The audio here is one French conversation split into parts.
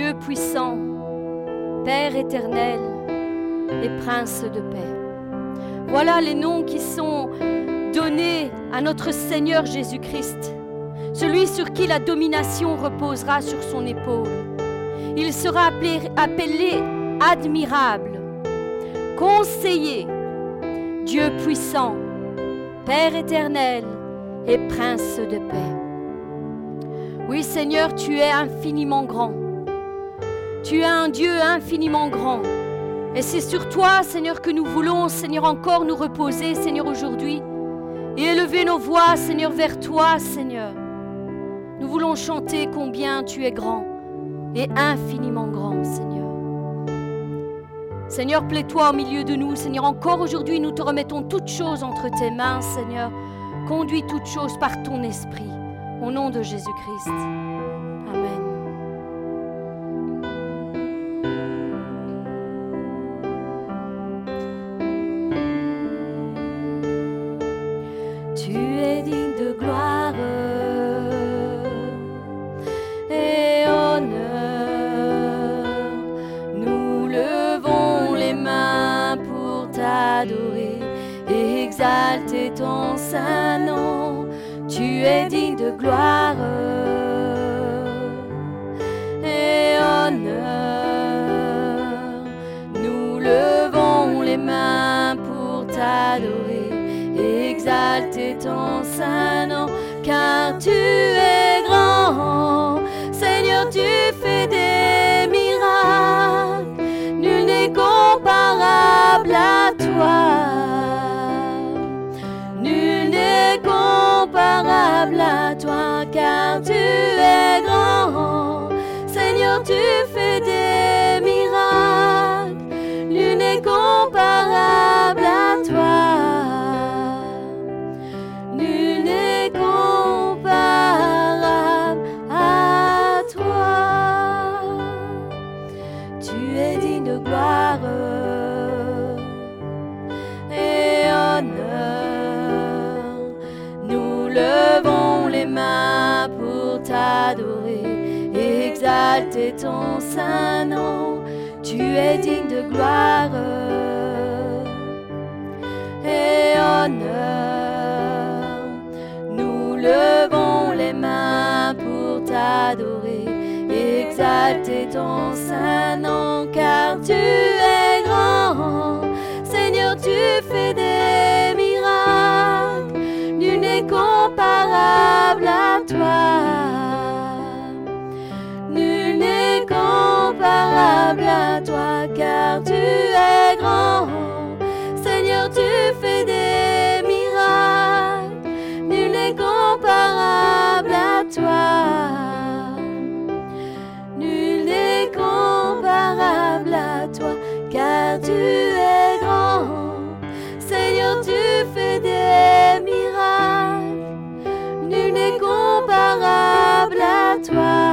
Dieu puissant, Père éternel et Prince de paix. Voilà les noms qui sont donnés à notre Seigneur Jésus-Christ, celui sur qui la domination reposera sur son épaule. Il sera appelé, admirable, conseiller, Dieu puissant, Père éternel et Prince de paix. Oui Seigneur, tu es infiniment grand. Tu es un Dieu infiniment grand. Et c'est sur toi, Seigneur, que nous voulons, Seigneur, encore nous reposer, Seigneur, aujourd'hui. Et élever nos voix, Seigneur, vers toi, Seigneur. Nous voulons chanter combien tu es grand et infiniment grand, Seigneur. Seigneur, plais-toi au milieu de nous. Seigneur, encore aujourd'hui, nous te remettons toutes choses entre tes mains, Seigneur. Conduis toutes choses par ton esprit. Au nom de Jésus-Christ. Amen. Gloire saint nom. Tu es digne de gloire et honneur. Nous levons les mains pour t'adorer exalter ton saint nom, car tu es à toi, car tu es grand. Seigneur, tu fais des miracles, nul n'est comparable à toi. Nul n'est comparable à toi, car tu es grand. Seigneur, tu fais des miracles, nul n'est comparable à toi.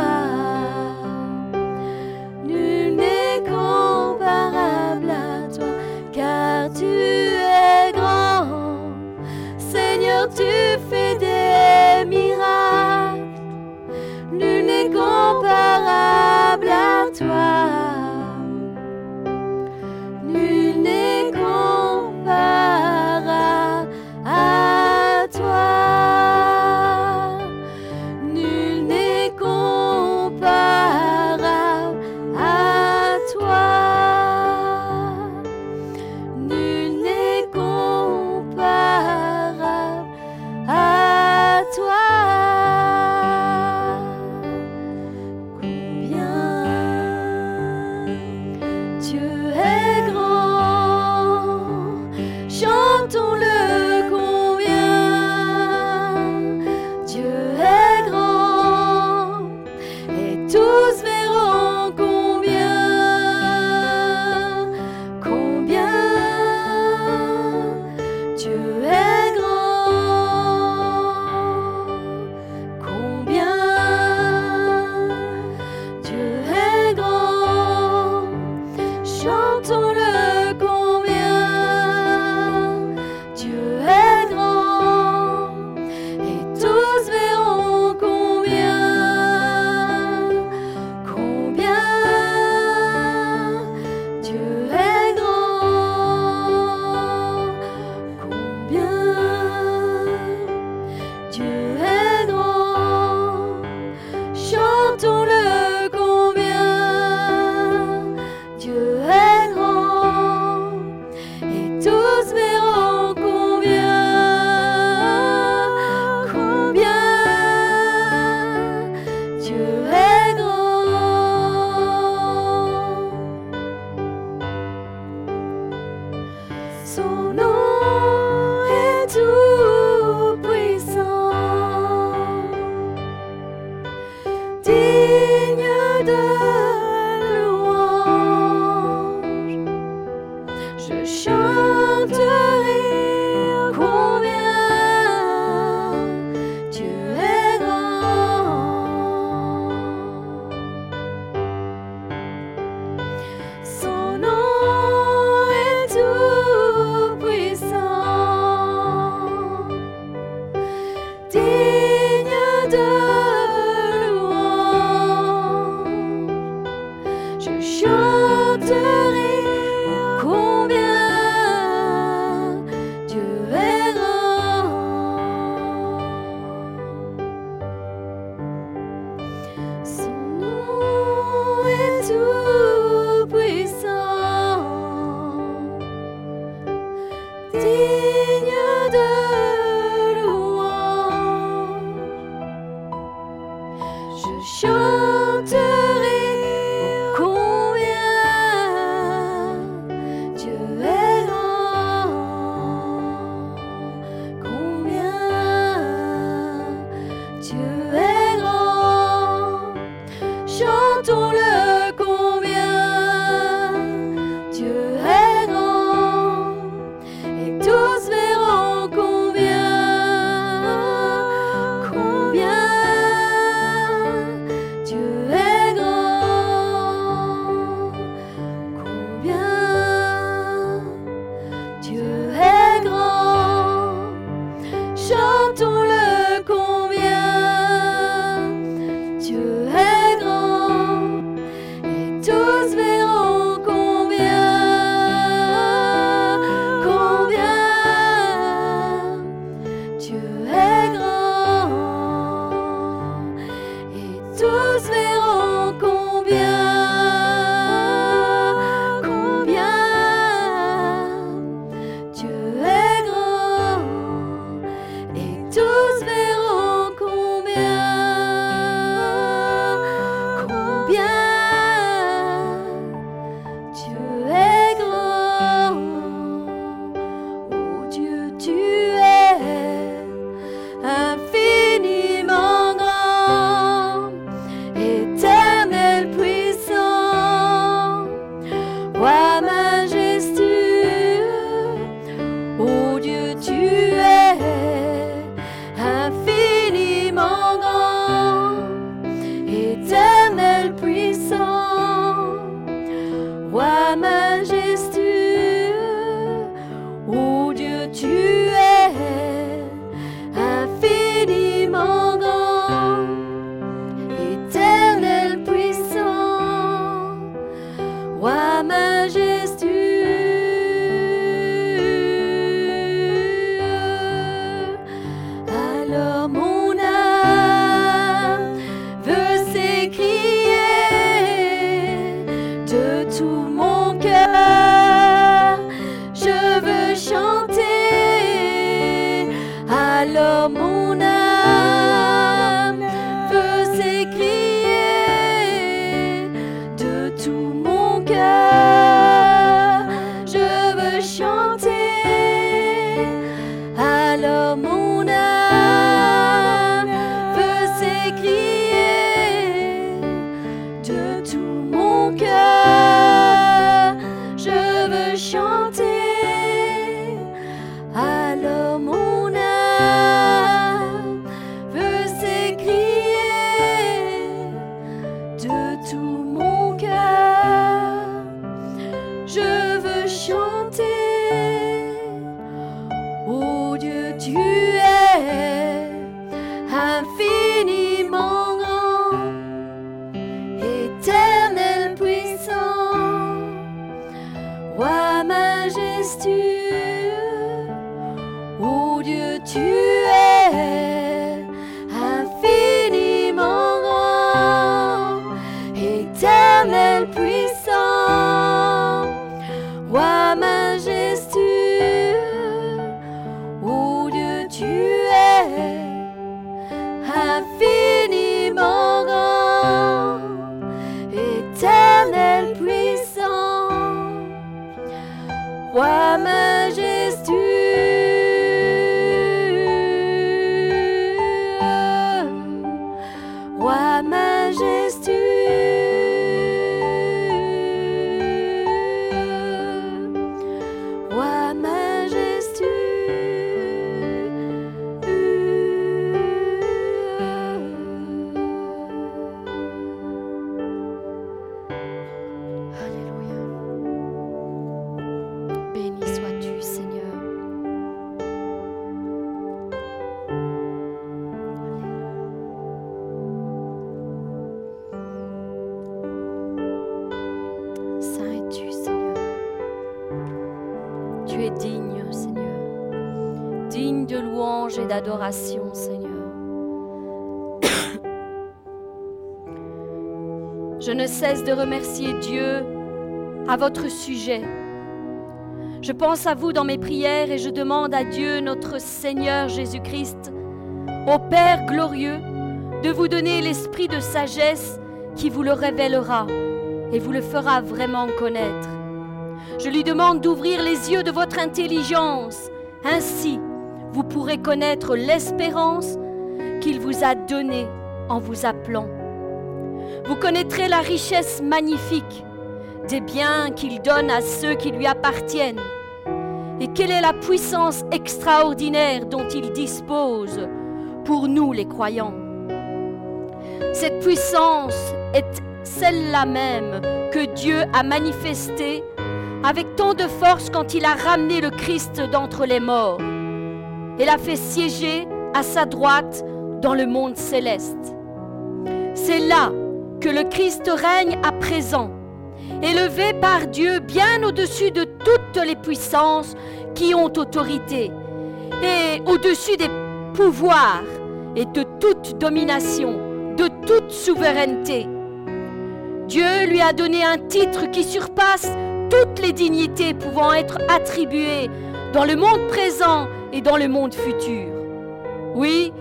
Votre sujet. Je pense à vous dans mes prières et je demande à Dieu, notre Seigneur Jésus-Christ, au Père glorieux, de vous donner l'esprit de sagesse qui vous le révélera et vous le fera vraiment connaître. Je lui demande d'ouvrir les yeux de votre intelligence. Ainsi, vous pourrez connaître l'espérance qu'il vous a donnée en vous appelant. Vous connaîtrez la richesse magnifique des biens qu'il donne à ceux qui lui appartiennent et quelle est la puissance extraordinaire dont il dispose pour nous les croyants? Cette puissance est celle-là même que Dieu a manifestée avec tant de force quand il a ramené le Christ d'entre les morts et l'a fait siéger à sa droite dans le monde céleste. C'est là que le Christ règne à présent, élevé par Dieu bien au-dessus de toutes les puissances qui ont autorité et au-dessus des pouvoirs et de toute domination de toute souveraineté. Dieu lui a donné un titre qui surpasse toutes les dignités pouvant être attribuées dans le monde présent et dans le monde futur. Oui,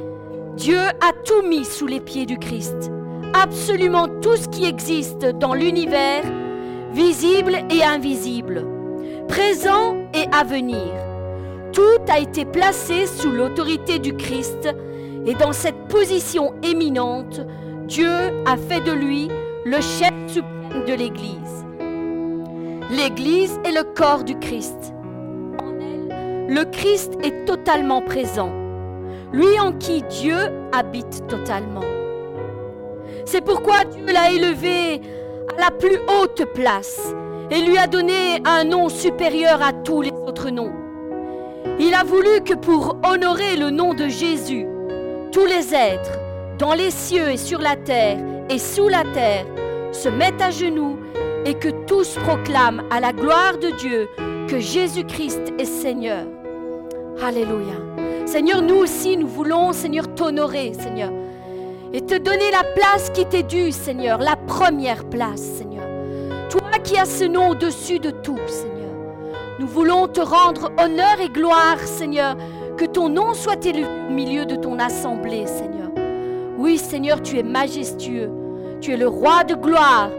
Dieu a tout mis sous les pieds du Christ. Absolument tout ce qui existe dans l'univers, visible et invisible, présent et à venir. Tout a été placé sous l'autorité du Christ et dans cette position éminente, Dieu a fait de lui le chef suprême de l'Église. L'Église est le corps du Christ. En elle, le Christ est totalement présent, lui en qui Dieu habite totalement. C'est pourquoi Dieu l'a élevé à la plus haute place et lui a donné un nom supérieur à tous les autres noms. Il a voulu que pour honorer le nom de Jésus, tous les êtres, dans les cieux et sur la terre et sous la terre, se mettent à genoux et que tous proclament à la gloire de Dieu que Jésus-Christ est Seigneur. Alléluia. Seigneur, nous aussi, nous voulons, Seigneur, t'honorer, Seigneur, et te donner la place qui t'est due, Seigneur, la première place, Seigneur. Toi qui as ce nom au-dessus de tout, Seigneur. Nous voulons te rendre honneur et gloire, Seigneur, que ton nom soit élevé au milieu de ton assemblée, Seigneur. Oui, Seigneur, tu es majestueux. Tu es le roi de gloire.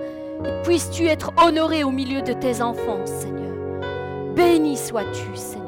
Et puisses-tu être honoré au milieu de tes enfants, Seigneur. Béni sois-tu, Seigneur.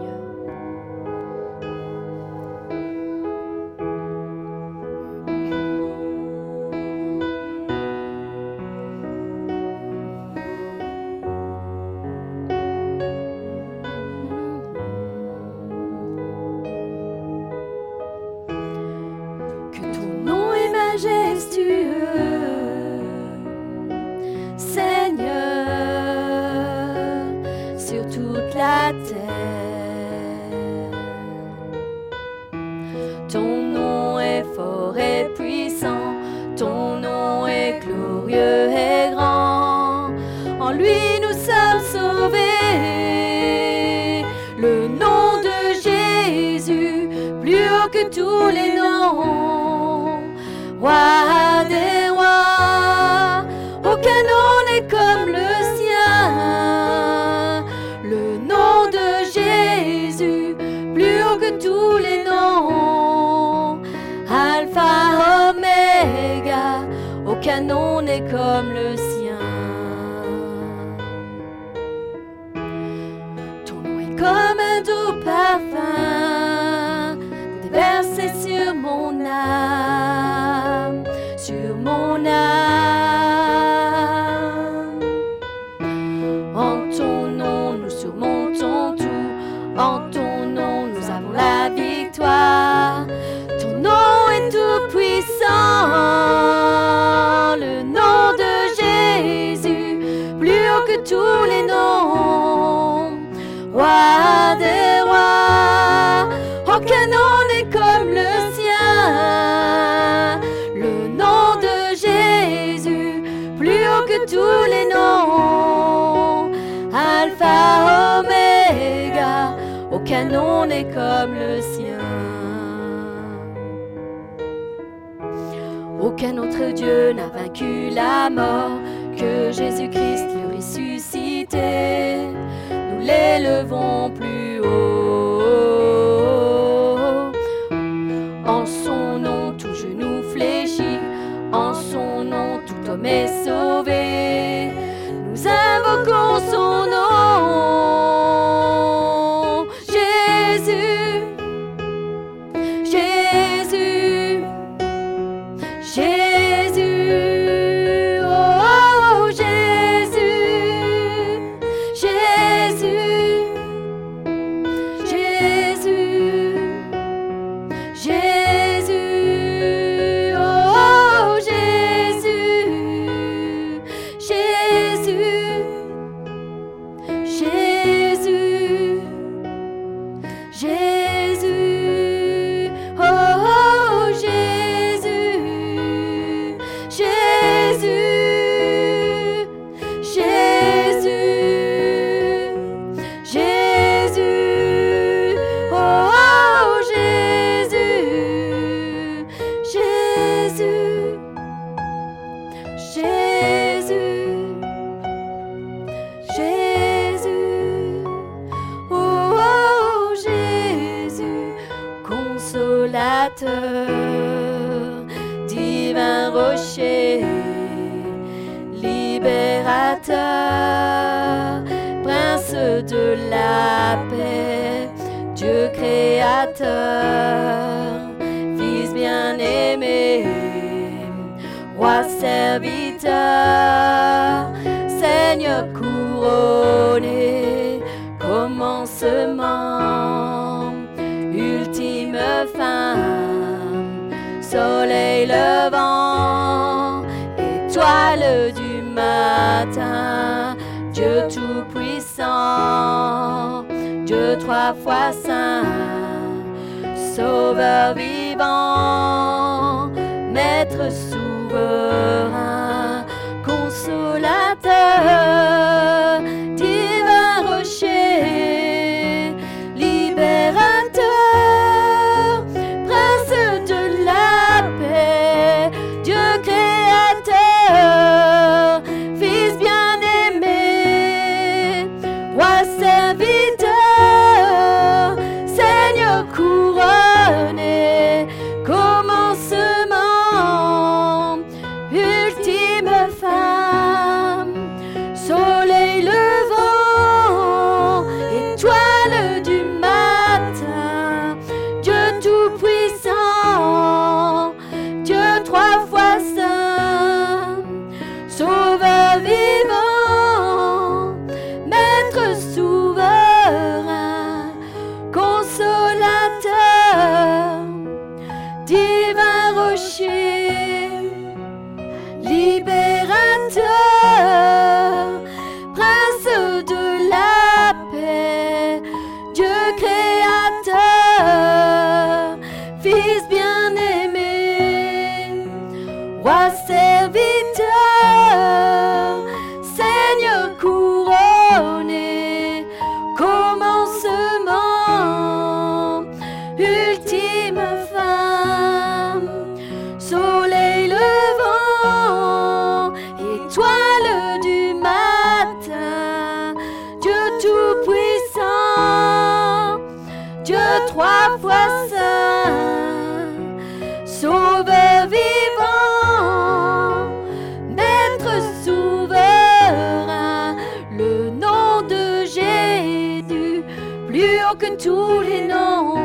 tous les noms.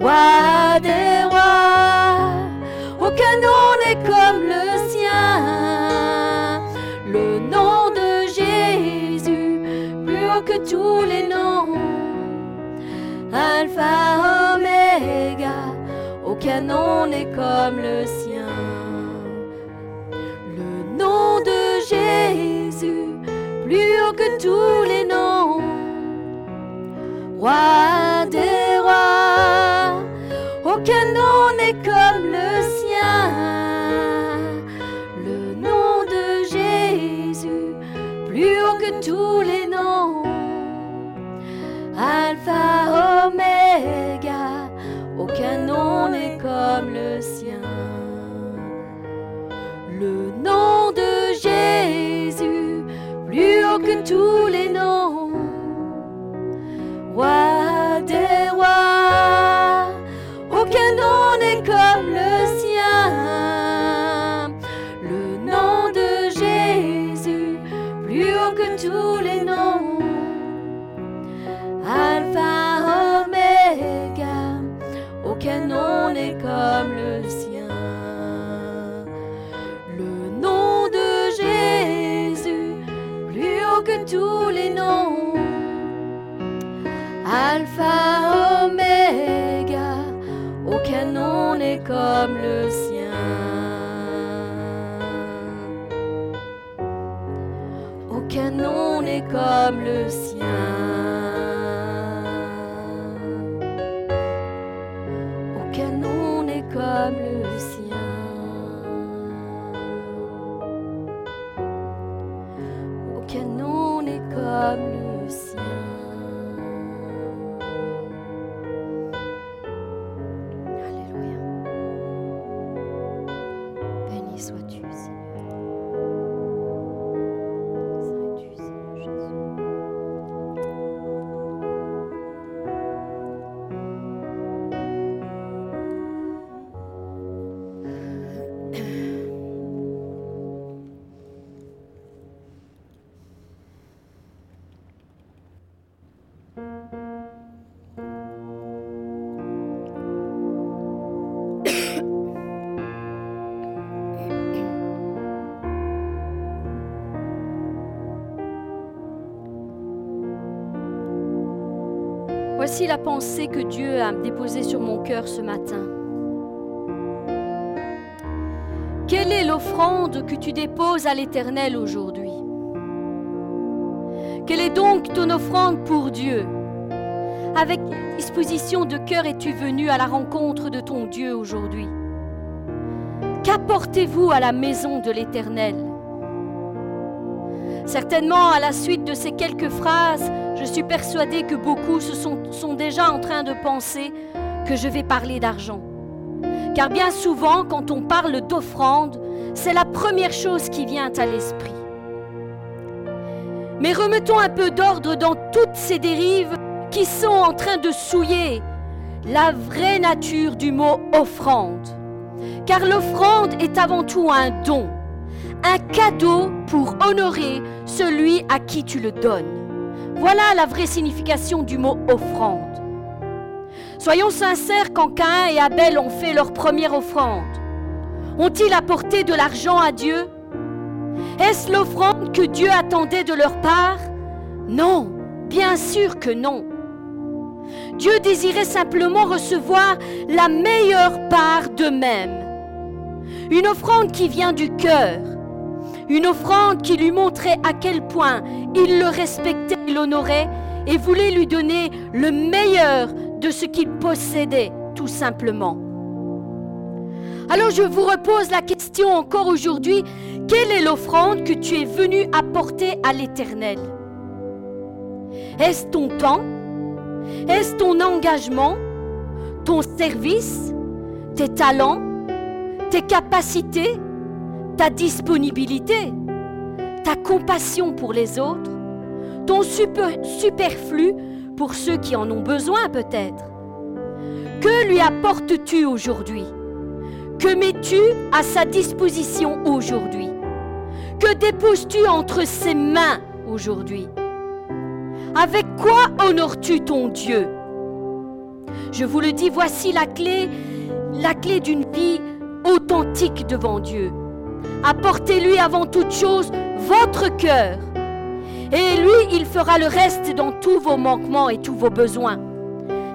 Roi des rois, aucun nom n'est comme le sien. Le nom de Jésus, plus haut que tous les noms. Alpha, Oméga, aucun nom n'est comme le sien. Le nom de Jésus, plus haut que tous les noms roi des rois. Aucun nom n'est comme le sien. Le nom de Jésus, plus haut que tous les noms. Alpha, Omega, aucun nom n'est comme le sien. Le nom de Jésus, plus haut que tous les comme le pensée que Dieu a déposée sur mon cœur ce matin. Quelle est l'offrande que tu déposes à l'Éternel aujourd'hui? Quelle est donc ton offrande pour Dieu? Avec disposition de cœur es-tu venu à la rencontre de ton Dieu aujourd'hui? Qu'apportez-vous à la maison de l'Éternel? Certainement, à la suite de ces quelques phrases, je suis persuadée que beaucoup se sont, sont déjà en train de penser que je vais parler d'argent. Car bien souvent, quand on parle d'offrande, c'est la première chose qui vient à l'esprit. Mais remettons un peu d'ordre dans toutes ces dérives qui sont en train de souiller la vraie nature du mot offrande. Car l'offrande est avant tout un don, un cadeau pour honorer celui à qui tu le donnes. Voilà la vraie signification du mot offrande. Soyons sincères quand Cain et Abel ont fait leur première offrande. Ont-ils apporté de l'argent à Dieu? Est-ce l'offrande que Dieu attendait de leur part? Non, bien sûr que non. Dieu désirait simplement recevoir la meilleure part d'eux-mêmes. Une offrande qui vient du cœur. Une offrande qui lui montrait à quel point il le respectait et l'honorait et voulait lui donner le meilleur de ce qu'il possédait, tout simplement. Alors je vous repose la question encore aujourd'hui, quelle est l'offrande que tu es venu apporter à l'Éternel? Est-ce ton temps? Est-ce ton engagement? Ton service? Tes talents? Tes capacités? Ta disponibilité Ta compassion pour les autres Ton superflu pour ceux qui en ont besoin peut-être. Que lui apportes-tu aujourd'hui? Que mets-tu à sa disposition aujourd'hui? Que déposes-tu entre ses mains aujourd'hui? Avec quoi honores-tu ton Dieu? Je vous le dis, voici la clé, la clé d'une vie authentique devant Dieu. Apportez-lui avant toute chose votre cœur et lui, il fera le reste dans tous vos manquements et tous vos besoins.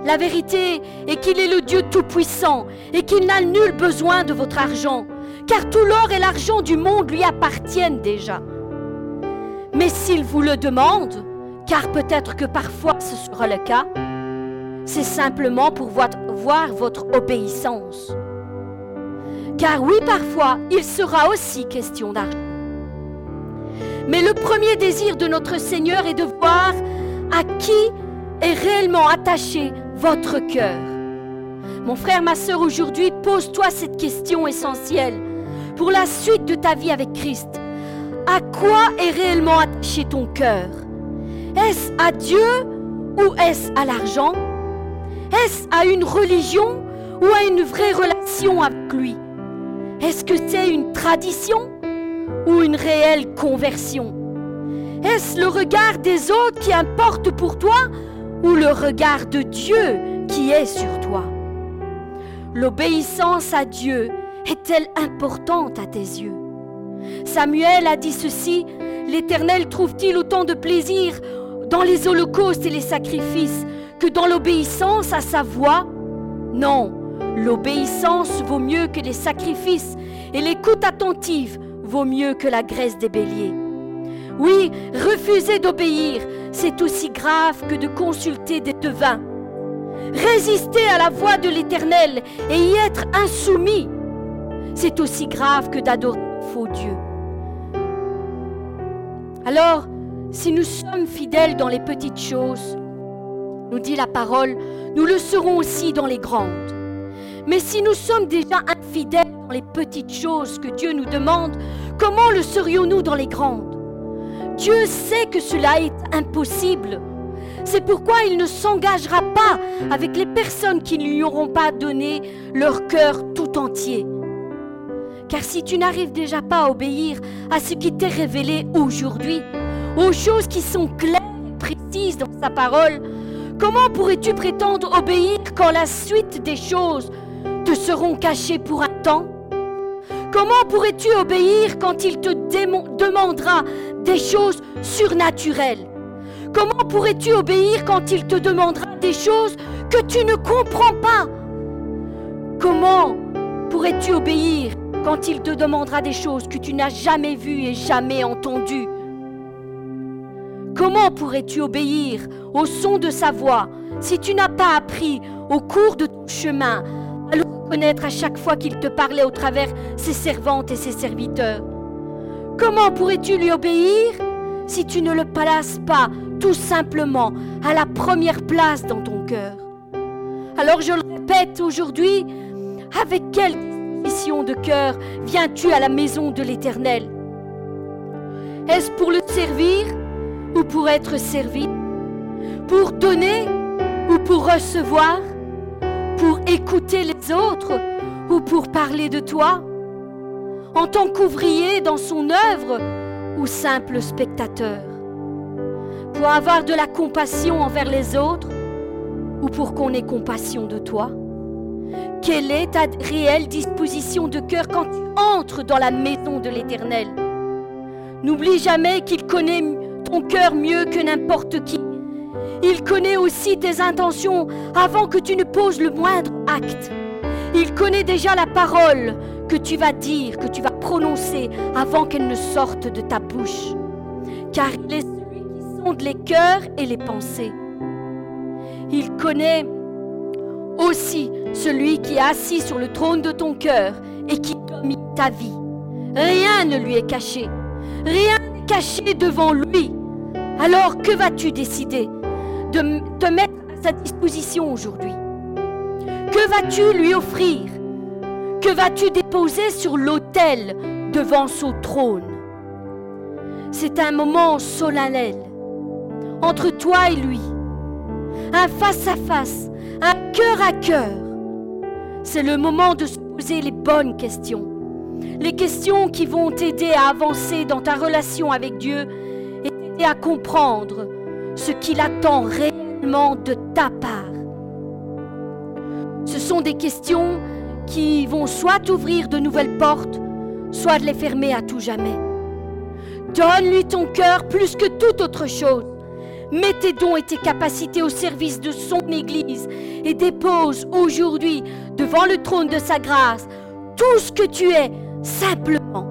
La vérité est qu'il est le Dieu Tout-Puissant et qu'il n'a nul besoin de votre argent, car tout l'or et l'argent du monde lui appartiennent déjà. Mais s'il vous le demande, car peut-être que parfois ce sera le cas, c'est simplement pour voir votre obéissance. Car oui, parfois, il sera aussi question d'argent. Mais le premier désir de notre Seigneur est de voir à qui est réellement attaché votre cœur. Mon frère, ma soeur, aujourd'hui, pose-toi cette question essentielle pour la suite de ta vie avec Christ. À quoi est réellement attaché ton cœur? Est-ce à Dieu ou est-ce à l'argent? Est-ce à une religion ou à une vraie relation avec lui? Est-ce que c'est une tradition ou une réelle conversion? Est-ce le regard des autres qui importe pour toi ou le regard de Dieu qui est sur toi? L'obéissance à Dieu est-elle importante à tes yeux? Samuel a dit ceci, l'Éternel trouve-t-il autant de plaisir dans les holocaustes et les sacrifices que dans l'obéissance à sa voix Non, l'obéissance vaut mieux que les sacrifices et l'écoute attentive vaut mieux que la graisse des béliers. Oui, refuser d'obéir, c'est aussi grave que de consulter des devins. Résister à la voix de l'Éternel et y être insoumis, c'est aussi grave que d'adorer faux Dieu. Alors, si nous sommes fidèles dans les petites choses, nous dit la parole, nous le serons aussi dans les grandes. Mais si nous sommes déjà infidèles dans les petites choses que Dieu nous demande, comment le serions-nous dans les grandes? Dieu sait que cela est impossible. C'est pourquoi il ne s'engagera pas avec les personnes qui ne lui auront pas donné leur cœur tout entier. Car si tu n'arrives déjà pas à obéir à ce qui t'est révélé aujourd'hui, aux choses qui sont claires et précises dans sa parole, comment pourrais-tu prétendre obéir quand la suite des choses te seront cachées pour un temps. Comment pourrais-tu obéir quand il te demandera des choses surnaturelles? Comment pourrais-tu obéir quand il te demandera des choses que tu ne comprends pas? Comment pourrais-tu obéir quand il te demandera des choses que tu n'as jamais vues et jamais entendues? Comment pourrais-tu obéir au son de sa voix si tu n'as pas appris au cours de ton chemin le reconnaître à chaque fois qu'il te parlait au travers ses servantes et ses serviteurs. Comment pourrais-tu lui obéir si tu ne le places pas tout simplement à la première place dans ton cœur? Alors je le répète aujourd'hui, avec quelle mission de cœur viens-tu à la maison de l'Éternel? Est-ce pour le servir ou pour être servi? Pour donner ou pour recevoir? Pour écouter les autres ou pour parler de toi. En tant qu'ouvrier dans son œuvre ou simple spectateur. Pour avoir de la compassion envers les autres ou pour qu'on ait compassion de toi. Quelle est ta réelle disposition de cœur quand tu entres dans la maison de l'Éternel? N'oublie jamais qu'il connaît ton cœur mieux que n'importe qui. Il connaît aussi tes intentions avant que tu ne poses le moindre acte. Il connaît déjà la parole que tu vas dire, que tu vas prononcer avant qu'elle ne sorte de ta bouche. Car il est celui qui sonde les cœurs et les pensées. Il connaît aussi celui qui est assis sur le trône de ton cœur et qui domine ta vie. Rien ne lui est caché. Rien n'est caché devant lui. Alors que vas-tu décider? Te mettre à sa disposition aujourd'hui Que vas-tu lui offrir? Que vas-tu déposer sur l'autel devant son trône? C'est un moment solennel entre toi et lui. Un face-à-face, un cœur à cœur. C'est le moment de se poser les bonnes questions. Les questions qui vont t'aider à avancer dans ta relation avec Dieu et t'aider à comprendre ce qu'il attend réellement de ta part. Ce sont des questions qui vont soit t'ouvrir de nouvelles portes, soit les fermer à tout jamais. Donne-lui ton cœur plus que toute autre chose. Mets tes dons et tes capacités au service de son Église et dépose aujourd'hui devant le trône de sa grâce tout ce que tu es simplement.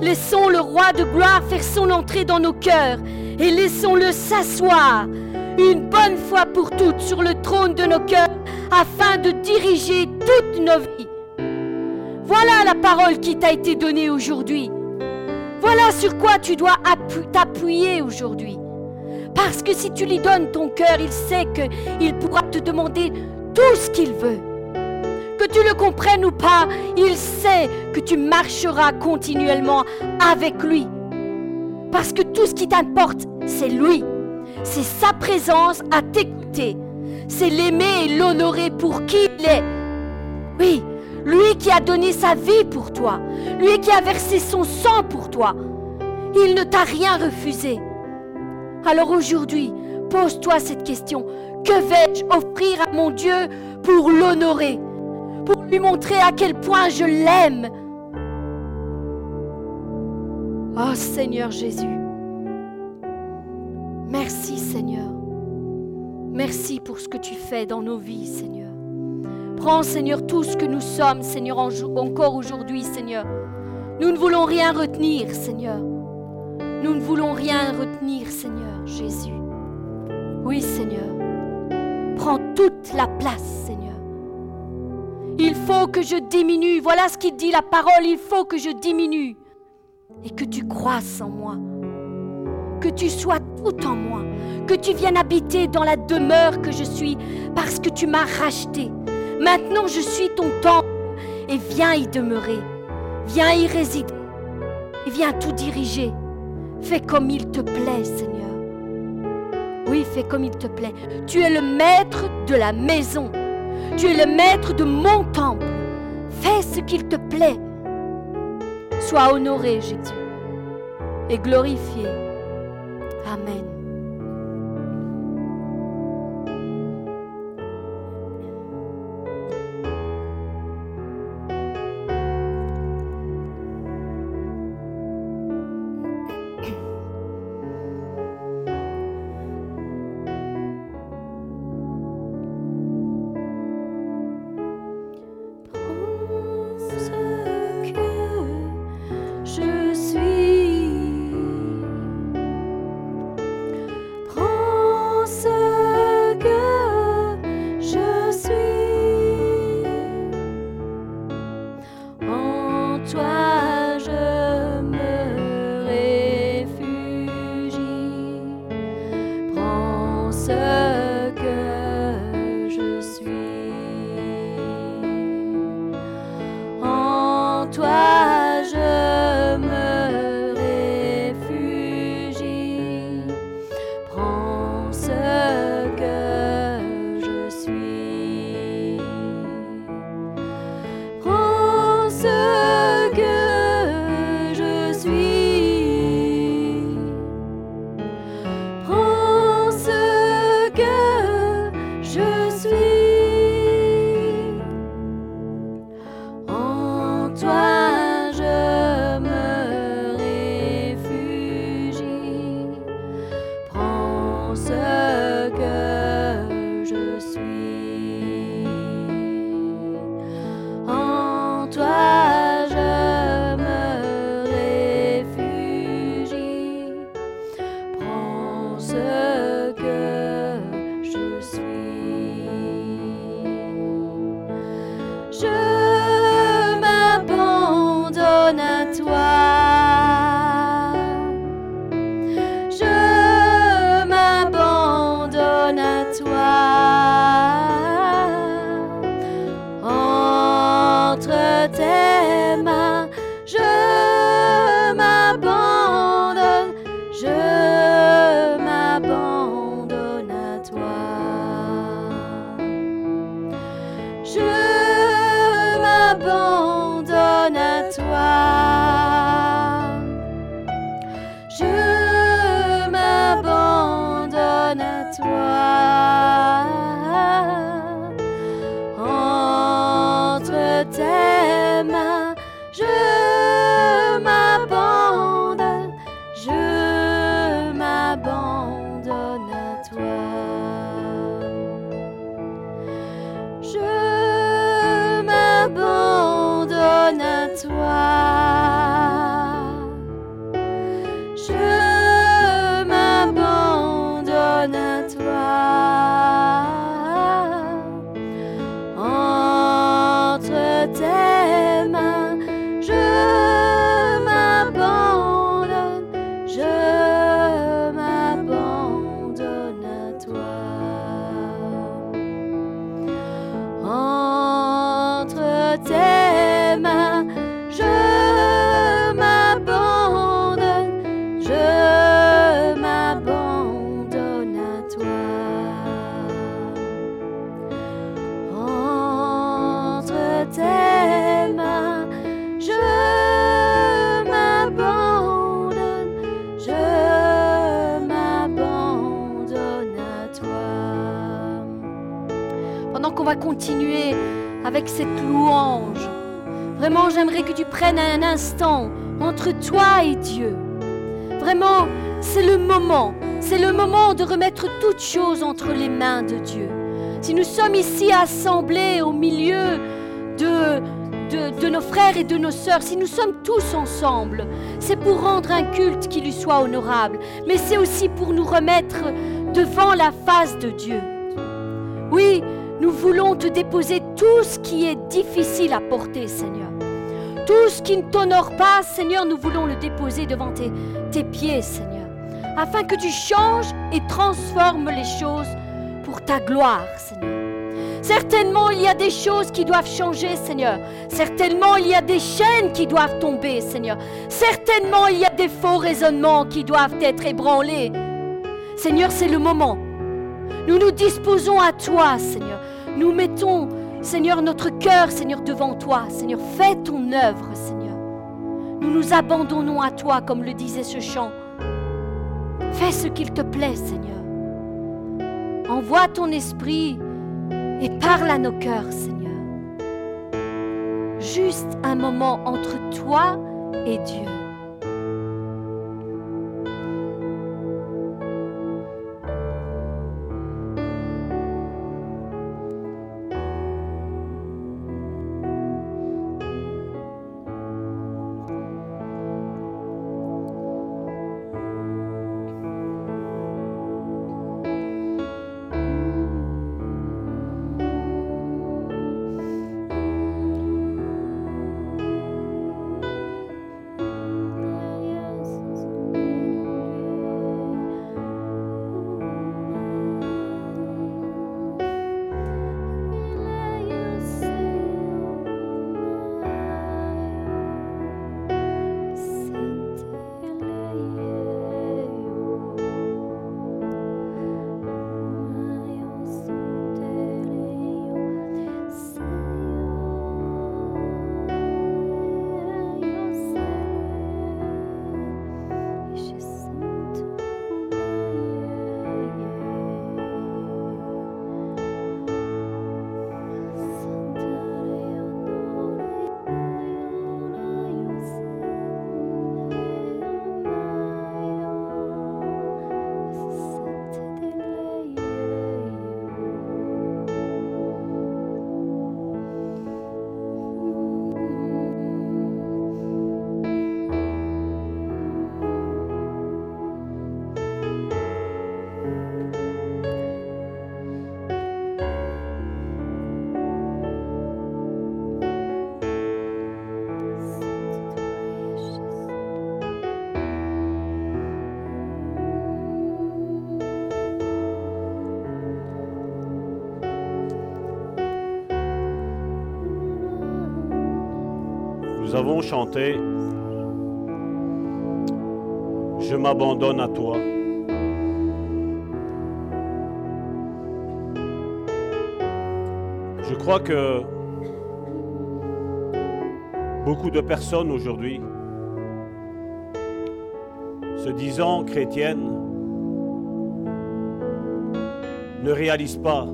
Laissons le roi de gloire faire son entrée dans nos cœurs et laissons-le s'asseoir une bonne fois pour toutes sur le trône de nos cœurs afin de diriger toutes nos vies. Voilà la parole qui t'a été donnée aujourd'hui. Voilà sur quoi tu dois t'appuyer aujourd'hui. Parce que si tu lui donnes ton cœur, il sait qu'il pourra te demander tout ce qu'il veut. Que tu le comprennes ou pas, il sait que tu marcheras continuellement avec lui. Parce que tout ce qui t'importe, c'est lui. C'est sa présence à t'écouter. C'est l'aimer et l'honorer pour qui il est. Oui, lui qui a donné sa vie pour toi. Lui qui a versé son sang pour toi. Il ne t'a rien refusé. Alors aujourd'hui, pose-toi cette question. Que vais-je offrir à mon Dieu pour l'honorer? Pour lui montrer à quel point je l'aime? Oh Seigneur Jésus, merci Seigneur. Merci pour ce que tu fais dans nos vies, Seigneur. Prends, Seigneur, tout ce que nous sommes, Seigneur, encore aujourd'hui, Seigneur. Nous ne voulons rien retenir, Seigneur. Nous ne voulons rien retenir, Seigneur Jésus. Oui, Seigneur. Prends toute la place, Seigneur. Il faut que je diminue. Voilà ce qu'il dit la parole. Il faut que je diminue. Et que tu croisses en moi. Que tu sois tout en moi. Que tu viennes habiter dans la demeure que je suis parce que tu m'as racheté. Maintenant je suis ton temple. Et viens y demeurer. Viens y résider. Et viens tout diriger. Fais comme il te plaît, Seigneur. Oui, fais comme il te plaît. Tu es le maître de la maison. Tu es le maître de mon temple. Fais ce qu'il te plaît. Sois honoré, Jésus, et glorifié. Amen. Ici assemblés au milieu de, de, nos frères et de nos sœurs, si nous sommes tous ensemble, c'est pour rendre un culte qui lui soit honorable, mais c'est aussi pour nous remettre devant la face de Dieu. Oui, nous voulons te déposer tout ce qui est difficile à porter, Seigneur. Tout ce qui ne t'honore pas, Seigneur, nous voulons le déposer devant tes, tes pieds, Seigneur. Afin que tu changes et transformes les choses pour ta gloire, Seigneur. Certainement, il y a des choses qui doivent changer, Seigneur. Certainement, il y a des chaînes qui doivent tomber, Seigneur. Certainement, il y a des faux raisonnements qui doivent être ébranlés. Seigneur, c'est le moment. Nous nous disposons à toi, Seigneur. Nous mettons, Seigneur, notre cœur, Seigneur, devant toi. Seigneur, fais ton œuvre, Seigneur. Nous nous abandonnons à toi, comme le disait ce chant. Fais ce qu'il te plaît, Seigneur. Envoie ton esprit et parle à nos cœurs, Seigneur. Juste un moment entre toi et Dieu. Je m'abandonne à toi. Je crois que beaucoup de personnes aujourd'hui, se disant chrétiennes, ne réalisent pas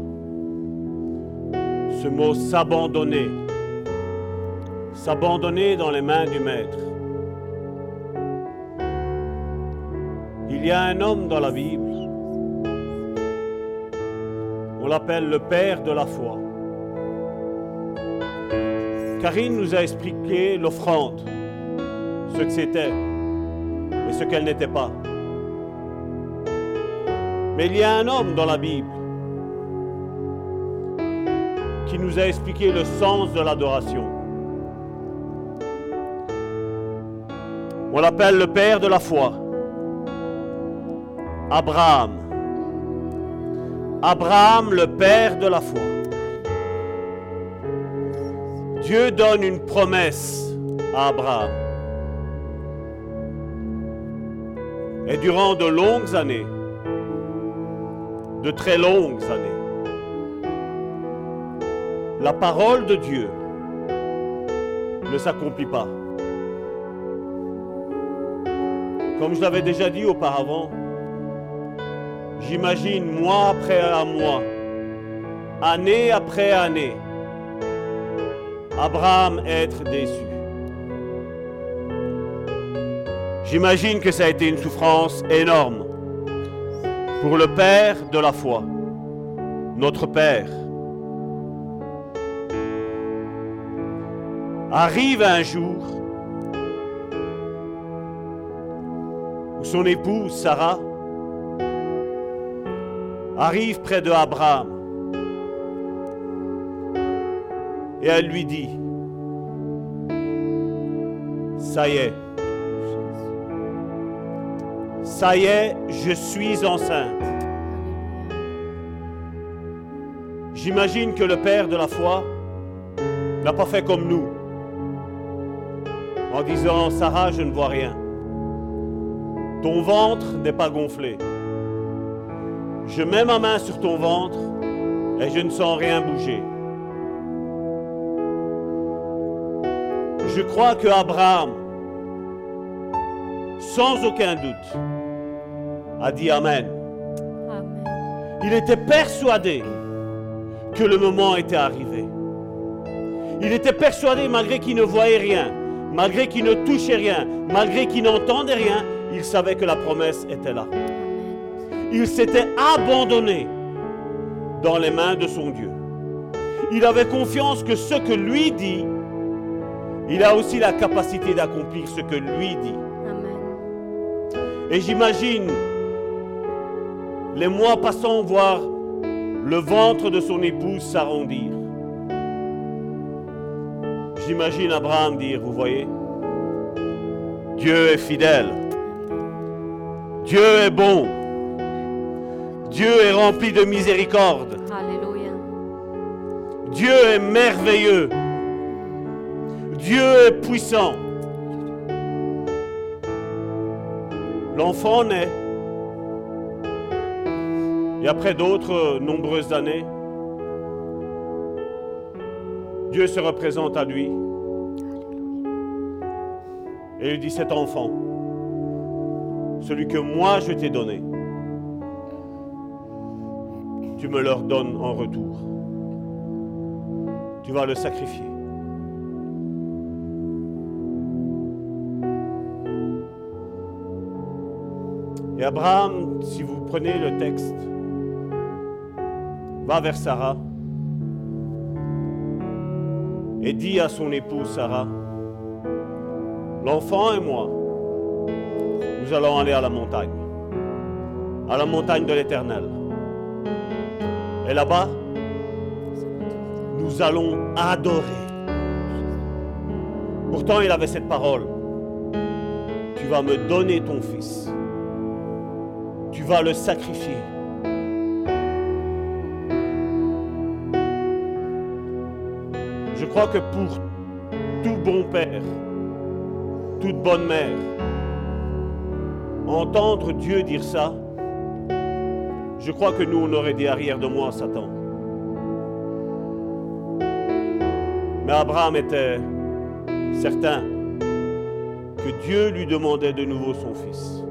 ce mot s'abandonner. S'abandonner dans les mains du Maître. Il y a un homme dans la Bible, on l'appelle le Père de la foi. Karine nous a expliqué l'offrande, ce que c'était et ce qu'elle n'était pas. Mais il y a un homme dans la Bible qui nous a expliqué le sens de l'adoration. On l'appelle le Père de la foi. Abraham. Abraham, le Père de la foi. Dieu donne une promesse à Abraham. Et durant de longues années, de très longues années, la parole de Dieu ne s'accomplit pas. Comme je l'avais déjà dit auparavant, j'imagine mois après mois, année après année, Abraham être déçu. J'imagine que ça a été une souffrance énorme pour le Père de la foi, notre Père. Arrive un jour son épouse Sarah arrive près de Abraham et elle lui dit, ça y est, ça y est, je suis enceinte. J'imagine que le Père de la foi n'a pas fait comme nous, en disant, Sarah, je ne vois rien. Ton ventre n'est pas gonflé. Je mets ma main sur ton ventre et je ne sens rien bouger. Je crois que Abraham, sans aucun doute, a dit Amen. Amen. Il était persuadé que le moment était arrivé. Il était persuadé, malgré qu'il ne voyait rien, malgré qu'il ne touchait rien, malgré qu'il n'entendait rien, il savait que la promesse était là. Il s'était abandonné dans les mains de son Dieu. Il avait confiance que ce que lui dit, il a aussi la capacité d'accomplir ce que lui dit. Amen. Et j'imagine les mois passant voir le ventre de son épouse s'arrondir. J'imagine Abraham dire, vous voyez, Dieu est fidèle. Dieu est bon. Dieu est rempli de miséricorde. Alléluia. Dieu est merveilleux. Dieu est puissant. L'enfant naît. Et après d'autres nombreuses années, Dieu se représente à lui et lui dit cet enfant, celui que moi je t'ai donné, tu me leur donnes en retour. Tu vas le sacrifier. Et Abraham, si vous prenez le texte, va vers Sarah et dit à son épouse Sarah, l'enfant et moi, nous allons aller à la montagne, à la montagne de l'Éternel. Et là-bas, nous allons adorer. Pourtant, il avait cette parole. Tu vas me donner ton fils. Tu vas le sacrifier. Je crois que pour tout bon père, toute bonne mère, entendre Dieu dire ça, je crois que nous, on aurait dit arrière de moi, Satan. Mais Abraham était certain que Dieu lui demandait de nouveau son fils.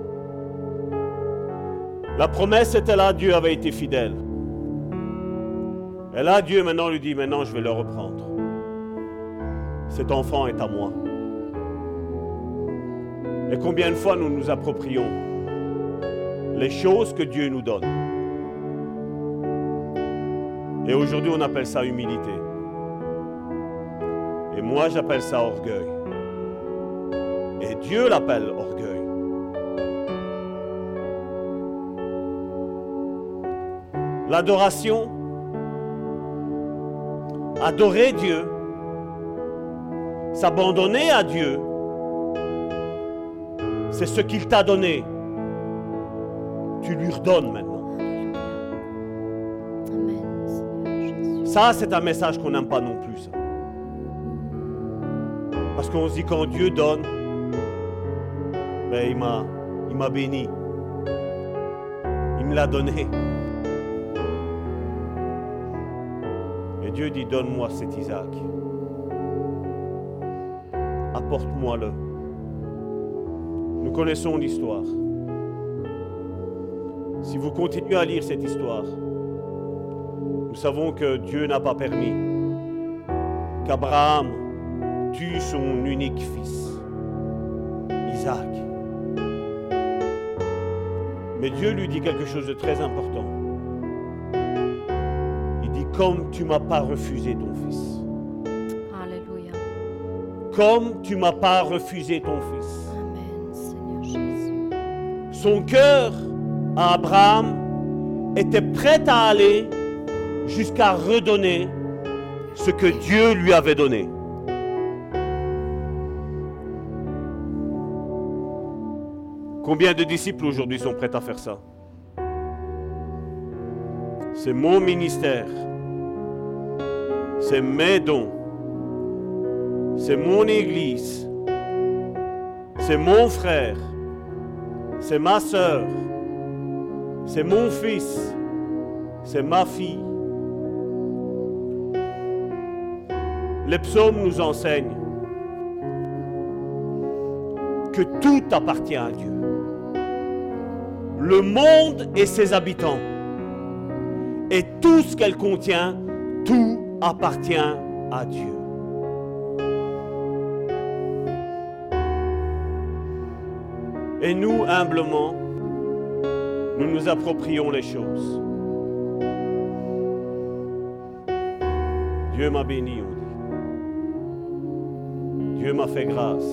La promesse était là, Dieu avait été fidèle. Et là, Dieu maintenant lui dit, maintenant je vais le reprendre. Cet enfant est à moi. Et combien de fois nous nous approprions les choses que Dieu nous donne. Et aujourd'hui, on appelle ça humilité. Et moi, j'appelle ça orgueil. Et Dieu l'appelle orgueil. L'adoration, adorer Dieu, s'abandonner à Dieu, c'est ce qu'il t'a donné. Tu lui redonnes maintenant. Ça, c'est un message qu'on n'aime pas non plus. ça. Parce qu'on se dit quand Dieu donne, ben, il m'a, il m'a béni. Il me l'a donné. Et Dieu dit, donne-moi cet Isaac. Apporte-moi-le. Nous connaissons l'histoire. Si vous continuez à lire cette histoire, nous savons que Dieu n'a pas permis qu'Abraham tue son unique fils, Isaac. Mais Dieu lui dit quelque chose de très important. Il dit, comme tu m'as pas refusé ton fils, Alléluia. comme tu m'as pas refusé ton fils. Son cœur à Abraham était prêt à aller jusqu'à redonner ce que Dieu lui avait donné. Combien de disciples aujourd'hui sont prêts à faire ça? C'est mon ministère. C'est mes dons. C'est mon église. C'est mon frère. C'est ma sœur. C'est mon fils. C'est ma fille. Les psaumes nous enseignent que tout appartient à Dieu. Le monde et ses habitants. Et tout ce qu'elle contient, tout appartient à Dieu. Et nous, humblement, nous nous approprions les choses. Dieu m'a béni, on dit. Dieu m'a fait grâce.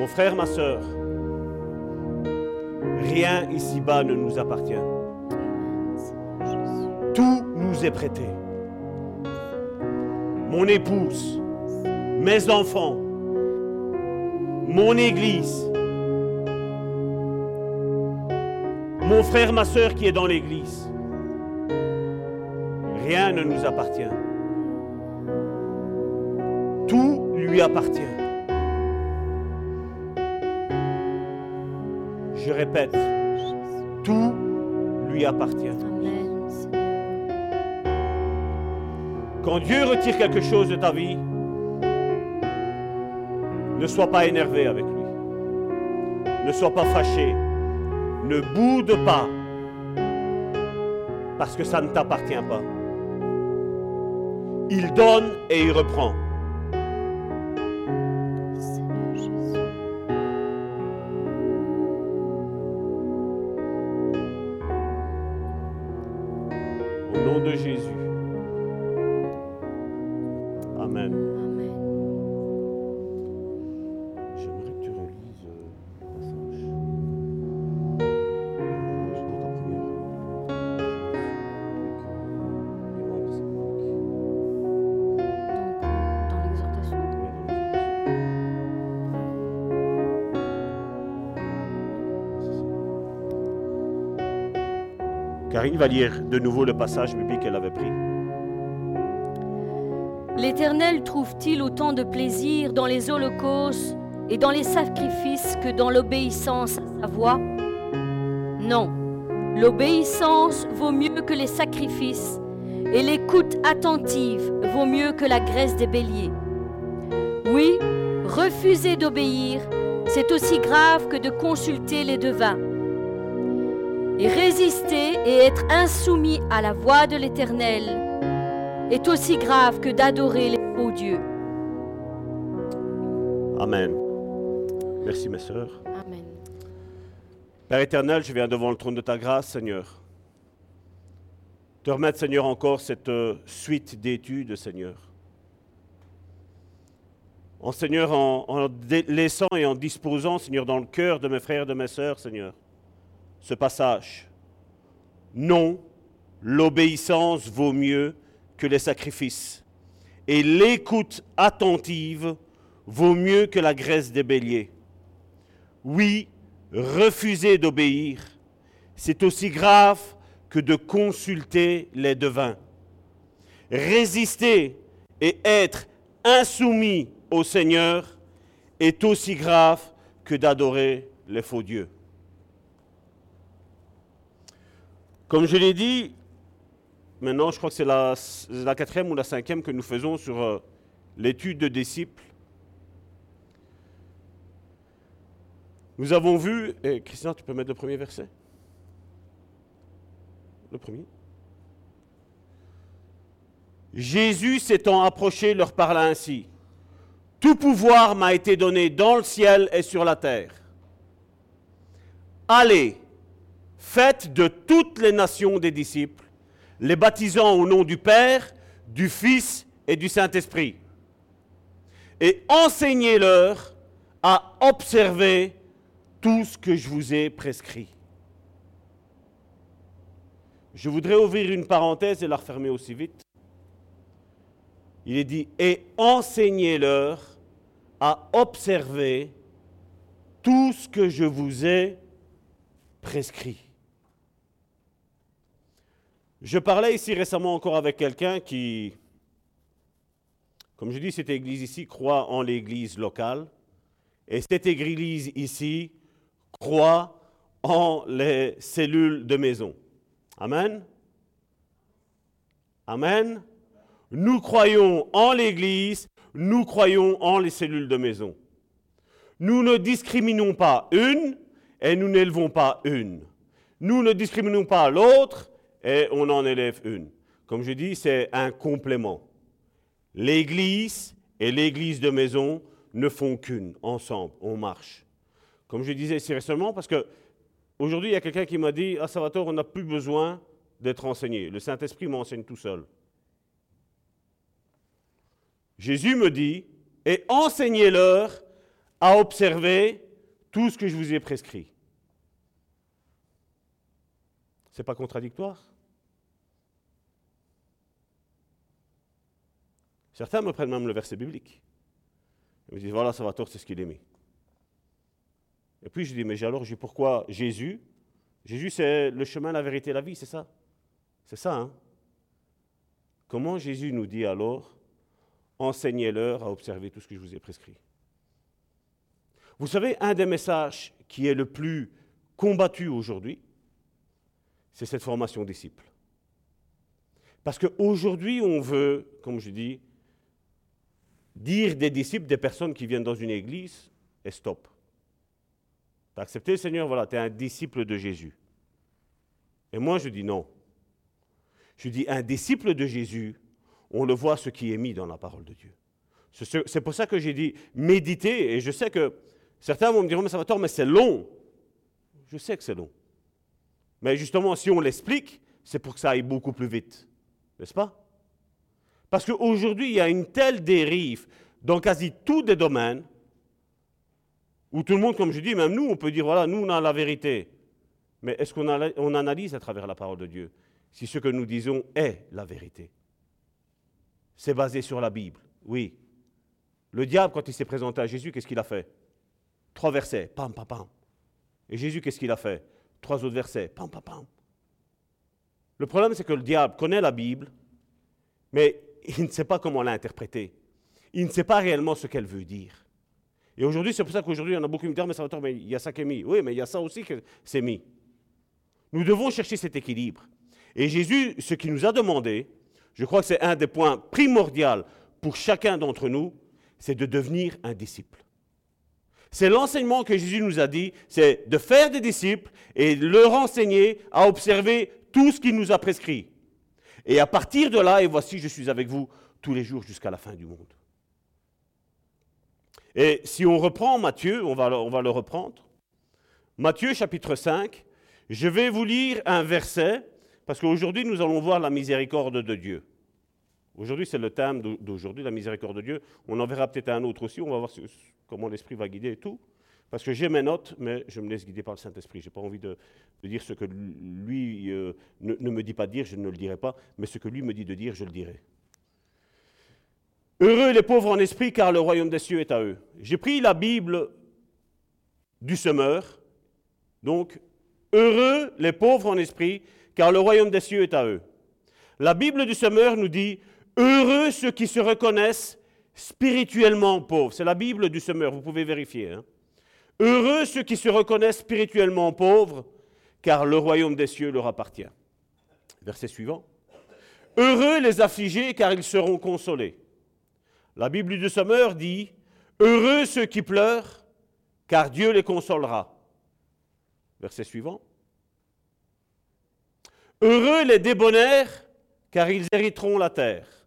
Mon frère, ma soeur, rien ici-bas ne nous appartient. Tout nous est prêté. Mon épouse, mes enfants, mon église, mon frère, ma soeur qui est dans l'église. Rien ne nous appartient. Tout lui appartient. Je répète, tout lui appartient. Quand Dieu retire quelque chose de ta vie, ne sois pas énervé avec lui. Ne sois pas fâché. Ne boude pas. Parce que ça ne t'appartient pas. Il donne et il reprend. Va lire de nouveau le passage biblique qu'elle avait pris. L'Éternel trouve-t-il autant de plaisir dans les holocaustes et dans les sacrifices que dans l'obéissance à sa voix? Non. L'obéissance vaut mieux que les sacrifices et l'écoute attentive vaut mieux que la graisse des béliers. Oui, refuser d'obéir, c'est aussi grave que de consulter les devins. Et résister et être insoumis à la voix de l'Éternel est aussi grave que d'adorer les faux dieux. Amen. Merci mes sœurs. Amen. Père éternel, je viens devant le trône de ta grâce, Seigneur. Te remettre, Seigneur, encore cette euh, suite d'études, Seigneur. En Seigneur, en, en laissant et en disposant, Seigneur, dans le cœur de mes frères et de mes sœurs, Seigneur, ce passage. Non, l'obéissance vaut mieux que les sacrifices. Et l'écoute attentive vaut mieux que la graisse des béliers. Oui, refuser d'obéir, c'est aussi grave que de consulter les devins. Résister et être insoumis au Seigneur est aussi grave que d'adorer les faux dieux. Comme je l'ai dit, maintenant je crois que c'est la, quatrième ou la cinquième que nous faisons sur euh, l'étude de disciples. Nous avons vu, et Christian, tu peux mettre le premier verset? Le premier. Jésus s'étant approché leur parla ainsi. Tout pouvoir m'a été donné dans le ciel et sur la terre. Allez, faites de toutes les nations des disciples, les baptisant au nom du Père, du Fils et du Saint-Esprit. Et enseignez-leur à observer tout ce que je vous ai prescrit. Je voudrais ouvrir une parenthèse et la refermer aussi vite. Il est dit, et enseignez-leur à observer tout ce que je vous ai prescrit. Je parlais ici récemment encore avec quelqu'un qui, comme je dis, cette église ici croit en l'église locale. Et cette église ici croit en les cellules de maison. Amen. Amen. Nous croyons en l'Église, nous croyons en les cellules de maison. Nous ne discriminons pas une et nous n'élevons pas une. Nous ne discriminons pas l'autre et on en élève une. Comme je dis, c'est un complément. L'Église et l'Église de maison ne font qu'une, ensemble, on marche. Comme je disais ici récemment, parce que aujourd'hui, il y a quelqu'un qui m'a dit Ah, Salvatore, on n'a plus besoin d'être enseigné. Le Saint-Esprit m'enseigne tout seul. Jésus me dit Et enseignez-leur à observer tout ce que je vous ai prescrit. C'est pas contradictoire. Certains me prennent même le verset biblique. Ils me disent Voilà, Salvatore, c'est ce qu'il mis. Et puis je dis, mais alors, pourquoi Jésus? Jésus, c'est le chemin, la vérité, la vie, c'est ça. C'est ça, hein. Comment Jésus nous dit alors, enseignez-leur à observer tout ce que je vous ai prescrit? Vous savez, un des messages qui est le plus combattu aujourd'hui, c'est cette formation disciple. Parce qu'aujourd'hui, on veut, comme je dis, dire des disciples des personnes qui viennent dans une église et stop. Tu as accepté le Seigneur, voilà, tu es un disciple de Jésus. Et moi, je dis non. Je dis un disciple de Jésus, on le voit ce qui est mis dans la parole de Dieu. C'est pour ça que j'ai dit méditer, et je sais que certains vont me dire, mais ça mais c'est long. Je sais que c'est long. Mais justement, si on l'explique, c'est pour que ça aille beaucoup plus vite. N'est-ce pas? Parce qu'aujourd'hui, il y a une telle dérive dans quasi tous les domaines où tout le monde, comme je dis, même nous, on peut dire, voilà, nous, on a la vérité. Mais est-ce qu'on analyse à travers la parole de Dieu si ce que nous disons est la vérité? C'est basé sur la Bible, oui. Le diable, quand il s'est présenté à Jésus, qu'est-ce qu'il a fait? Trois versets, pam, pam, pam. Et Jésus, qu'est-ce qu'il a fait? Trois autres versets, pam, pam, pam. Le problème, c'est que le diable connaît la Bible, mais il ne sait pas comment l'interpréter. Il ne sait pas réellement ce qu'elle veut dire. Et aujourd'hui, c'est pour ça qu'aujourd'hui, on a beaucoup qui me disent, mais ça va mais il y a ça qui est mis. Oui, mais il y a ça aussi que c'est mis. Nous devons chercher cet équilibre. Et Jésus, ce qu'il nous a demandé, je crois que c'est un des points primordiaux pour chacun d'entre nous, c'est de devenir un disciple. C'est l'enseignement que Jésus nous a dit, c'est de faire des disciples et leur enseigner à observer tout ce qu'il nous a prescrit. Et à partir de là, et voici, je suis avec vous tous les jours jusqu'à la fin du monde. Et si on reprend Matthieu, on va, on va le reprendre. Matthieu chapitre 5, je vais vous lire un verset, parce qu'aujourd'hui nous allons voir la miséricorde de Dieu. Aujourd'hui c'est le thème d'aujourd'hui, la miséricorde de Dieu. On en verra peut-être un autre aussi, on va voir comment l'Esprit va guider et tout. Parce que j'ai mes notes, mais je me laisse guider par le Saint-Esprit. Je n'ai pas envie de, dire ce que lui euh, ne, ne, me dit pas de dire, je ne le dirai pas, mais ce que lui me dit de dire, je le dirai. Heureux les pauvres en esprit, car le royaume des cieux est à eux. J'ai pris la Bible du semeur, donc heureux les pauvres en esprit, car le royaume des cieux est à eux. La Bible du semeur nous dit, heureux ceux qui se reconnaissent spirituellement pauvres. C'est la Bible du semeur, vous pouvez vérifier. Hein. Heureux ceux qui se reconnaissent spirituellement pauvres, car le royaume des cieux leur appartient. Verset suivant. Heureux les affligés, car ils seront consolés. La Bible du Sommeur dit Heureux ceux qui pleurent, car Dieu les consolera. Verset suivant. Heureux les débonnaires, car ils hériteront la terre.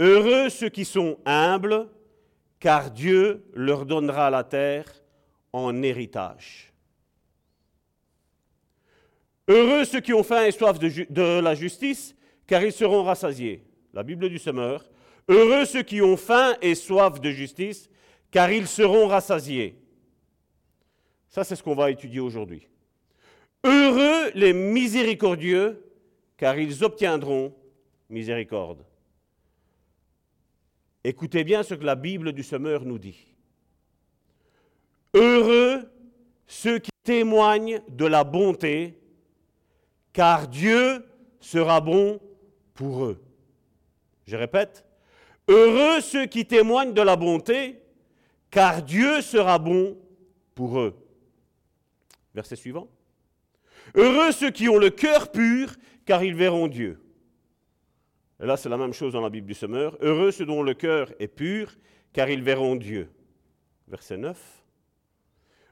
Heureux ceux qui sont humbles, car Dieu leur donnera la terre en héritage. Heureux ceux qui ont faim et soif de, la justice, car ils seront rassasiés la Bible du semeur. Heureux ceux qui ont faim et soif de justice, car ils seront rassasiés. Ça, c'est ce qu'on va étudier aujourd'hui. Heureux les miséricordieux, car ils obtiendront miséricorde. Écoutez bien ce que la Bible du semeur nous dit. Heureux ceux qui témoignent de la bonté, car Dieu sera bon pour eux. Je répète, heureux ceux qui témoignent de la bonté, car Dieu sera bon pour eux. Verset suivant. Heureux ceux qui ont le cœur pur, car ils verront Dieu. Et là, c'est la même chose dans la Bible du Semeur. Heureux ceux dont le cœur est pur, car ils verront Dieu. Verset 9.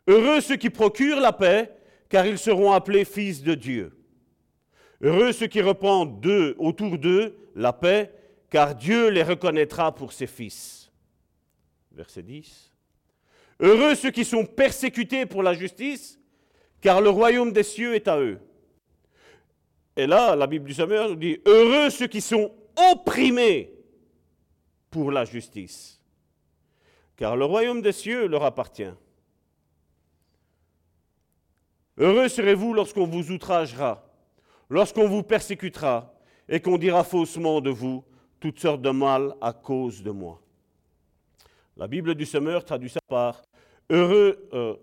Heureux ceux qui procurent la paix, car ils seront appelés fils de Dieu. Heureux ceux qui reprennent d'eux, autour d'eux la paix, car Dieu les reconnaîtra pour ses fils. Verset 10. Heureux ceux qui sont persécutés pour la justice, car le royaume des cieux est à eux. Et là, la Bible du Sommeur nous dit, heureux ceux qui sont opprimés pour la justice, car le royaume des cieux leur appartient. Heureux serez-vous lorsqu'on vous outragera, lorsqu'on vous persécutera et qu'on dira faussement de vous toutes sortes de mal à cause de moi. La Bible du Semeur traduit ça par Heureux, euh.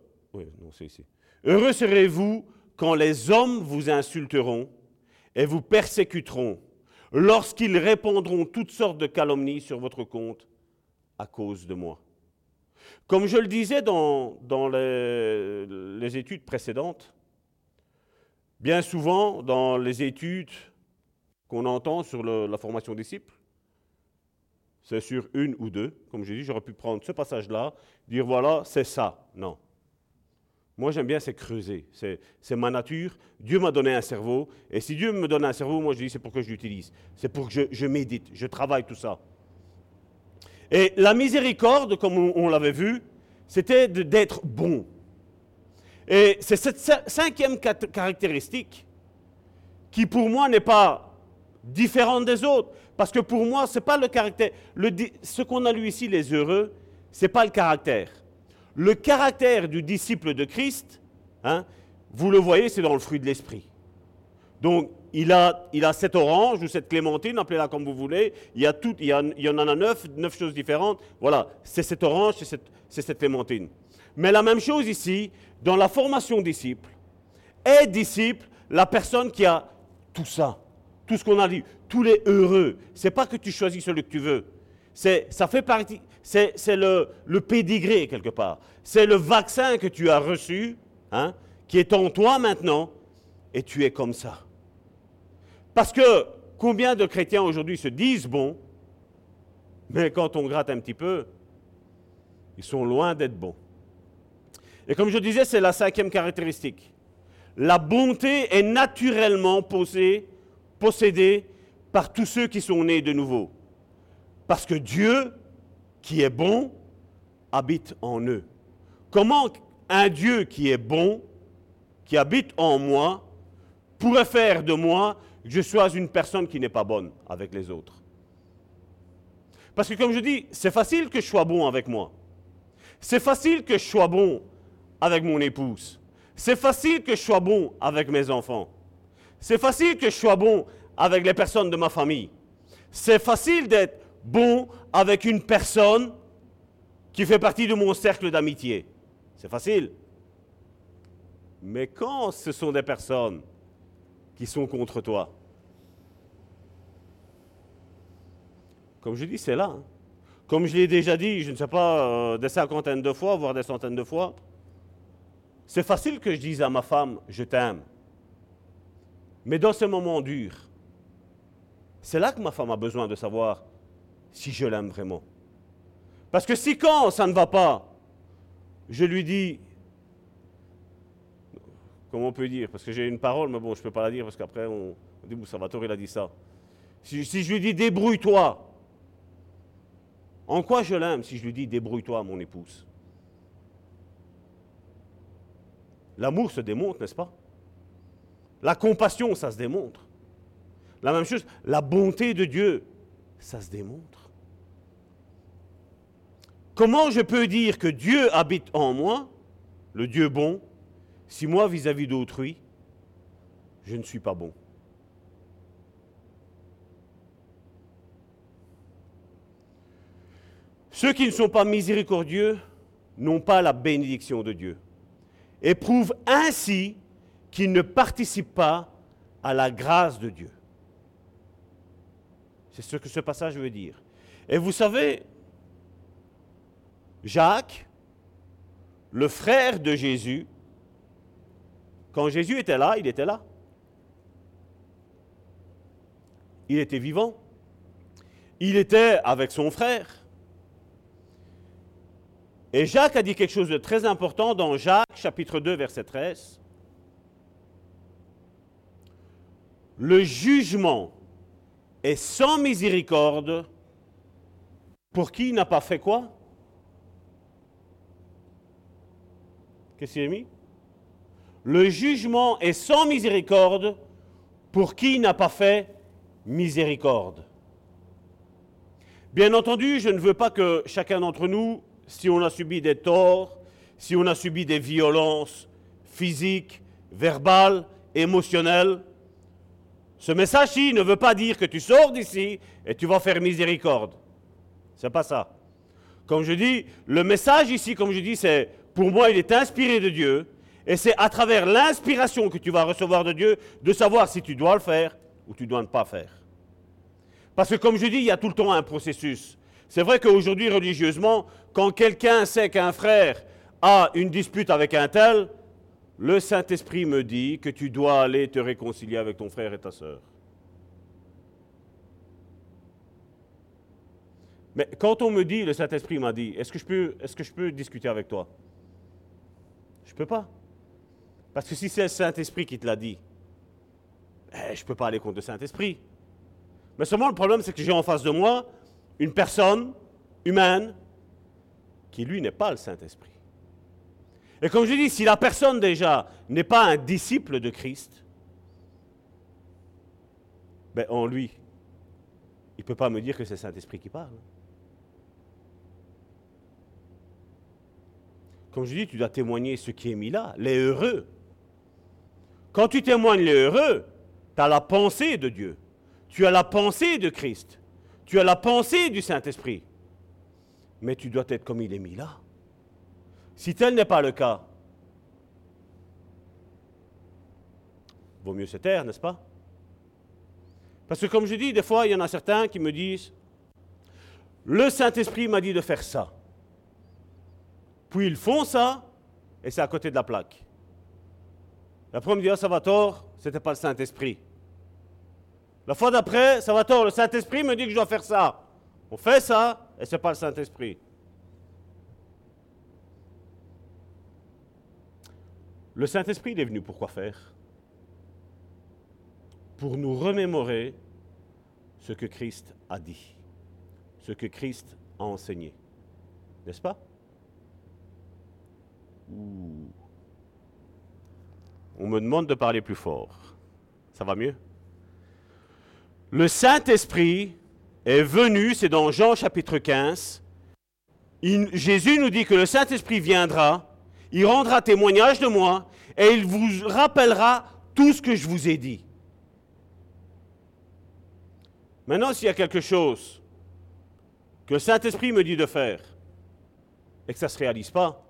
Heureux serez-vous quand les hommes vous insulteront et vous persécuteront, lorsqu'ils répondront toutes sortes de calomnies sur votre compte à cause de moi. Comme je le disais dans, dans les, les études précédentes, bien souvent dans les études qu'on entend sur la formation des disciples, c'est sur une ou deux. Comme j'ai dit, j'aurais pu prendre ce passage-là, dire voilà, c'est ça. Non. Moi, j'aime bien, c'est creuser. C'est ma nature. Dieu m'a donné un cerveau. Et si Dieu me donne un cerveau, moi, je dis, c'est pour que je l'utilise. C'est pour que je, médite, je travaille tout ça. Et la miséricorde, comme on, l'avait vu, c'était d'être bon. Et c'est cette cinquième caractéristique qui, pour moi, n'est pas différente des autres. Parce que pour moi, ce n'est pas le caractère. ce qu'on a lu ici, les heureux, ce n'est pas le caractère. Le caractère du disciple de Christ, hein, vous le voyez, c'est dans le fruit de l'esprit. Donc, il a, il a cette orange ou cette clémentine, appelez-la comme vous voulez. Il y, a tout, il, y en a neuf, neuf choses différentes. Voilà, c'est cette orange, c'est cette, cette clémentine. Mais la même chose ici, dans la formation disciple, est disciple la personne qui a tout ça tout ce qu'on a dit, tous les heureux. C'est pas que tu choisis celui que tu veux. C'est, ça fait partie, c'est, le, le pédigré quelque part. C'est le vaccin que tu as reçu, hein, qui est en toi maintenant, et tu es comme ça. Parce que combien de chrétiens aujourd'hui se disent bons, mais quand on gratte un petit peu, Ils sont loin d'être bons. Et comme je disais, c'est la cinquième caractéristique. La bonté est naturellement posée, possédée par tous ceux qui sont nés de nouveau. Parce que Dieu, qui est bon, habite en eux. Comment un Dieu qui est bon, qui habite en moi, pourrait faire de moi que je sois une personne qui n'est pas bonne avec les autres? Parce que comme je dis, c'est facile que je sois bon avec moi. C'est facile que je sois bon avec mon épouse. C'est facile que je sois bon avec mes enfants. C'est facile que je sois bon avec les personnes de ma famille. C'est facile d'être bon avec une personne qui fait partie de mon cercle d'amitié. C'est facile. Mais quand ce sont des personnes qui sont contre toi, comme je dis, c'est là. Hein. Comme je l'ai déjà dit, je ne sais pas, euh, des cinquantaines de fois, voire des centaines de fois, c'est facile que je dise à ma femme, je t'aime. Mais dans ces moments durs, c'est là que ma femme a besoin de savoir si je l'aime vraiment. Parce que si quand ça ne va pas, je lui dis, comment on peut dire Parce que j'ai une parole, mais bon, je ne peux pas la dire parce qu'après on, dit, Salvatore, il a dit ça. Si, si je lui dis, débrouille-toi, en quoi je l'aime si je lui dis, débrouille-toi, mon épouse? L'amour se démontre, n'est-ce pas? La compassion, ça se démontre. La même chose, la bonté de Dieu, ça se démontre. Comment je peux dire que Dieu habite en moi, le Dieu bon, si moi vis-à-vis d'autrui, je ne suis pas bon? Ceux qui ne sont pas miséricordieux n'ont pas la bénédiction de Dieu et prouvent ainsi qu'ils ne participent pas à la grâce de Dieu. C'est ce que ce passage veut dire. Et vous savez, Jacques, le frère de Jésus, quand Jésus était là, il était là. Il était vivant. Il était avec son frère. Et Jacques a dit quelque chose de très important dans Jacques chapitre 2 verset 13. Le jugement est sans miséricorde pour qui n'a pas fait quoi? Qu'est-ce qu'il a mis? Le jugement est sans miséricorde pour qui n'a pas fait miséricorde. Bien entendu, je ne veux pas que chacun d'entre nous, si on a subi des torts, si on a subi des violences physiques, verbales, émotionnelles, ce message-ci ne veut pas dire que tu sors d'ici et tu vas faire miséricorde. C'est pas ça. Comme je dis, le message ici, comme je dis, c'est pour moi, il est inspiré de Dieu. Et c'est à travers l'inspiration que tu vas recevoir de Dieu de savoir si tu dois le faire ou tu dois ne pas faire. Parce que comme je dis, il y a tout le temps un processus. C'est vrai qu'aujourd'hui, religieusement, quand quelqu'un sait qu'un frère a une dispute avec un tel, le Saint-Esprit me dit que tu dois aller te réconcilier avec ton frère et ta sœur. Mais quand on me dit, le Saint-Esprit m'a dit, est-ce que, je peux, est-ce que je peux discuter avec toi? Je ne peux pas. Parce que si c'est le Saint-Esprit qui te l'a dit, eh, je ne peux pas aller contre le Saint-Esprit. Mais seulement le problème, c'est que j'ai en face de moi une personne humaine qui, lui, n'est pas le Saint-Esprit. Et comme je dis, si la personne déjà n'est pas un disciple de Christ, ben en lui, il ne peut pas me dire que c'est le Saint-Esprit qui parle. Comme je dis, tu dois témoigner ce qui est mis là, les heureux. Quand tu témoignes les heureux, tu as la pensée de Dieu. Tu as la pensée de Christ. Tu as la pensée du Saint-Esprit. Mais tu dois être comme il est mis là. Si tel n'est pas le cas, vaut mieux se taire, n'est-ce pas? Parce que comme je dis, des fois, il y en a certains qui me disent, le Saint-Esprit m'a dit de faire ça. Puis ils font ça, et c'est à côté de la plaque. La première dit, ça va tort, c'était pas le Saint-Esprit. La fois d'après, ça va tort, le Saint-Esprit me dit que je dois faire ça. On fait ça, et c'est pas le Saint-Esprit. Le Saint-Esprit, est venu pour quoi faire? Pour nous remémorer ce que Christ a dit, ce que Christ a enseigné. N'est-ce pas? On me demande de parler plus fort. Ça va mieux? Le Saint-Esprit est venu, c'est dans Jean chapitre 15. Jésus nous dit que le Saint-Esprit viendra, il rendra témoignage de moi et il vous rappellera tout ce que je vous ai dit. Maintenant, s'il y a quelque chose que le Saint-Esprit me dit de faire et que ça ne se réalise pas,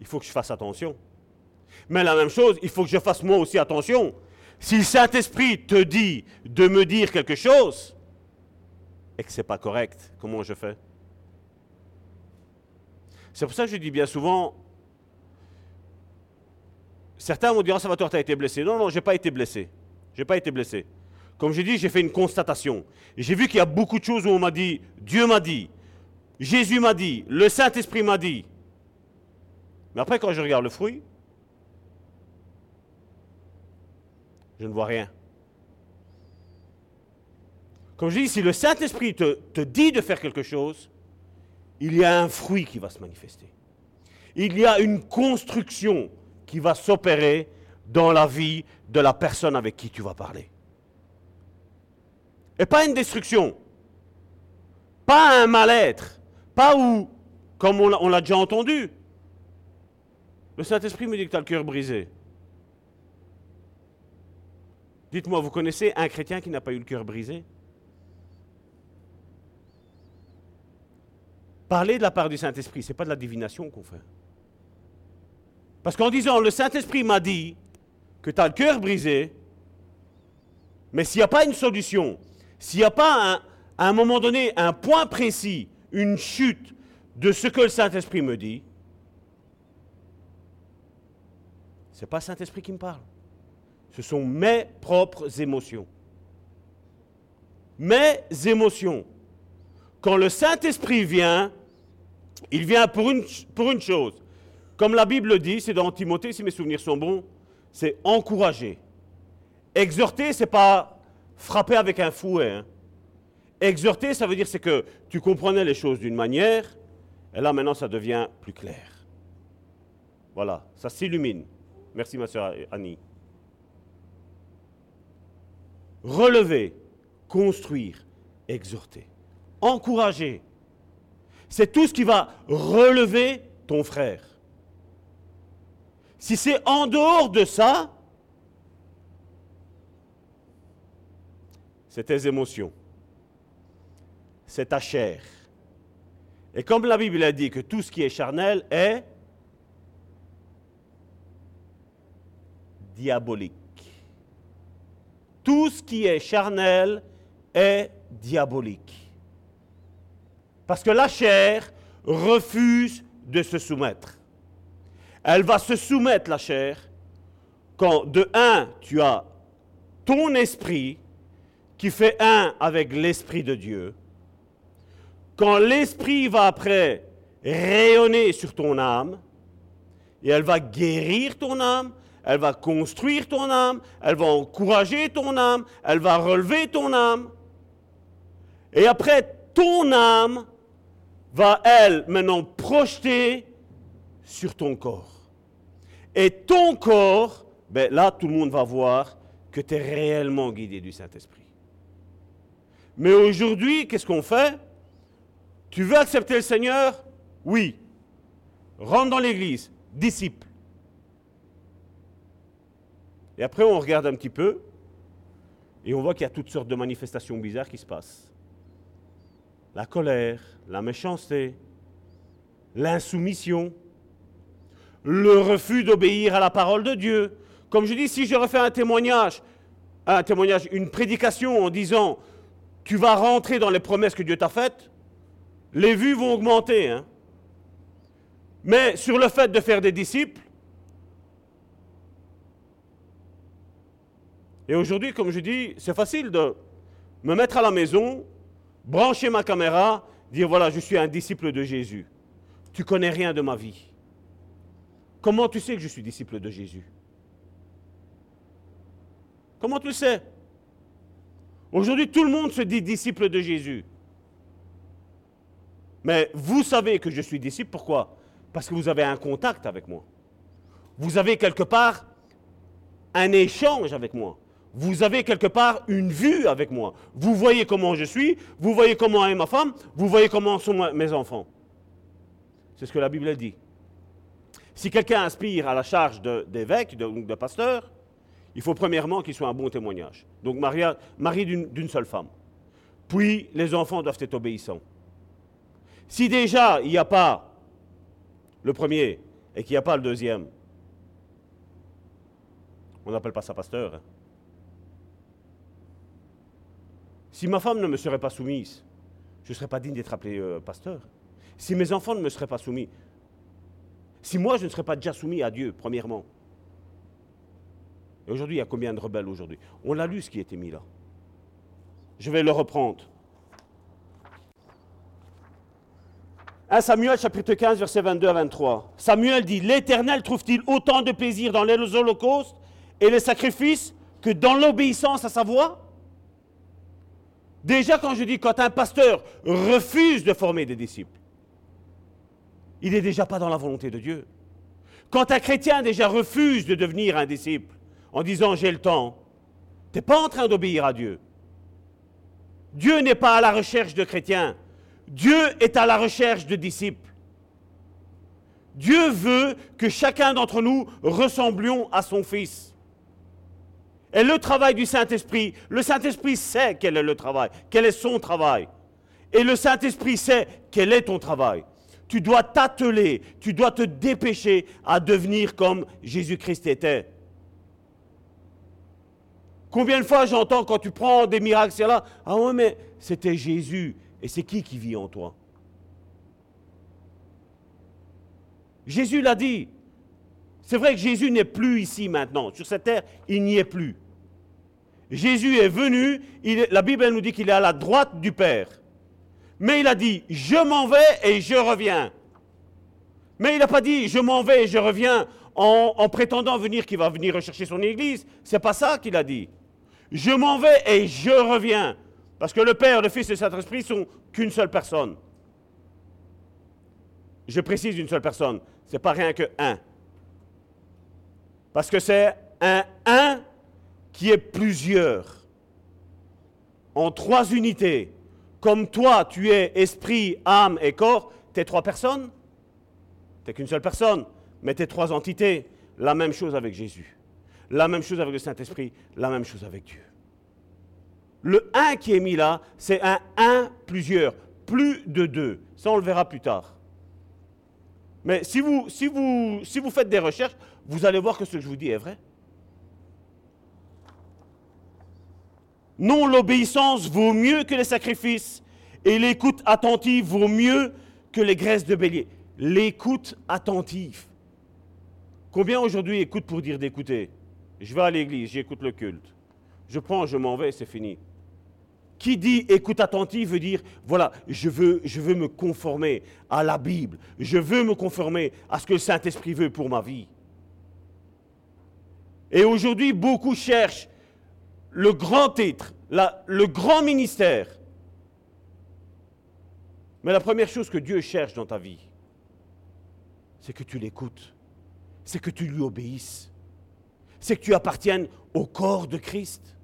il faut que je fasse attention. Mais la même chose, il faut que je fasse moi aussi attention. Si le Saint-Esprit te dit de me dire quelque chose et que ce n'est pas correct, comment je fais? C'est pour ça que je dis bien souvent, certains vont dire, oh, Salvatore, tu as été blessé. Non, non, je n'ai pas été blessé. Je n'ai pas été blessé. Comme je dis, j'ai fait une constatation. J'ai vu qu'il y a beaucoup de choses où on m'a dit, Dieu m'a dit, Jésus m'a dit, le Saint-Esprit m'a dit. Mais après, quand je regarde le fruit, je ne vois rien. Comme je dis, si le Saint-Esprit te, te, dit de faire quelque chose, il y a un fruit qui va se manifester. Il y a une construction qui va s'opérer dans la vie de la personne avec qui tu vas parler. Et pas une destruction, pas un mal-être, pas où, comme on l'a déjà entendu, le Saint-Esprit me dit que tu as le cœur brisé. Dites-moi, vous connaissez un chrétien qui n'a pas eu le cœur brisé? Parler de la part du Saint-Esprit, ce n'est pas de la divination qu'on fait. Parce qu'en disant, le Saint-Esprit m'a dit que tu as le cœur brisé, mais s'il n'y a pas une solution, s'il n'y a pas à un moment donné un point précis, une chute de ce que le Saint-Esprit me dit, Ce n'est pas Saint-Esprit qui me parle. Ce sont mes propres émotions. Mes émotions. Quand le Saint-Esprit vient, il vient pour une, chose. Comme la Bible dit, c'est dans Timothée, si mes souvenirs sont bons, c'est encourager. Exhorter, c'est pas frapper avec un fouet. Hein. Exhorter, ça veut dire que tu comprenais les choses d'une manière, et là maintenant ça devient plus clair. Voilà, ça s'illumine. Merci, ma soeur Annie. Relever, construire, exhorter, encourager. C'est tout ce qui va relever ton frère. Si c'est en dehors de ça, c'est tes émotions, c'est ta chair. Et comme la Bible a dit que tout ce qui est charnel est diabolique. Tout ce qui est charnel est diabolique. Parce que la chair refuse de se soumettre. Elle va se soumettre, la chair, quand de un, tu as ton esprit qui fait un avec l'esprit de Dieu. Quand l'esprit va après rayonner sur ton âme, et elle va guérir ton âme, elle va construire ton âme, elle va encourager ton âme, elle va relever ton âme. Et après, ton âme va, elle, maintenant projeter sur ton corps. Et ton corps, ben là, tout le monde va voir que tu es réellement guidé du Saint-Esprit. Mais aujourd'hui, qu'est-ce qu'on fait? Tu veux accepter le Seigneur? Oui. Rentre dans l'église, disciple. Et après, on regarde un petit peu et on voit qu'il y a toutes sortes de manifestations bizarres qui se passent. La colère, la méchanceté, l'insoumission, le refus d'obéir à la parole de Dieu. Comme je dis, si je refais un témoignage, un témoignage, une prédication en disant tu vas rentrer dans les promesses que Dieu t'a faites, les vues vont augmenter. Hein. Mais sur le fait de faire des disciples, Et aujourd'hui, comme je dis, c'est facile de me mettre à la maison, brancher ma caméra, dire voilà, je suis un disciple de Jésus. Tu connais rien de ma vie. Comment tu sais que je suis disciple de Jésus? Comment tu le sais? Aujourd'hui, tout le monde se dit disciple de Jésus. Mais vous savez que je suis disciple, pourquoi? Parce que vous avez un contact avec moi. Vous avez quelque part un échange avec moi. Vous avez quelque part une vue avec moi. Vous voyez comment je suis, vous voyez comment est ma femme, vous voyez comment sont mes enfants. C'est ce que la Bible dit. Si quelqu'un aspire à la charge d'évêque, de, de, pasteur, il faut premièrement qu'il soit un bon témoignage. Donc mari d'une seule femme. Puis les enfants doivent être obéissants. Si déjà il n'y a pas le premier et qu'il n'y a pas le deuxième, on n'appelle pas ça pasteur. Hein. Si ma femme ne me serait pas soumise, je ne serais pas digne d'être appelé euh, pasteur. Si mes enfants ne me seraient pas soumis, si moi je ne serais pas déjà soumis à Dieu, premièrement. Et aujourd'hui, il y a combien de rebelles aujourd'hui? On l'a lu ce qui était mis là. Je vais le reprendre. 1 Samuel chapitre 15, verset 22 à 23. Samuel dit, L'Éternel trouve-t-il autant de plaisir dans les holocaustes et les sacrifices que dans l'obéissance à sa voix? Déjà quand je dis quand un pasteur refuse de former des disciples, il n'est déjà pas dans la volonté de Dieu. Quand un chrétien déjà refuse de devenir un disciple en disant j'ai le temps, tu n'es pas en train d'obéir à Dieu. Dieu n'est pas à la recherche de chrétiens. Dieu est à la recherche de disciples. Dieu veut que chacun d'entre nous ressemblions à son Fils. Et le travail du Saint-Esprit, le Saint-Esprit sait quel est le travail, quel est son travail. Et le Saint-Esprit sait quel est ton travail. Tu dois t'atteler, tu dois te dépêcher à devenir comme Jésus-Christ était. Combien de fois j'entends quand tu prends des miracles, c'est là, ah ouais, mais c'était Jésus. Et c'est qui qui vit en toi? Jésus l'a dit. C'est vrai que Jésus n'est plus ici maintenant. Sur cette terre, il n'y est plus. Jésus est venu, la Bible nous dit qu'il est à la droite du Père. Mais il a dit, je m'en vais et je reviens. Mais il n'a pas dit, je m'en vais et je reviens en, en prétendant venir qu'il va venir rechercher son Église. C'est pas ça qu'il a dit. Je m'en vais et je reviens. Parce que le Père, le Fils et le Saint-Esprit sont qu'une seule personne. Je précise une seule personne. Ce n'est pas rien que un. Parce que c'est un un qui est plusieurs. En trois unités. Comme toi, tu es esprit, âme et corps, tu es trois personnes. Tu n'es qu'une seule personne. Mais tu es trois entités. La même chose avec Jésus. La même chose avec le Saint-Esprit. La même chose avec Dieu. Le 1 qui est mis là, c'est un 1 plusieurs, plus de 2. Ça, on le verra plus tard. Mais si vous, si vous, si vous faites des recherches, vous allez voir que ce que je vous dis est vrai. Non, l'obéissance vaut mieux que les sacrifices, et l'écoute attentive vaut mieux que les graisses de bélier. L'écoute attentive. Combien aujourd'hui écoutent pour dire d'écouter? Je vais à l'église, j'écoute le culte. Je prends, je m'en vais, c'est fini. Qui dit écoute attentive veut dire, voilà, je veux, je veux me conformer à la Bible, je veux me conformer à ce que le Saint-Esprit veut pour ma vie. Et aujourd'hui, beaucoup cherchent le grand titre, le grand ministère. Mais la première chose que Dieu cherche dans ta vie, c'est que tu l'écoutes, c'est que tu lui obéisses, c'est que tu appartiennes au corps de Christ.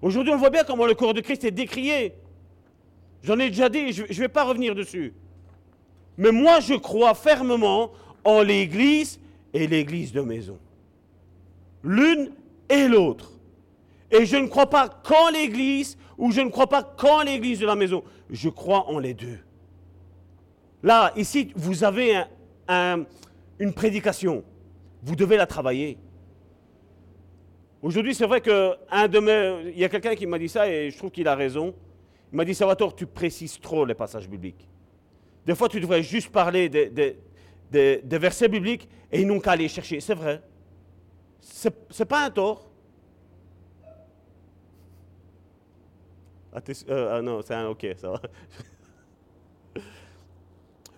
Aujourd'hui, on voit bien comment le corps de Christ est décrié. J'en ai déjà dit, je ne vais pas revenir dessus. Mais moi, je crois fermement en l'Église et l'Église de maison. L'une et l'autre. Et je ne crois pas qu'en l'Église ou je ne crois pas qu'en l'Église de la maison. Je crois en les deux. Là, ici, vous avez une prédication. Vous devez la travailler. Aujourd'hui, c'est vrai qu'un de mes. Il y a quelqu'un qui m'a dit ça et je trouve qu'il a raison. Il m'a dit Salvatore, tu précises trop les passages bibliques. Des fois, tu devrais juste parler des, versets bibliques et ils n'ont qu'à aller chercher. C'est vrai. C'est pas un tort. Ah, euh, ah non, c'est un OK, ça va.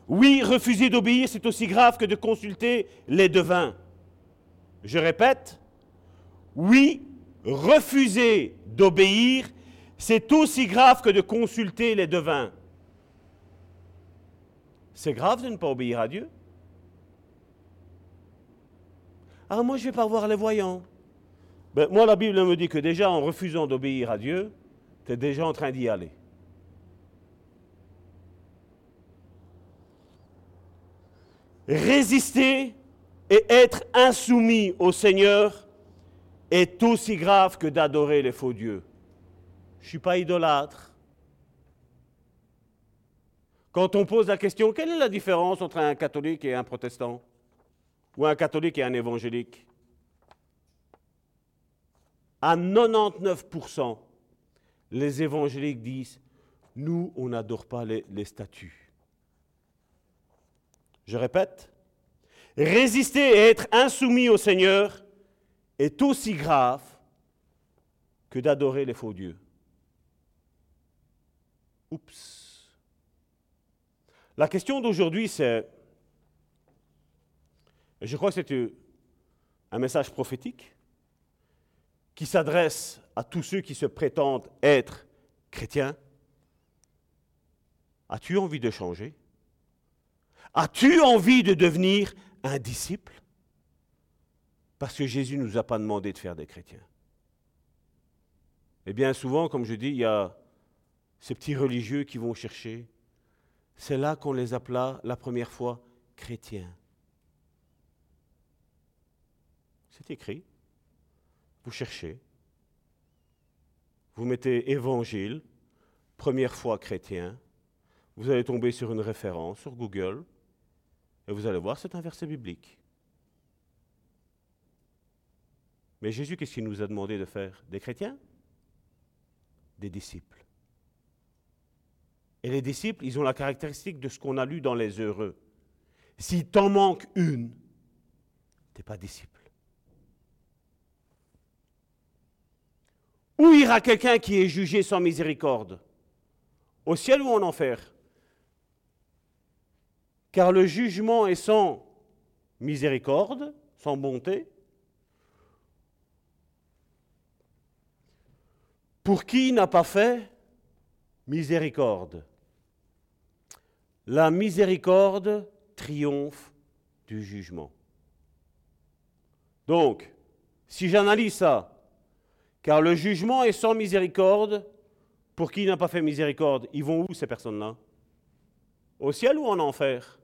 Oui, refuser d'obéir, c'est aussi grave que de consulter les devins. Je répète, oui, refuser d'obéir, c'est aussi grave que de consulter les devins. C'est grave de ne pas obéir à Dieu. Ah, moi, je ne vais pas voir les voyants. Ben, moi, la Bible me dit que déjà, en refusant d'obéir à Dieu, tu es déjà en train d'y aller. Résister et être insoumis au Seigneur est aussi grave que d'adorer les faux dieux. Je ne suis pas idolâtre. Quand on pose la question, quelle est la différence entre un catholique et un protestant? Ou un catholique et un évangélique À 99%, les évangéliques disent, nous, on n'adore pas les, les statues. Je répète, résister et être insoumis au Seigneur est aussi grave que d'adorer les faux dieux. Oups. La question d'aujourd'hui, c'est, je crois que c'est un message prophétique qui s'adresse à tous ceux qui se prétendent être chrétiens. As-tu envie de changer? As-tu envie de devenir un disciple? Parce que Jésus ne nous a pas demandé de faire des chrétiens. Et bien souvent, comme je dis, il y a ces petits religieux qui vont chercher. C'est là qu'on les appela la première fois chrétiens. C'est écrit. Vous cherchez. Vous mettez évangile, première fois chrétien. Vous allez tomber sur une référence sur Google. Et vous allez voir, c'est un verset biblique. Mais Jésus, qu'est-ce qu'il nous a demandé de faire? Des chrétiens? Des disciples. Et les disciples, ils ont la caractéristique de ce qu'on a lu dans les heureux. S'il t'en manque une, tu n'es pas disciple. Où ira quelqu'un qui est jugé sans miséricorde? Au ciel ou en enfer? Car le jugement est sans miséricorde, sans bonté. Pour qui n'a pas fait miséricorde? La miséricorde triomphe du jugement. Donc, si j'analyse ça, car le jugement est sans miséricorde, pour qui n'a pas fait miséricorde, ils vont où ces personnes-là? Au ciel ou en enfer?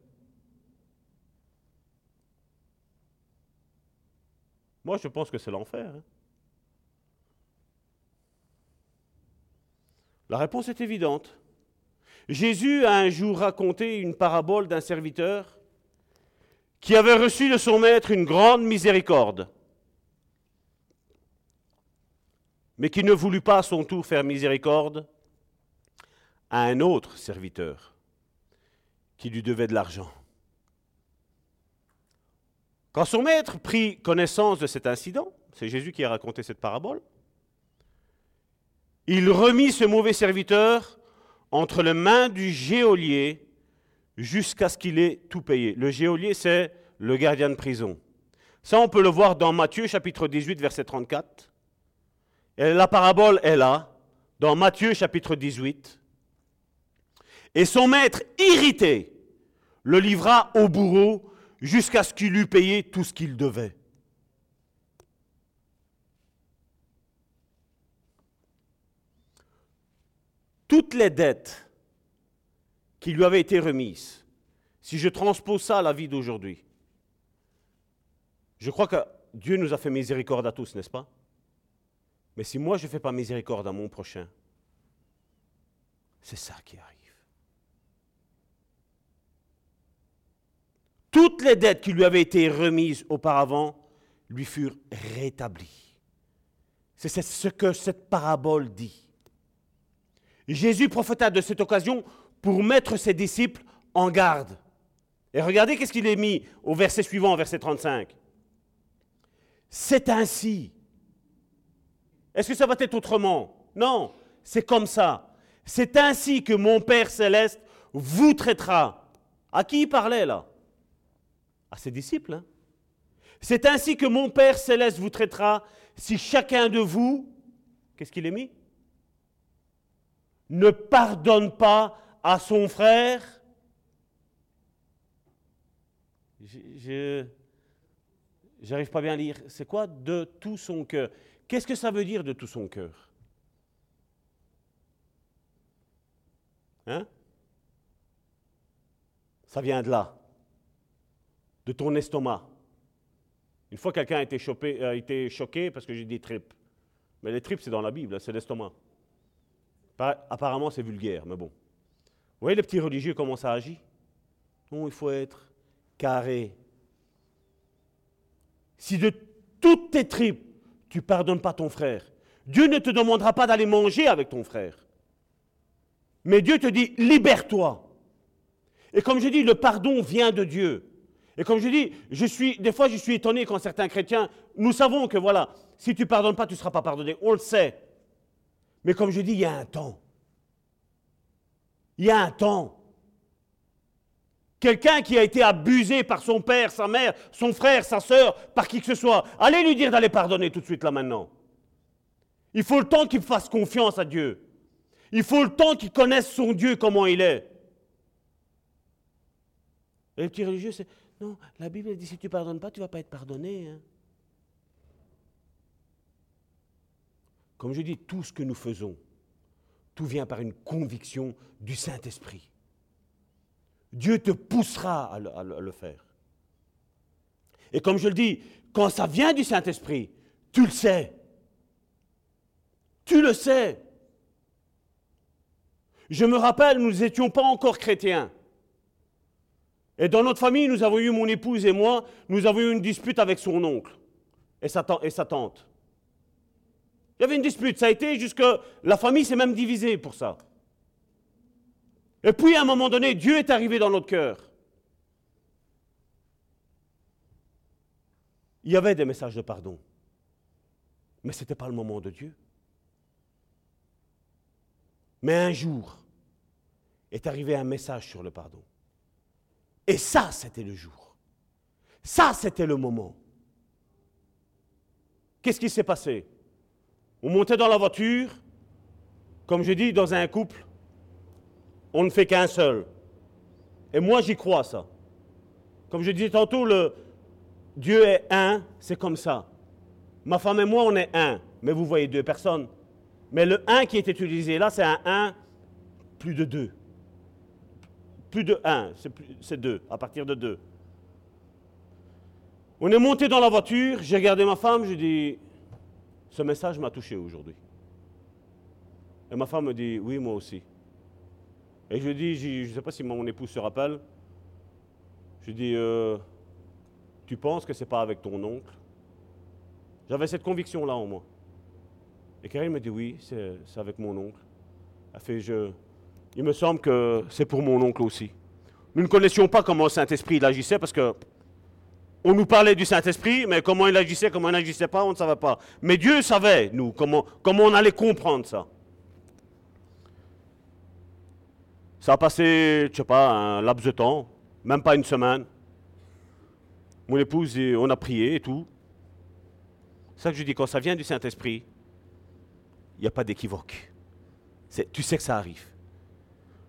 Moi, je pense que c'est l'enfer. Hein. La réponse est évidente. Jésus a un jour raconté une parabole d'un serviteur qui avait reçu de son maître une grande miséricorde, mais qui ne voulut pas à son tour faire miséricorde à un autre serviteur qui lui devait de l'argent. Quand son maître prit connaissance de cet incident, c'est Jésus qui a raconté cette parabole, il remit ce mauvais serviteur entre les mains du geôlier jusqu'à ce qu'il ait tout payé. Le geôlier, c'est le gardien de prison. Ça, on peut le voir dans Matthieu chapitre 18, verset 34. La parabole est là, dans Matthieu chapitre 18. Et son maître, irrité, le livra au bourreau jusqu'à ce qu'il eût payé tout ce qu'il devait. toutes les dettes qui lui avaient été remises, si je transpose ça à la vie d'aujourd'hui, je crois que Dieu nous a fait miséricorde à tous, n'est-ce pas? Mais si moi je ne fais pas miséricorde à mon prochain, c'est ça qui arrive. Toutes les dettes qui lui avaient été remises auparavant lui furent rétablies. C'est ce que cette parabole dit. Jésus profita de cette occasion pour mettre ses disciples en garde. Et regardez qu'est-ce qu'il est mis au verset suivant, verset 35. C'est ainsi. Est-ce que ça va être autrement? Non, c'est comme ça. C'est ainsi que mon Père céleste vous traitera À qui il parlait là? À ses disciples. Hein. C'est ainsi que mon Père céleste vous traitera si chacun de vous, qu'est-ce qu'il est mis? Ne pardonne pas à son frère. Je n'arrive pas bien à lire. C'est quoi? De tout son cœur Qu'est-ce que ça veut dire de tout son cœur? Hein? Ça vient de là, de ton estomac. Une fois, quelqu'un a été, a été choqué parce que j'ai dit tripes. Mais les tripes, c'est dans la Bible, c'est l'estomac. Apparemment, c'est vulgaire, mais bon. Vous voyez les petits religieux comment ça agit? Non, il faut être carré. Si de toutes tes tripes, tu pardonnes pas ton frère, Dieu ne te demandera pas d'aller manger avec ton frère. Mais Dieu te dit, libère-toi. Et comme je dis, le pardon vient de Dieu. Et comme je dis, je suis, des fois je suis étonné quand certains chrétiens, nous savons que voilà, si tu ne pardonnes pas, tu ne seras pas pardonné. On le sait. Mais comme je dis, il y a un temps. Il y a un temps. Quelqu'un qui a été abusé par son père, sa mère, son frère, sa soeur, par qui que ce soit, allez lui dire d'aller pardonner tout de suite là maintenant. Il faut le temps qu'il fasse confiance à Dieu. Il faut le temps qu'il connaisse son Dieu, comment il est. Et les petits religieux, c'est non, la Bible dit si tu ne pardonnes pas, tu ne vas pas être pardonné. Hein. Comme je dis, tout ce que nous faisons, tout vient par une conviction du Saint-Esprit. Dieu te poussera à le, faire. Et comme je le dis, quand ça vient du Saint-Esprit, tu le sais. Tu le sais. Je me rappelle, nous n'étions pas encore chrétiens. Et dans notre famille, nous avons eu, mon épouse et moi, nous avons eu une dispute avec son oncle et sa, et sa tante. Il y avait une dispute, ça a été jusque... La famille s'est même divisée pour ça. Et puis à un moment donné, Dieu est arrivé dans notre cœur. Il y avait des messages de pardon. Mais ce n'était pas le moment de Dieu. Mais un jour est arrivé un message sur le pardon. Et ça, c'était le jour. Ça, c'était le moment. Qu'est-ce qui s'est passé? On montait dans la voiture, comme je dis, dans un couple, on ne fait qu'un seul. Et moi, j'y crois, ça. Comme je disais tantôt, le Dieu est un, c'est comme ça. Ma femme et moi, on est un. Mais vous voyez deux personnes. Mais le un qui est utilisé là, c'est un un plus de deux plus de 1, c'est 2, à partir de 2. On est monté dans la voiture, j'ai regardé ma femme, j'ai dit, ce message m'a touché aujourd'hui. Et ma femme me dit, oui, moi aussi. Et je dis, je ne sais pas si mon épouse se rappelle, je dis, euh, tu penses que ce n'est pas avec ton oncle? J'avais cette conviction-là en moi. Et Karine me dit, oui, c'est avec mon oncle. Elle fait, je, il me semble que c'est pour mon oncle aussi. Nous ne connaissions pas comment le Saint-Esprit agissait parce que on nous parlait du Saint-Esprit, mais comment il agissait, comment il n'agissait pas, on ne savait pas. Mais Dieu savait, nous, comment, comment on allait comprendre ça. Ça a passé, je sais pas, un laps de temps, même pas une semaine. Mon épouse, on a prié et tout. C'est ça que je dis, quand ça vient du Saint-Esprit, il n'y a pas d'équivoque. Tu sais que ça arrive.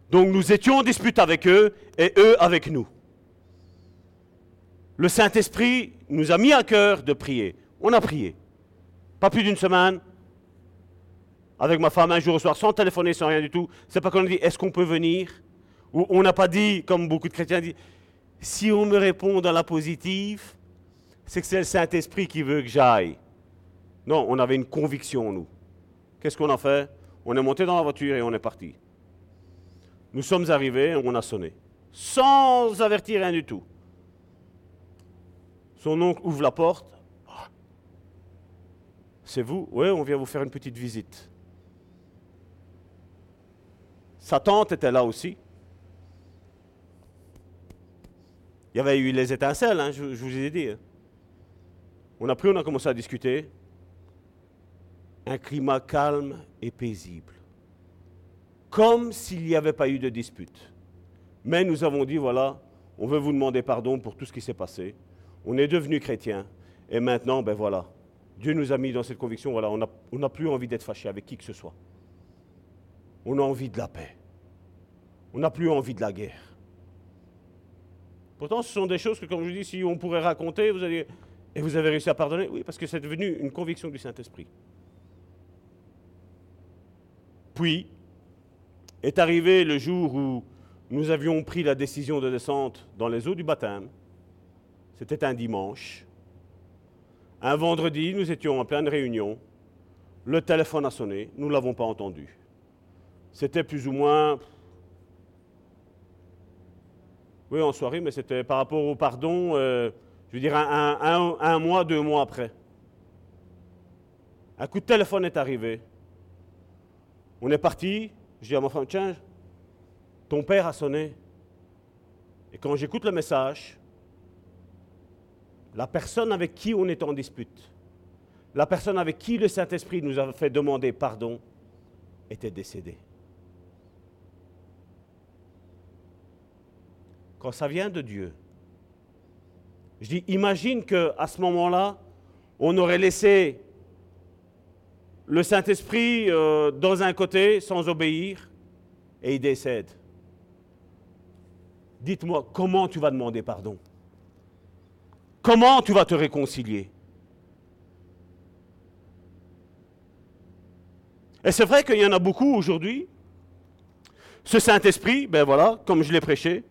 Donc nous étions en dispute avec eux et eux avec nous. Le Saint-Esprit nous a mis à cœur de prier. On a prié. Pas plus d'une semaine. Avec ma femme un jour au soir, sans téléphoner, sans rien du tout. C'est pas qu'on a dit est-ce qu'on peut venir? Ou on n'a pas dit, comme beaucoup de chrétiens disent, si on me répond dans la positive, c'est que c'est le Saint-Esprit qui veut que j'aille. Non, on avait une conviction, nous. Qu'est-ce qu'on a fait? On est monté dans la voiture et on est parti. Nous sommes arrivés, on a sonné, sans avertir rien du tout. Son oncle ouvre la porte. C'est vous? Oui, on vient vous faire une petite visite. Sa tante était là aussi. Il y avait eu les étincelles, hein, je, vous ai dit. Hein. On a pris, on a commencé à discuter. Un climat calme et paisible comme s'il n'y avait pas eu de dispute. Mais nous avons dit, voilà, on veut vous demander pardon pour tout ce qui s'est passé. On est devenu chrétien. Et maintenant, ben voilà, Dieu nous a mis dans cette conviction, voilà, on n'a plus envie d'être fâché avec qui que ce soit. On a envie de la paix. On n'a plus envie de la guerre. Pourtant, ce sont des choses que, comme je dis, si on pourrait raconter, vous allez... Et vous avez réussi à pardonner Oui, parce que c'est devenu une conviction du Saint-Esprit. Puis, est arrivé le jour où nous avions pris la décision de descente dans les eaux du baptême. C'était un dimanche. Un vendredi, nous étions en pleine réunion. Le téléphone a sonné, nous ne l'avons pas entendu. C'était plus ou moins... Oui, en soirée, mais c'était par rapport au pardon, euh, je veux dire un, mois, deux mois après. Un coup de téléphone est arrivé. On est parti. Je dis à mon frère, tiens, ton père a sonné. Et quand j'écoute le message, la personne avec qui on est en dispute, la personne avec qui le Saint-Esprit nous a fait demander pardon, était décédée. Quand ça vient de Dieu, je dis, imagine qu'à ce moment-là, on aurait laissé le Saint-Esprit euh, dans un côté sans obéir et il décède. Dites-moi, comment tu vas demander pardon? Comment tu vas te réconcilier? Et c'est vrai qu'il y en a beaucoup aujourd'hui. Ce Saint-Esprit, ben voilà, comme je l'ai prêché,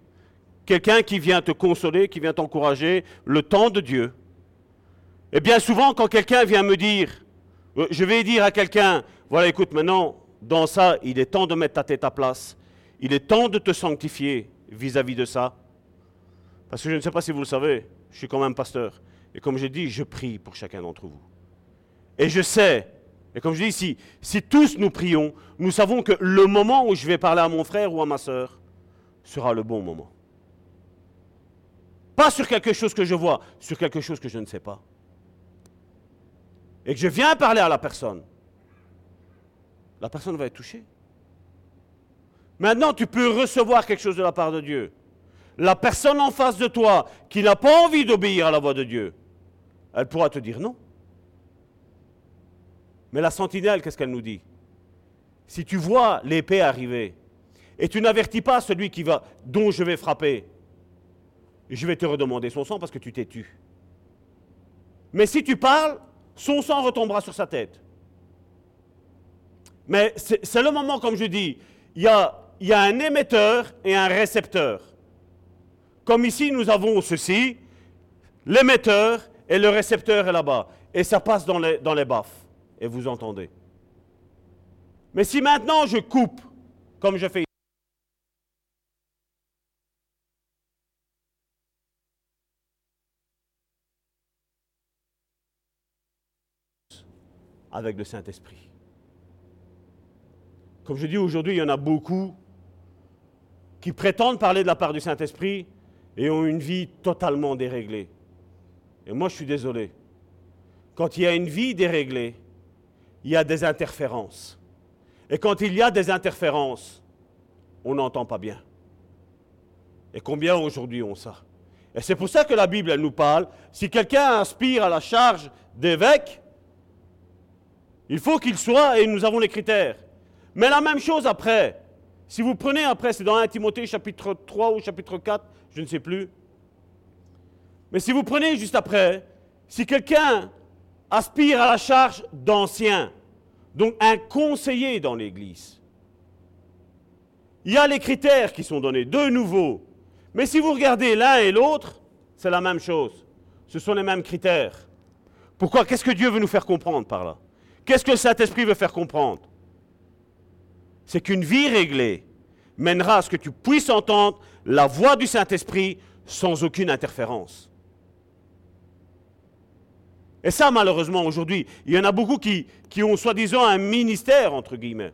quelqu'un qui vient te consoler, qui vient t'encourager, le temps de Dieu. Et bien souvent, quand quelqu'un vient me dire, euh, je vais dire à quelqu'un, voilà, écoute, maintenant, dans ça, il est temps de mettre ta tête à place. Il est temps de te sanctifier vis-à-vis de ça. Parce que je ne sais pas si vous le savez, je suis quand même pasteur. Et comme je dis, je prie pour chacun d'entre vous. Et je sais, et comme je dis, si, si tous nous prions, nous savons que le moment où je vais parler à mon frère ou à ma soeur sera le bon moment. Pas sur quelque chose que je vois, sur quelque chose que je ne sais pas. Et que je viens parler à la personne. La personne va être touchée. Maintenant, tu peux recevoir quelque chose de la part de Dieu. La personne en face de toi qui n'a pas envie d'obéir à la voix de Dieu, elle pourra te dire non. Mais la sentinelle, qu'est-ce qu'elle nous dit? Si tu vois l'épée arriver et tu n'avertis pas celui qui va, dont je vais frapper, je vais te redemander son sang parce que tu t'es tu. Mais si tu parles, son sang retombera sur sa tête. Mais c'est le moment, comme je dis, il y a, un émetteur et un récepteur. Comme ici, nous avons ceci, l'émetteur et le récepteur est là-bas. Et ça passe dans les, dans. Et vous entendez. Mais si maintenant je coupe, comme je fais avec le Saint-Esprit. Comme je dis aujourd'hui, il y en a beaucoup qui prétendent parler de la part du Saint-Esprit et ont une vie totalement déréglée. Et moi, je suis désolé. Quand il y a une vie déréglée, il y a des interférences. Et quand il y a des interférences, on n'entend pas bien. Et combien aujourd'hui ont ça? Et c'est pour ça que la Bible, elle nous parle. Si quelqu'un aspire à la charge d'évêque, il faut qu'il soit, et nous avons les critères. Mais la même chose après. Si vous prenez après, c'est dans 1 Timothée chapitre 3 ou chapitre 4, je ne sais plus. Mais si vous prenez juste après, si quelqu'un aspire à la charge d'ancien, donc un conseiller dans l'Église, il y a les critères qui sont donnés, de nouveau. Mais si vous regardez l'un et l'autre, c'est la même chose. Ce sont les mêmes critères. Pourquoi? Qu'est-ce que Dieu veut nous faire comprendre par là? Qu'est-ce que le Saint-Esprit veut faire comprendre? C'est qu'une vie réglée mènera à ce que tu puisses entendre la voix du Saint-Esprit sans aucune interférence. Et ça, malheureusement, aujourd'hui, il y en a beaucoup qui, qui ont soi-disant un ministère, entre guillemets.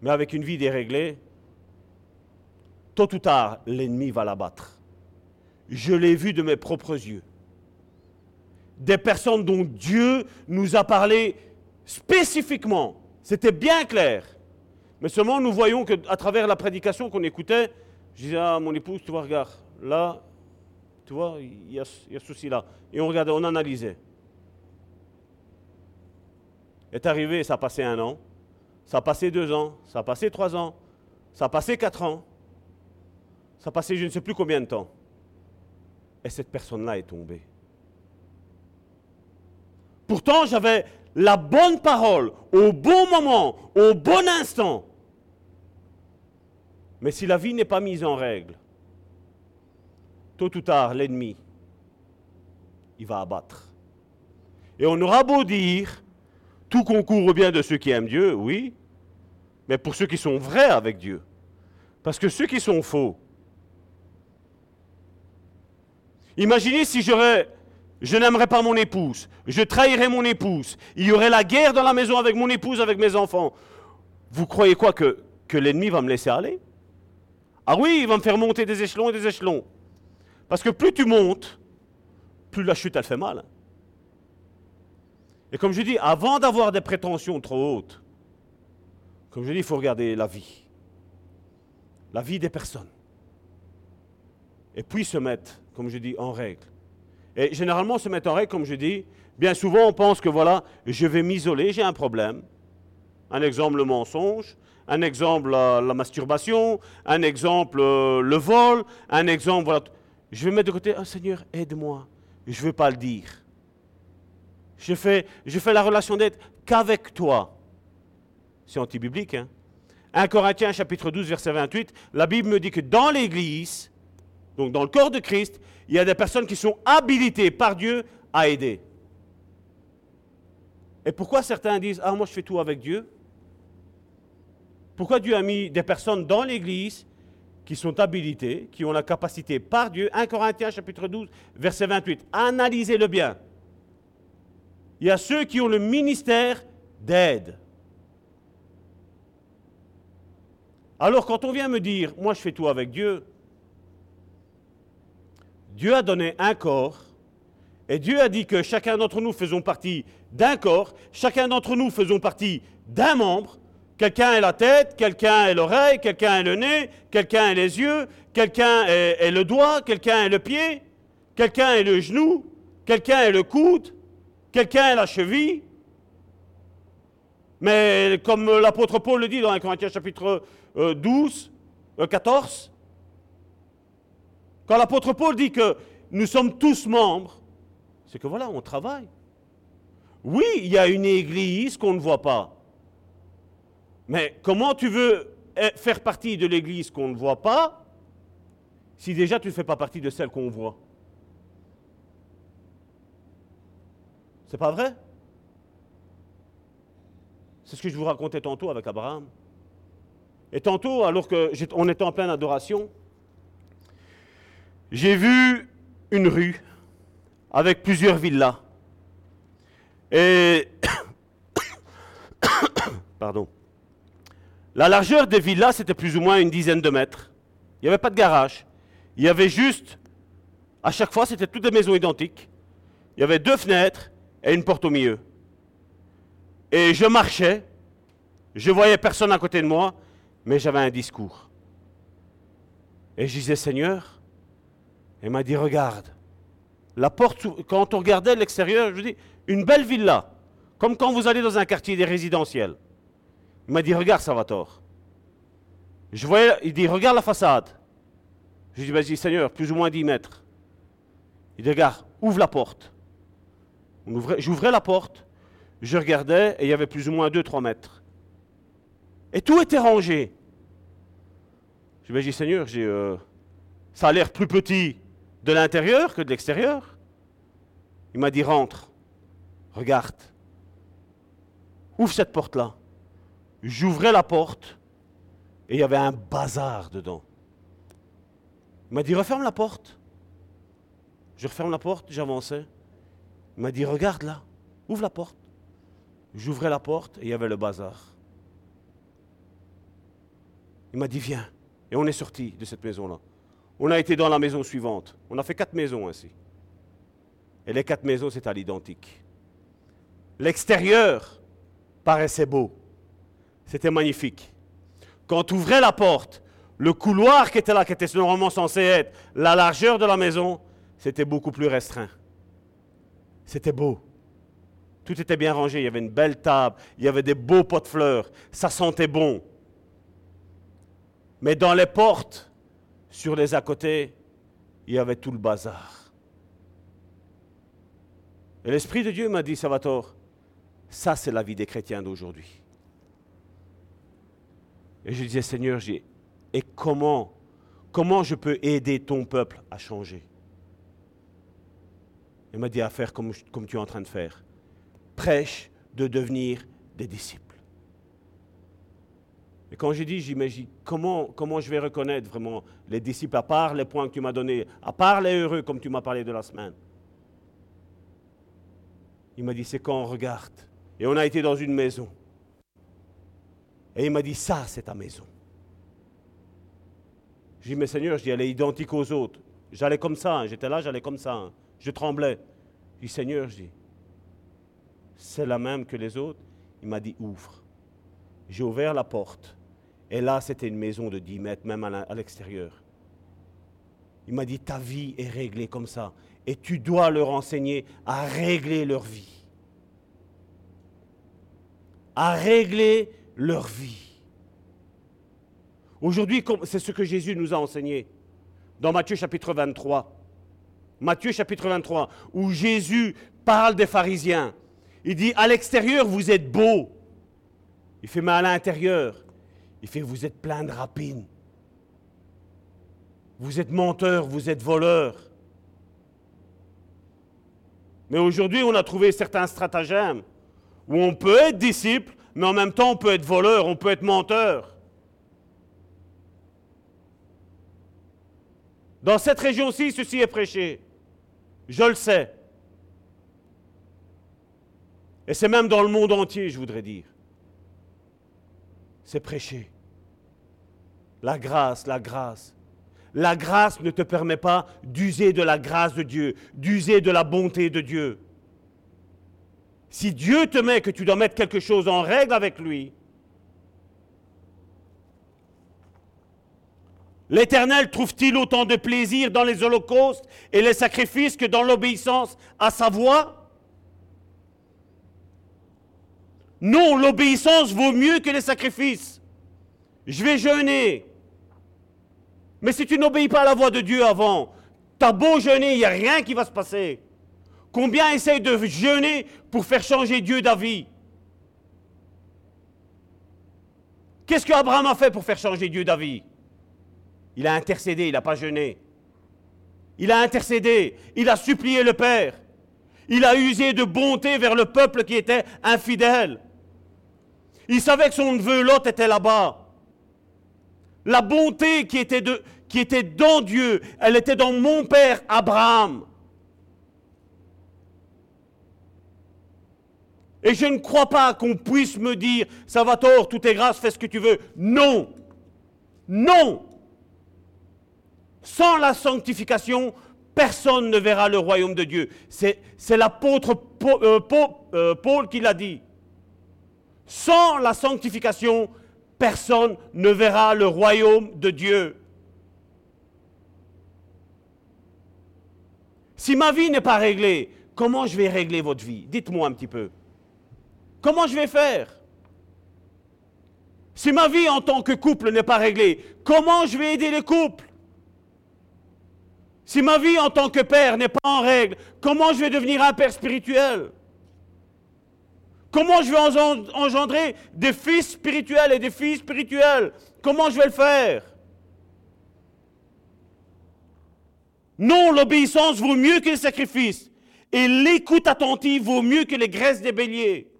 Mais avec une vie déréglée, tôt ou tard, l'ennemi va l'abattre. Je l'ai vu de mes propres yeux des personnes dont Dieu nous a parlé spécifiquement. C'était bien clair. Mais seulement nous voyons qu'à travers la prédication qu'on écoutait, Je disais à mon épouse, tu vois, regarde, là, tu vois, il y a, y a ce souci-là. Et on regardait, on analysait. Est arrivé, ça a passé un an, ça a passé deux ans, ça a passé trois ans, ça a passé quatre ans, ça a passé je ne sais plus combien de temps. Et cette personne-là est tombée. Pourtant, j'avais la bonne parole au bon moment, au bon instant. Mais si la vie n'est pas mise en règle, tôt ou tard, l'ennemi, il va abattre. Et on aura beau dire, tout concourt au bien de ceux qui aiment Dieu, oui, mais pour ceux qui sont vrais avec Dieu. Parce que ceux qui sont faux, imaginez si j'aurais, je n'aimerais pas mon épouse, je trahirais mon épouse, il y aurait la guerre dans la maison avec mon épouse, avec mes enfants. Vous croyez quoi que, que l'ennemi va me laisser aller? Ah oui, il va me faire monter des échelons et des échelons. Parce que plus tu montes, plus la chute elle fait mal. Et comme je dis, avant d'avoir des prétentions trop hautes, comme je dis, il faut regarder la vie. La vie des personnes. Et puis se mettre, comme je dis, en règle. Et généralement, se mettre en règle, comme je dis, bien souvent, on pense que voilà, je vais m'isoler, j'ai un problème. Un exemple, le mensonge. Un exemple, la, masturbation. Un exemple, euh, le vol. Un exemple, voilà. Je vais mettre de côté, ah Seigneur, aide-moi. Je ne veux pas le dire. Je fais, la relation d'aide qu'avec toi. C'est anti-biblique. Hein? 1 Corinthiens chapitre 12 verset 28, la Bible me dit que dans l'Église, donc dans le corps de Christ, il y a des personnes qui sont habilitées par Dieu à aider. Et pourquoi certains disent, ah moi je fais tout avec Dieu? Pourquoi Dieu a mis des personnes dans l'Église qui sont habilitées, qui ont la capacité par Dieu? 1 Corinthiens chapitre 12 verset 28, analysez-le bien. Il y a ceux qui ont le ministère d'aide. Alors quand on vient me dire, moi je fais tout avec Dieu, Dieu a donné un corps, et Dieu a dit que chacun d'entre nous faisons partie d'un corps, chacun d'entre nous faisons partie d'un membre, quelqu'un est la tête, quelqu'un est l'oreille, quelqu'un est le nez, quelqu'un est les yeux, quelqu'un est, le doigt, quelqu'un est le pied, quelqu'un est le genou, quelqu'un est le coude, quelqu'un est la cheville. Mais comme l'apôtre Paul le dit dans 1 Corinthiens chapitre 12, euh, 14, euh, quand l'apôtre Paul dit que nous sommes tous membres, c'est que voilà, on travaille. Oui, il y a une église qu'on ne voit pas. Mais comment tu veux eh, faire partie de l'église qu'on ne voit pas si déjà tu ne fais pas partie de celle qu'on voit? C'est pas vrai? C'est ce que je vous racontais tantôt avec Abraham. Et tantôt, alors qu'on était en pleine adoration, j'ai vu une rue avec plusieurs villas. Et. Pardon. La largeur des villas, c'était plus ou moins une dizaine de mètres. Il n'y avait pas de garage. Il y avait juste. À chaque fois, c'était toutes des maisons identiques. Il y avait deux fenêtres et une porte au milieu. Et je marchais. Je voyais personne à côté de moi mais j'avais un discours. Et je disais, Seigneur, il m'a dit, regarde, la porte, quand on regardait l'extérieur, je dis, une belle villa, comme quand vous allez dans un quartier des résidentiels. Il m'a dit, regarde, Salvatore. Je voyais, il dit, regarde la façade. Je dis, vas-y, Seigneur, plus ou moins 10 mètres. Il dit, regarde, ouvre la porte. J'ouvrais la porte, je regardais et il y avait plus ou moins 2-3 mètres. Et tout était rangé. Je me dis, Seigneur, euh, ça a l'air plus petit de l'intérieur que de l'extérieur. Il m'a dit, rentre, regarde, ouvre cette porte-là. J'ouvrais la porte et il y avait un bazar dedans. Il m'a dit, referme la porte. Je referme la porte, j'avançais. Il m'a dit, regarde là, ouvre la porte. J'ouvrais la porte et il y avait le bazar. Il m'a dit, viens. Et on est sorti de cette maison-là. On a été dans la maison suivante. On a fait quatre maisons ainsi. Et les quatre maisons, c'est à l'identique. L'extérieur paraissait beau. C'était magnifique. Quand tu ouvrais la porte, Le couloir qui était là, qui était normalement censé être la largeur de la maison, c'était beaucoup plus restreint. C'était beau. Tout était bien rangé. Il y avait une belle table. Il y avait des beaux pots de fleurs. Ça sentait bon. Mais dans les portes, sur les à côté, il y avait tout le bazar. Et l'Esprit de Dieu m'a dit, Salvatore, ça c'est la vie des chrétiens d'aujourd'hui. Et je disais, Seigneur, et comment, comment je peux aider ton peuple à changer? Il m'a dit à faire comme, comme tu es en train de faire. Prêche de devenir des disciples. Quand j'ai dit, j'imagine, comment, comment je vais reconnaître vraiment les disciples, à part les points que tu m'as donnés, à part les heureux, comme tu m'as parlé de la semaine? Il m'a dit, c'est quand on regarde. Et on a été dans une maison. Et il m'a dit, ça, c'est ta maison. J'ai dit, mais Seigneur, je dis, elle est identique aux autres. J'allais comme ça, hein. j'étais là, j'allais comme ça. Hein. Je tremblais. Je dis, Seigneur, je dis, c'est la même que les autres? Il m'a dit, ouvre. J'ai ouvert la porte. Et là, c'était une maison de 10 mètres, même à l'extérieur. Il m'a dit, ta vie est réglée comme ça. Et tu dois leur enseigner à régler leur vie. À régler leur vie. Aujourd'hui, c'est ce que Jésus nous a enseigné dans Matthieu chapitre 23. Matthieu chapitre 23, où Jésus parle des pharisiens. Il dit, à l'extérieur, vous êtes beaux. Il fait, mais à l'intérieur, il fait, vous êtes plein de rapines. Vous êtes menteurs, vous êtes voleurs. Mais aujourd'hui, on a trouvé certains stratagèmes où on peut être disciple mais en même temps, on peut être voleur, on peut être menteur. Dans cette région-ci, ceci est prêché. Je le sais. Et c'est même dans le monde entier, je voudrais dire. C'est prêché. La grâce, la grâce. La grâce ne te permet pas d'user de la grâce de Dieu, d'user de la bonté de Dieu. Si Dieu te met que tu dois mettre quelque chose en règle avec lui, l'Éternel trouve-t-il autant de plaisir dans les holocaustes et les sacrifices que dans l'obéissance à sa voix? Non, l'obéissance vaut mieux que les sacrifices. Je vais jeûner. Mais si tu n'obéis pas à la voix de Dieu avant, t'as beau jeûner, il n'y a rien qui va se passer. Combien essayent de jeûner pour faire changer Dieu d'avis? Qu'est-ce qu'Abraham a fait pour faire changer Dieu d'avis? Il a intercédé, il n'a pas jeûné. Il a intercédé, il a supplié le Père. Il a usé de bonté vers le peuple qui était infidèle. Il savait que son neveu Lot était là-bas. La bonté qui était, dans Dieu, elle était dans mon Père Abraham. Et je ne crois pas qu'on puisse me dire, ça va tort, tout est grâce, fais ce que tu veux. Non. Non. Sans la sanctification, personne ne verra le royaume de Dieu. C'est l'apôtre euh, euh, Paul, qui l'a dit. Sans la sanctification, ne verra le royaume de Dieu. Si ma vie n'est pas réglée, comment je vais régler votre vie? Dites-moi un petit peu. Comment je vais faire? Si ma vie en tant que couple n'est pas réglée, comment je vais aider les couples? Si ma vie en tant que père n'est pas en règle, comment je vais devenir un père spirituel? Comment je vais engendrer des fils spirituels et des filles spirituelles? Comment je vais le faire? Non, l'obéissance vaut mieux que le sacrifice. Et l'écoute attentive vaut mieux que les graisses des béliers.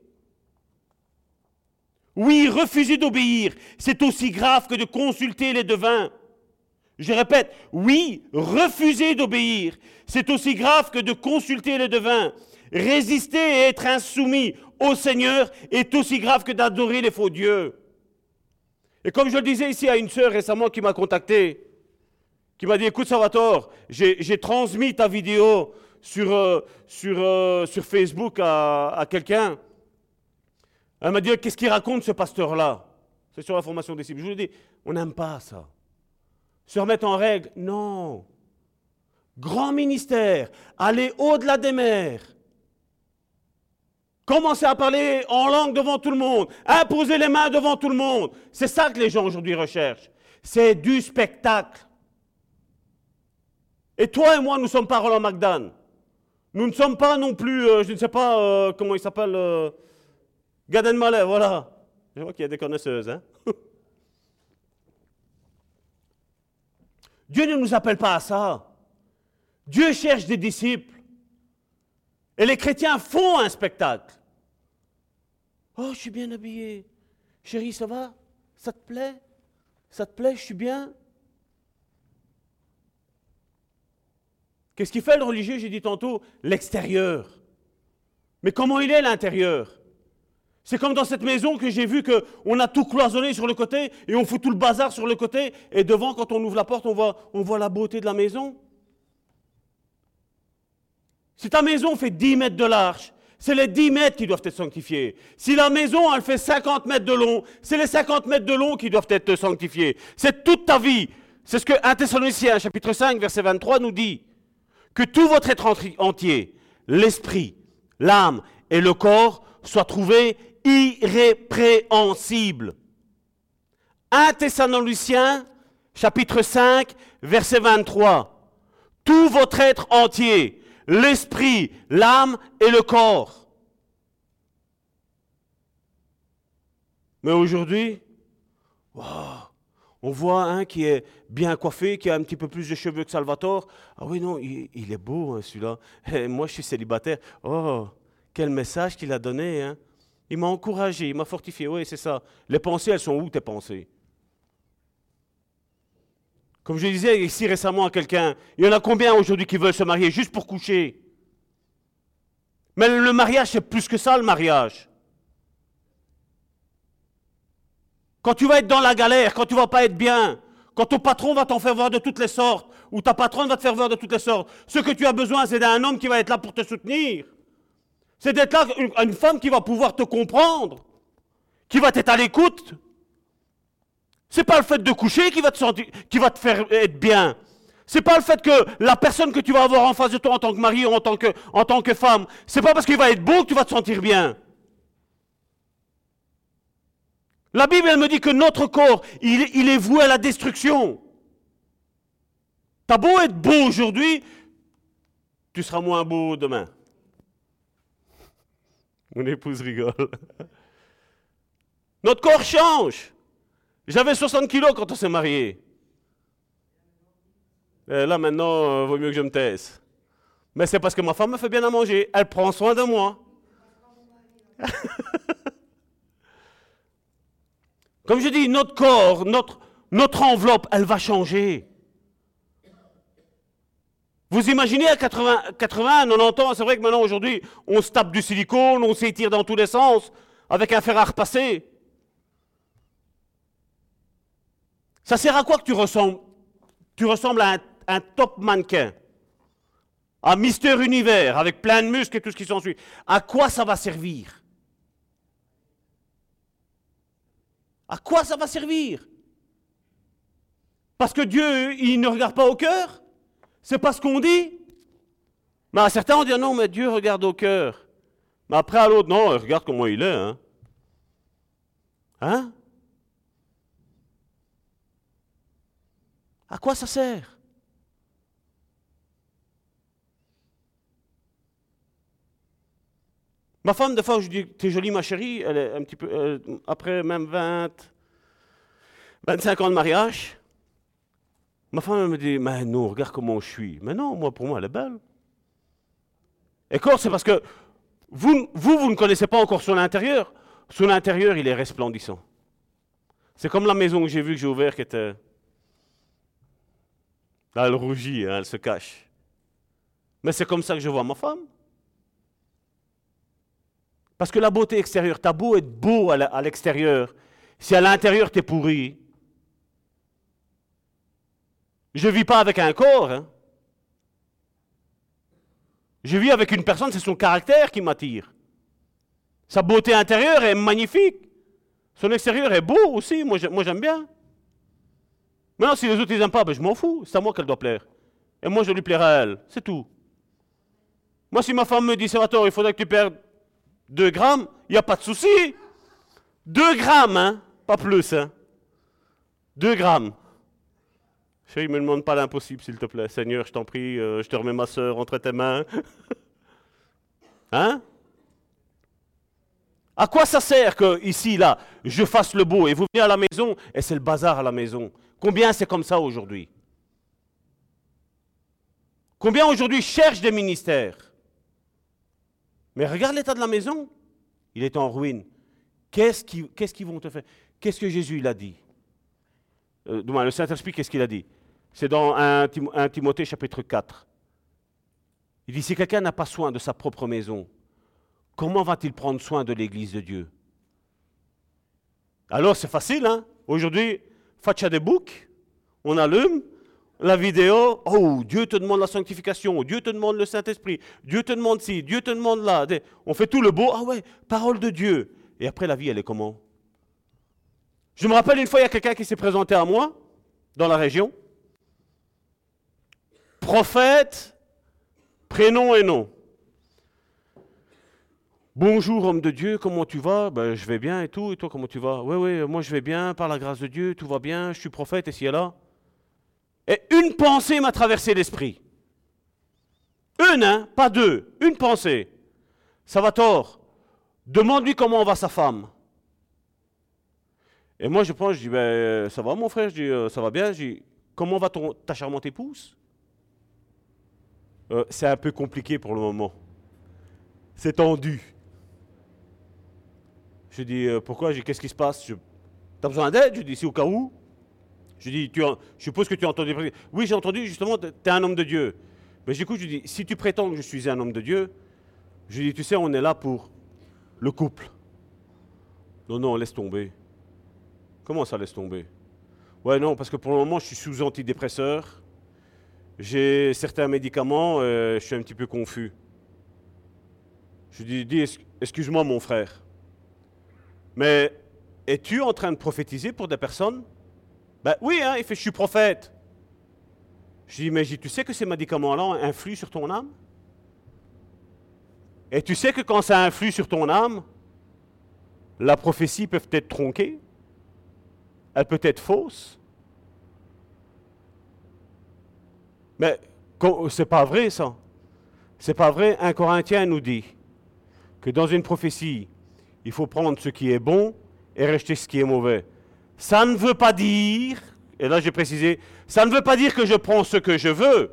Oui, refuser d'obéir, c'est aussi grave que de consulter les devins. Je répète, oui, refuser d'obéir, c'est aussi grave que de consulter les devins. Résister et être insoumis au Seigneur est aussi grave que d'adorer les faux dieux. Et comme je le disais ici à une sœur récemment qui m'a contacté, qui m'a dit, écoute Salvatore, j'ai transmis ta vidéo sur, euh, euh, sur Facebook à, à quelqu'un. Elle m'a dit, qu'est-ce qu'il raconte ce pasteur-là? C'est sur la formation des cibles. Je lui ai dit, on n'aime pas ça. se remettre en règle? Non. Grand ministère, aller au-delà des mers. Commencer à parler en langue devant tout le monde, imposer les mains devant tout le monde. C'est ça que les gens aujourd'hui recherchent. C'est du spectacle. Et toi et moi, nous sommes pas Roland McDan. Nous ne sommes pas non plus, euh, je ne sais pas euh, comment il s'appelle, euh, Gaden voilà. Je vois qu'il y a des connaisseuses. Hein? Dieu ne nous appelle pas à ça. Dieu cherche des disciples. Et les chrétiens font un spectacle. Oh, je suis bien habillé. Chérie, ça va? Ça te plaît? Ça te plaît? Je suis bien Qu'est-ce qui fait le religieux? J'ai dit tantôt l'extérieur. Mais comment il est l'intérieur? C'est comme dans cette maison que j'ai vu qu'on a tout cloisonné sur le côté et on fout tout le bazar sur le côté et devant, quand on ouvre la porte, on voit, on voit la beauté de la maison. Si ta maison fait 10 mètres de large, c'est les 10 mètres qui doivent être sanctifiés. Si la maison, elle fait 50 mètres de long, c'est les 50 mètres de long qui doivent être sanctifiés. C'est toute ta vie. C'est ce que 1 Thessaloniciens, chapitre 5, verset 23, nous dit. Que tout votre être entier, l'esprit, l'âme et le corps, soient trouvés irrépréhensibles. 1 Thessaloniciens, chapitre 5, verset 23. Tout votre être entier, l'esprit, l'âme et le corps. Mais aujourd'hui, on voit un qui est bien coiffé, qui a un petit peu plus de cheveux que Salvatore. Ah oui, non, il, est beau, hein, celui-là. moi, je suis célibataire. Oh, quel message qu'il a donné. Hein. Il m'a encouragé, il m'a fortifié. Oui, c'est ça. Les pensées, elles sont où, tes pensées? Comme je disais ici récemment à quelqu'un, il y en a combien aujourd'hui qui veulent se marier juste pour coucher? Mais le mariage, c'est plus que ça, le mariage. Quand tu vas être dans la galère, quand tu vas pas être bien, quand ton patron va t'en faire voir de toutes les sortes, ou ta patronne va te faire voir de toutes les sortes, ce que tu as besoin, c'est d'un homme qui va être là pour te soutenir. C'est d'être là, une femme qui va pouvoir te comprendre, qui va être à l'écoute, c'est pas le fait de coucher qui va te, faire être bien. C'est pas le fait que la personne que tu vas avoir en face de toi en tant que mari ou en tant que, en tant que femme, c'est pas parce qu'il va être beau que tu vas te sentir bien. La Bible, elle me dit que notre corps, il, il est voué à la destruction. T'as beau être beau aujourd'hui, tu seras moins beau demain. Mon épouse rigole. Notre corps change. J'avais 60 kilos quand on s'est marié. là, maintenant, euh, vaut mieux que je me taise. Mais c'est parce que ma femme me fait bien à manger. Elle prend soin de moi. Comme je dis, notre corps, notre, notre enveloppe, elle va changer. Vous imaginez à 80, 80 90 ans, c'est vrai que maintenant aujourd'hui, on se tape du silicone, on s'étire dans tous les sens, avec un fer à repasser. Ça sert à quoi que tu ressembles? Tu ressembles à un, top mannequin, à Mister Univers, avec plein de muscles et tout ce qui s'ensuit. À quoi ça va servir? À quoi ça va servir? Parce que Dieu, il ne regarde pas au cœur? C'est pas ce qu'on dit? Mais à certains, on dit non, mais Dieu regarde au cœur. Mais après, à l'autre, non, regarde comment il est. Hein, hein? À quoi ça sert? Ma femme, des fois, je dis, t'es jolie ma chérie, elle est un petit peu, euh, après même 20, 25 ans de mariage, ma femme me dit, mais non, regarde comment je suis. Mais non, moi, pour moi, elle est belle. Et quoi, c'est parce que vous, vous, vous ne connaissez pas encore son intérieur. Son intérieur, il est resplendissant. C'est comme la maison que j'ai vue, que j'ai ouverte, qui était elle rougit, hein, elle se cache. Mais c'est comme ça que je vois ma femme. Parce que la beauté extérieure, t'as beau être beau à l'extérieur, si à l'intérieur t'es pourri, je ne vis pas avec un corps. Hein. Je vis avec une personne, c'est son caractère qui m'attire. Sa beauté intérieure est magnifique. Son extérieur est beau aussi, moi j'aime bien. Maintenant, si les autres, ils n'aiment pas, ben, je m'en fous. C'est à moi qu'elle doit plaire. Et moi, je lui plairai à elle. C'est tout. Moi, si ma femme me dit, Salvatore, il faudrait que tu perdes 2 grammes, il n'y a pas de souci. 2 grammes, hein, pas plus. Hein. 2 grammes. Chérie, ne me demande pas l'impossible, s'il te plaît. Seigneur, je t'en prie, euh, je te remets ma soeur entre tes mains. hein? À quoi ça sert que ici, là, je fasse le beau et vous venez à la maison et c'est le bazar à la maison Combien c'est comme ça aujourd'hui? Combien aujourd'hui cherchent des ministères? Mais regarde l'état de la maison. Il est en ruine. Qu'est-ce qu'ils vont te faire? Qu'est-ce que Jésus il a dit? Euh, Le Saint-Esprit, qu'est-ce qu'il a dit? C'est dans 1, Timothée chapitre 4. Il dit, si quelqu'un n'a pas soin de sa propre maison, comment va-t-il prendre soin de l'Église de Dieu? Alors c'est facile, hein? Aujourd'hui, Facha des boucs, on allume, la vidéo, oh, Dieu te demande la sanctification, Dieu te demande le Saint-Esprit, Dieu te demande ci, Dieu te demande là. On fait tout le beau, ah ouais, parole de Dieu. Et après, la vie, elle est comment? Je me rappelle une fois, il y a quelqu'un qui s'est présenté à moi, dans la région. Prophète, prénom et nom. Bonjour homme de Dieu, comment tu vas? Ben, Je vais bien et tout, et toi comment tu vas? Oui, oui, moi je vais bien, par la grâce de Dieu, tout va bien, je suis prophète, et si là et une pensée m'a traversé l'esprit. Une, hein, pas deux, une pensée. Ça va tort. Demande-lui comment va sa femme. Et moi, je pense, je dis, ben, ça va mon frère, je dis, euh, ça va bien? Je dis, comment va ton, ta charmante épouse? Euh, C'est un peu compliqué pour le moment. C'est tendu. Je dis, euh, pourquoi? Qu'est-ce qui se passe? Tu as besoin d'aide? Je dis, c'est au cas où. Je dis, tu je suppose que tu as entendu. Oui, j'ai entendu, justement, tu es un homme de Dieu. Mais du coup, je dis, si tu prétends que je suis un homme de Dieu, je dis, tu sais, on est là pour le couple. Non, non, laisse tomber. Comment ça laisse tomber? Ouais, non, parce que pour le moment, je suis sous antidépresseur. J'ai certains médicaments, euh, je suis un petit peu confus. Je dis, dis excuse-moi mon frère. Mais es-tu en train de prophétiser pour des personnes? Ben oui, hein, il fait, je suis prophète. Je dis, mais tu sais que ces médicaments-là influent sur ton âme? Et tu sais que quand ça influe sur ton âme, la prophétie peut être tronquée, elle peut être fausse? Mais c'est pas vrai ça. C'est pas vrai. Un Corinthien nous dit que dans une prophétie, il faut prendre ce qui est bon et rejeter ce qui est mauvais. Ça ne veut pas dire, et là j'ai précisé, ça ne veut pas dire que je prends ce que je veux.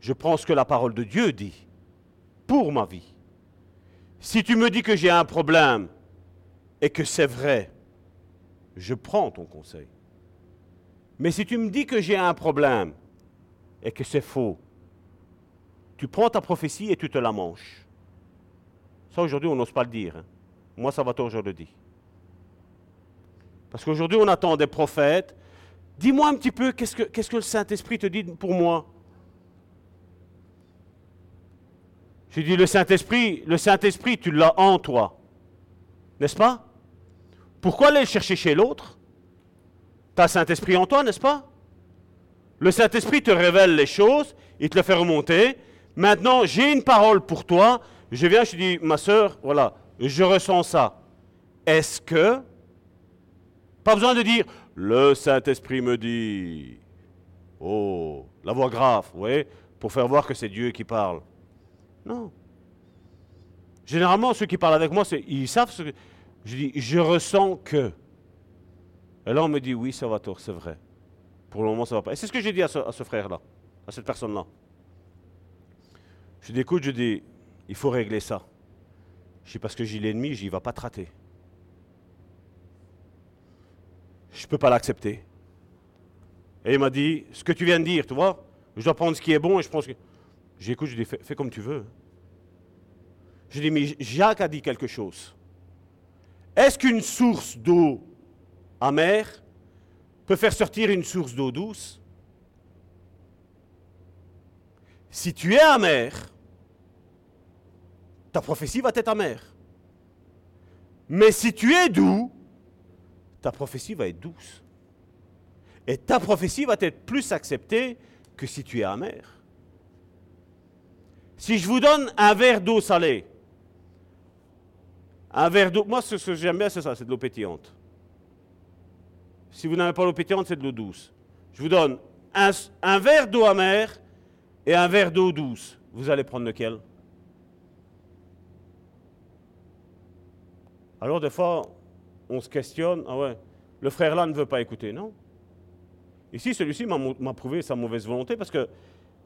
Je prends ce que la parole de Dieu dit pour ma vie. Si tu me dis que j'ai un problème et que c'est vrai, je prends ton conseil. Mais si tu me dis que j'ai un problème et que c'est faux, tu prends ta prophétie et tu te la manches. Ça aujourd'hui on n'ose pas le dire. Hein. Moi ça va toujours le. Parce qu'aujourd'hui, on attend des prophètes. Dis-moi un petit peu, qu'est-ce que, le Saint-Esprit te dit pour moi? J'ai dit, le Saint-Esprit, le Saint-Esprit, tu l'as en toi. N'est-ce pas? Pourquoi aller le chercher chez l'autre? Tu as le Saint-Esprit en toi, n'est-ce pas? Le Saint-Esprit te révèle les choses, il te le fait remonter. Maintenant, j'ai une parole pour toi. Je viens, je dis, ma soeur, voilà, je ressens ça. Est-ce que pas besoin de dire le Saint-Esprit me dit. Oh, la voix grave, oui, pour faire voir que c'est Dieu qui parle. Non. Généralement, ceux qui parlent avec moi, ils savent ce que. Je dis, je ressens que. Et là, on me dit, oui, ça va tort, c'est vrai. Pour le moment, ça va pas. Et c'est ce que j'ai dit à ce, frère-là, à cette personne-là. Je dis, écoute, je dis, il faut régler ça. Je dis, parce que j'ai l'ennemi, je dis, il va pas traiter. je ne peux pas l'accepter. Et il m'a dit, ce que tu viens de dire, tu vois, je dois prendre ce qui est bon et je pense que... J'écoute, je dis, fais, comme tu veux. Je dis, mais Jacques a dit quelque chose. Est-ce qu'une source d'eau amère peut faire sortir une source d'eau douce? Si tu es amer, ta prophétie va être amère. Mais si tu es doux, ta prophétie va être douce. Et ta prophétie va être plus acceptée que si tu es amer. Si je vous donne un verre d'eau salée, un verre d'eau, moi ce que j'aime bien c'est ça, c'est de l'eau pétillante. Si vous n'avez pas l'eau pétillante, c'est de l'eau douce. Je vous donne un, un verre d'eau amère et un verre d'eau douce. Vous allez prendre lequel? Alors des fois, on se questionne, ah ouais, le frère là ne veut pas écouter, non Ici, celui-ci m'a prouvé sa mauvaise volonté parce qu'il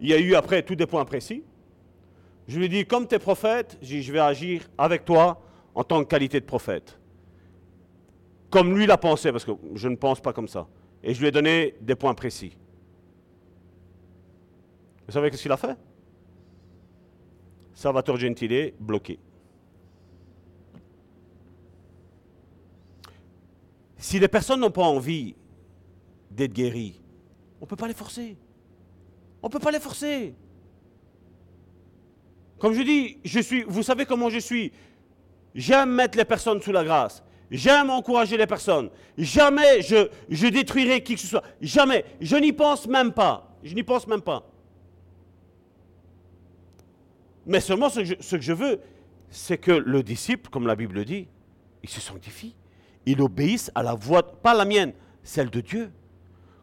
y a eu après tous des points précis. Je lui ai dit, comme tu es prophète, je vais agir avec toi en tant que qualité de prophète. Comme lui l'a pensé, parce que je ne pense pas comme ça. Et je lui ai donné des points précis. Vous savez ce qu'il a fait? Salvatore Gentile, bloqué. Si les personnes n'ont pas envie d'être guéries, on ne peut pas les forcer. On ne peut pas les forcer. Comme je dis, je suis, vous savez comment je suis. J'aime mettre les personnes sous la grâce. J'aime encourager les personnes. Jamais je, je détruirai qui que ce soit. Jamais. Je n'y pense même pas. Je n'y pense même pas. Mais seulement ce que ce que je veux, c'est que le disciple, comme la Bible dit, il se sanctifie ils obéissent à la voix, pas la mienne, celle de Dieu.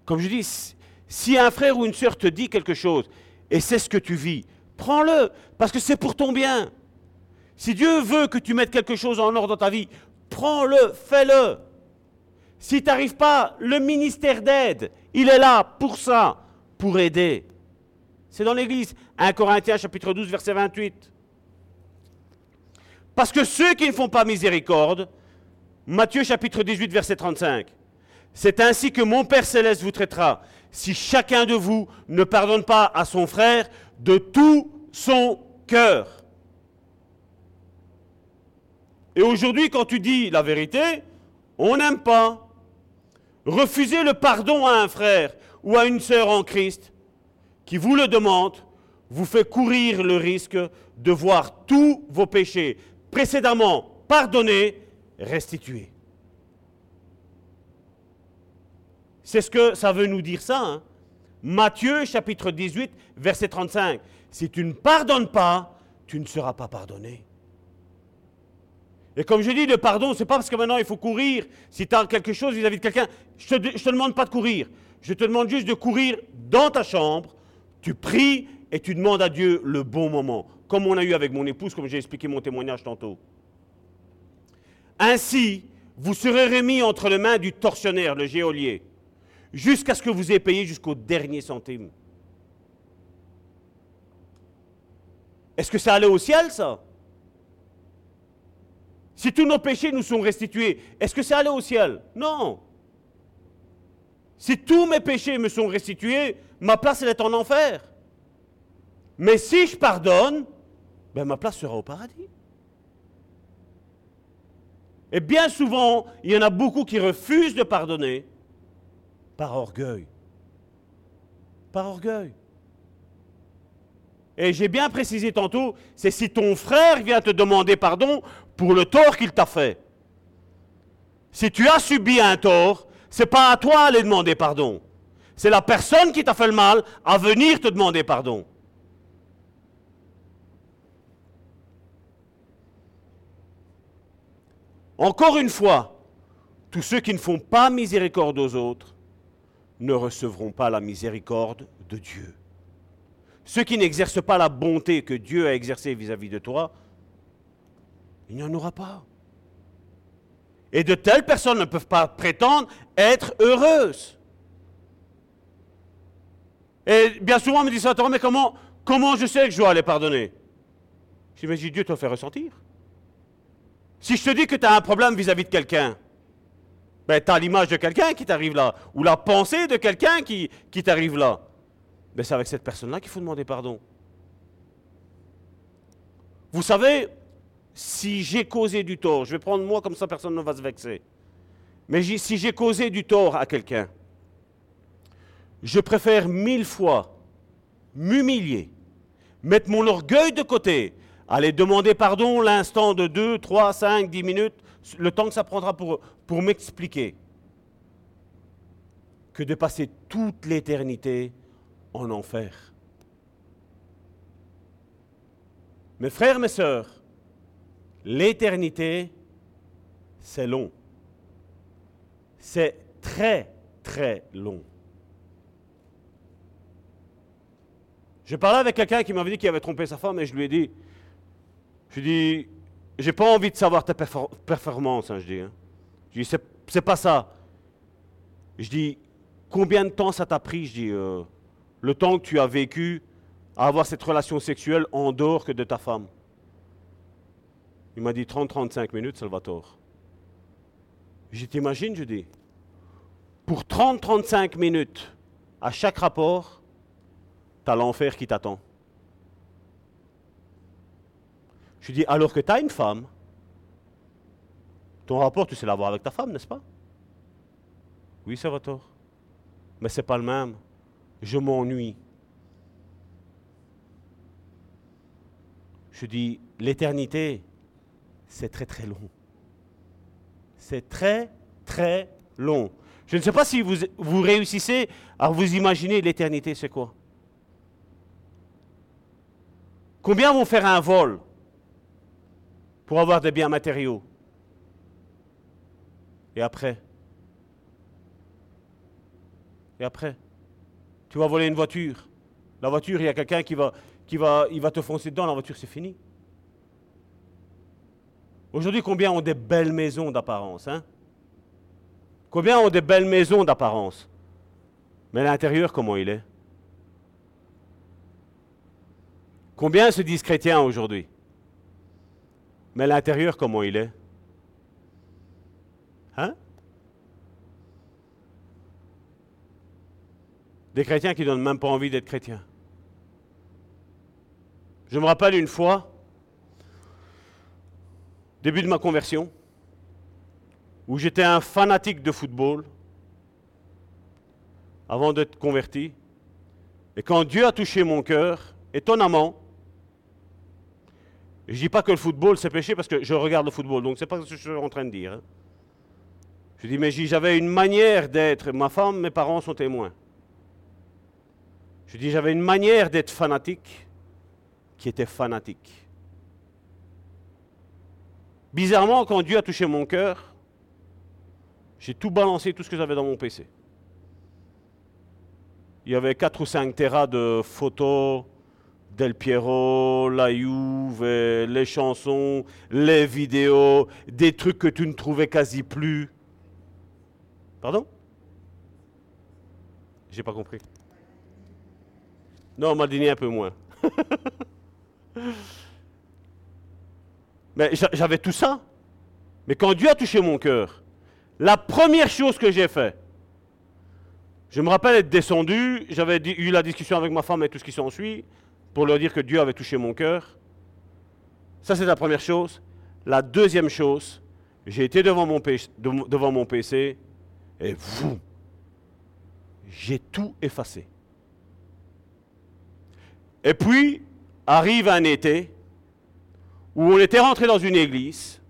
Comme je dis, si un frère ou une sœur te dit quelque chose et c'est ce que tu vis, prends-le, parce que c'est pour ton bien. Si Dieu veut que tu mettes quelque chose en ordre dans ta vie, prends-le, fais-le. Si tu n'arrives pas, le ministère d'aide, il est là pour ça, pour aider. C'est dans l'Église, 1 Corinthiens chapitre 12, verset 28. Parce que ceux qui ne font pas miséricorde, Matthieu chapitre 18, verset 35. C'est ainsi que mon Père céleste vous traitera si chacun de vous ne pardonne pas à son frère de tout son cœur. Et aujourd'hui, quand tu dis la vérité, on n'aime pas. Refuser le pardon à un frère ou à une sœur en Christ qui vous le demande vous fait courir le risque de voir tous vos péchés précédemment pardonnés restituer. C'est ce que ça veut nous dire ça. Hein. Matthieu chapitre 18, verset 35. Si tu ne pardonnes pas, tu ne seras pas pardonné. Et comme je dis, le pardon, ce n'est pas parce que maintenant il faut courir. Si tu as quelque chose vis-à-vis de quelqu'un, je ne te, demande pas de courir. Je te demande juste de courir dans ta chambre, tu pries et tu demandes à Dieu le bon moment. Comme on a eu avec mon épouse, comme j'ai expliqué mon témoignage tantôt. Ainsi, vous serez remis entre les mains du tortionnaire, le géolier, jusqu'à ce que vous ayez payé jusqu'au dernier centime. Est-ce que ça allait au ciel, ça? Si tous nos péchés nous sont restitués, est-ce que ça allait au ciel? Non. Si tous mes péchés me sont restitués, ma place, est en enfer. Mais si je pardonne, ben, ma place sera au paradis. Et bien souvent, il y en a beaucoup qui refusent de pardonner par orgueil. Par orgueil. Et j'ai bien précisé tantôt, c'est si ton frère vient te demander pardon pour le tort qu'il t'a fait. Si tu as subi un tort, c'est pas à toi d'aller demander pardon. C'est la personne qui t'a fait le mal à venir te demander pardon. Encore une fois, tous ceux qui ne font pas miséricorde aux autres ne recevront pas la miséricorde de Dieu. Ceux qui n'exercent pas la bonté que Dieu a exercée vis-à-vis de toi, il n'y en aura pas. Et de telles personnes ne peuvent pas prétendre être heureuses. Et bien souvent, on me dit ça, mais comment, comment je sais que je dois aller pardonner? Je dis, Dieu te fait ressentir. Si je te dis que tu as un problème vis-à-vis de quelqu'un, ben, tu as l'image de quelqu'un qui t'arrive là, ou la pensée de quelqu'un qui, t'arrive là. Ben, c'est avec cette personne-là qu'il faut demander pardon. Vous savez, si j'ai causé du tort, je vais prendre moi comme ça, personne ne va se vexer. Mais si j'ai causé du tort à quelqu'un, je préfère mille fois m'humilier, mettre mon orgueil de côté, Allez demander pardon l'instant de 2, 3, 5, 10 minutes, le temps que ça prendra pour, pour m'expliquer. que de passer toute l'éternité en enfer. Mes frères, mes sœurs, l'éternité, c'est long. C'est très, très long. Je parlais avec quelqu'un qui m'avait dit qu'il avait trompé sa femme et je lui ai dit, je dit, j'ai pas envie de savoir ta performance, hein, je dis. Hein. Je dis, c'est pas ça. Je dis, combien de temps ça t'a pris Je dis, euh, le temps que tu as vécu à avoir cette relation sexuelle en dehors que de ta femme? Il m'a dit 30-35 minutes, Salvatore. Je t'imagine, je dis, pour 30-35 minutes à chaque rapport, tu as l'enfer qui t'attend. Je dis, alors que tu as une femme, ton rapport, tu sais l'avoir avec ta femme, n'est-ce pas? Oui, Salvatore. Mais c'est pas le même. Je m'ennuie. Je dis, l'éternité, c'est très très long. C'est très très long. Je ne sais pas si vous, vous réussissez à vous imaginer l'éternité, c'est quoi? Combien vont faire un vol? Pour avoir des biens matériaux Et après? Et après? Tu vas voler une voiture. La voiture, il y a quelqu'un qui va, qui va, il va te foncer dedans, la voiture, c'est fini. Aujourd'hui, combien ont des belles maisons d'apparence hein? Combien ont des belles maisons d'apparence? Mais l'intérieur, comment il est? Combien se disent chrétiens aujourd'hui? Mais l'intérieur, comment il est? Hein? Des chrétiens qui ne donnent même pas envie d'être chrétiens. Je me rappelle une fois, début de ma conversion, où j'étais un fanatique de football avant d'être converti. Et quand Dieu a touché mon cœur, étonnamment, je ne dis pas que le football c'est péché parce que je regarde le football, donc ce n'est pas ce que je suis en train de dire. Hein. Je dis, mais j'avais une manière d'être, ma femme, mes parents sont témoins. Je dis, j'avais une manière d'être fanatique qui était fanatique. Bizarrement, quand Dieu a touché mon cœur, j'ai tout balancé, tout ce que j'avais dans mon PC. Il y avait 4 ou 5 terras de photos, Del Piero, la Juve, les chansons, les vidéos, des trucs que tu ne trouvais quasi plus. Pardon? J'ai pas compris. Non, Maldini un peu moins. Mais j'avais tout ça. Mais quand Dieu a touché mon cœur, la première chose que j'ai fait, je me rappelle être descendu, j'avais eu la discussion avec ma femme et tout ce qui s'ensuit, pour leur dire que Dieu avait touché mon cœur. Ça, c'est la première chose. La deuxième chose, j'ai été devant mon, PC et vous, j'ai tout effacé. Et puis, arrive un été où on était rentré dans une église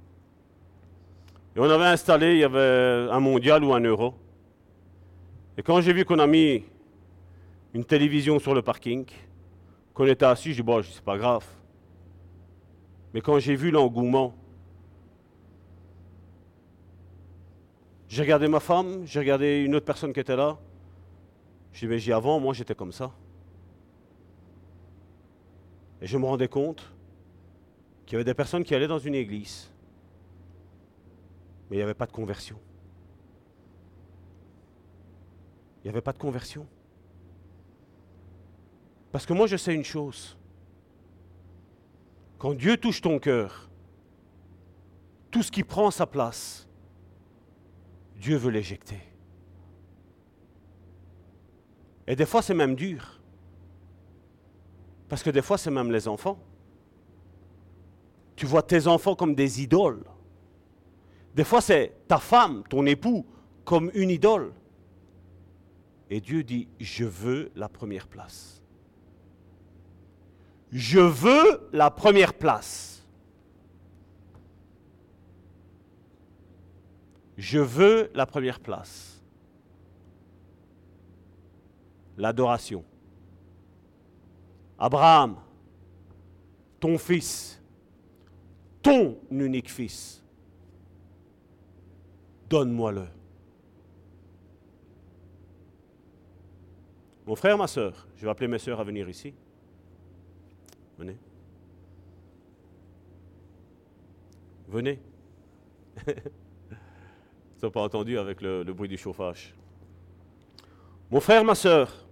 et on avait installé, il y avait un mondial ou un euro. Et quand j'ai vu qu'on a mis une télévision sur le parking, qu'on était assis, je dis, bon, c'est pas grave. Mais quand j'ai vu l'engouement, j'ai regardé ma femme, j'ai regardé une autre personne qui était là. Je dis, mais j'ai avant, moi j'étais comme ça. Et je me rendais compte qu'il y avait des personnes qui allaient dans une église, mais il n'y avait pas de conversion. Il n'y avait pas de conversion. Parce que moi, je sais une chose. Quand Dieu touche ton cœur, tout ce qui prend sa place, Dieu veut l'éjecter. Et des fois, c'est même dur. Parce que des fois, c'est même les enfants. Tu vois tes enfants comme des idoles. Des fois, c'est ta femme, ton époux, comme une idole. Et Dieu dit, je veux la première place je veux la première place. Je veux la première place. l'adoration. Abraham, ton fils, ton unique fils, donne-moi-le. Mon frère, ma soeur, je vais appeler mes soeurs à venir ici. Venez. Venez. Ils n'ont pas entendu avec le, le bruit du chauffage. Mon frère, ma soeur,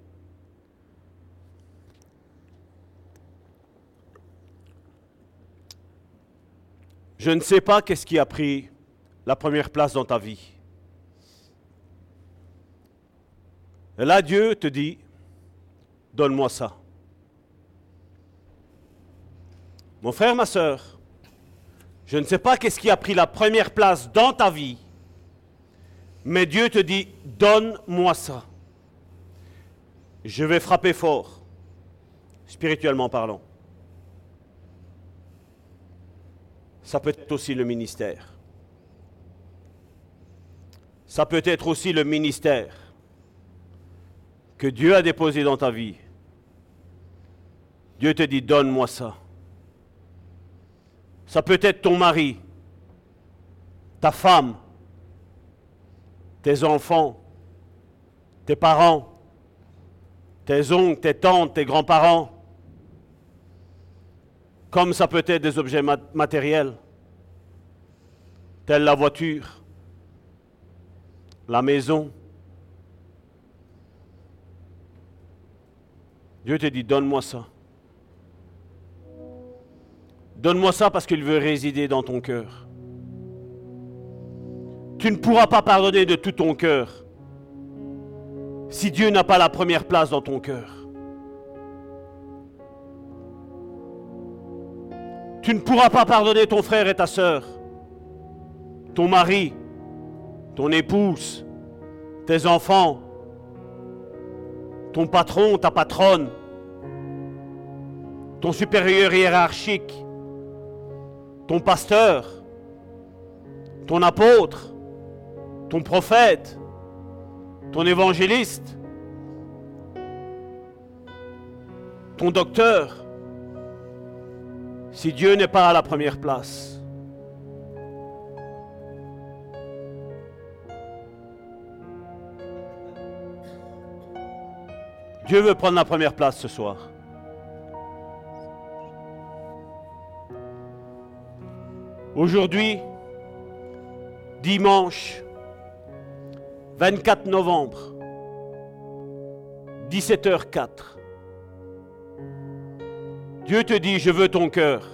je ne sais pas qu'est-ce qui a pris la première place dans ta vie. Et là, Dieu te dit, donne-moi ça. Mon frère, ma soeur, je ne sais pas qu'est-ce qui a pris la première place dans ta vie, mais Dieu te dit, donne-moi ça. Je vais frapper fort, spirituellement parlant. Ça peut être aussi le ministère. Ça peut être aussi le ministère que Dieu a déposé dans ta vie. Dieu te dit, donne-moi ça. Ça peut être ton mari, ta femme, tes enfants, tes parents, tes oncles, tes tantes, tes grands-parents, comme ça peut être des objets matériels, tels la voiture, la maison. Dieu te dit, donne-moi ça. Donne-moi ça parce qu'il veut résider dans ton cœur. Tu ne pourras pas pardonner de tout ton cœur si Dieu n'a pas la première place dans ton cœur. Tu ne pourras pas pardonner ton frère et ta sœur, ton mari, ton épouse, tes enfants, ton patron, ta patronne, ton supérieur hiérarchique, ton pasteur, ton apôtre, ton prophète, ton évangéliste, ton docteur, si Dieu n'est pas à la première place. Dieu veut prendre la première place ce soir. Aujourd'hui, dimanche 24 novembre, 17h04, Dieu te dit, je veux ton cœur.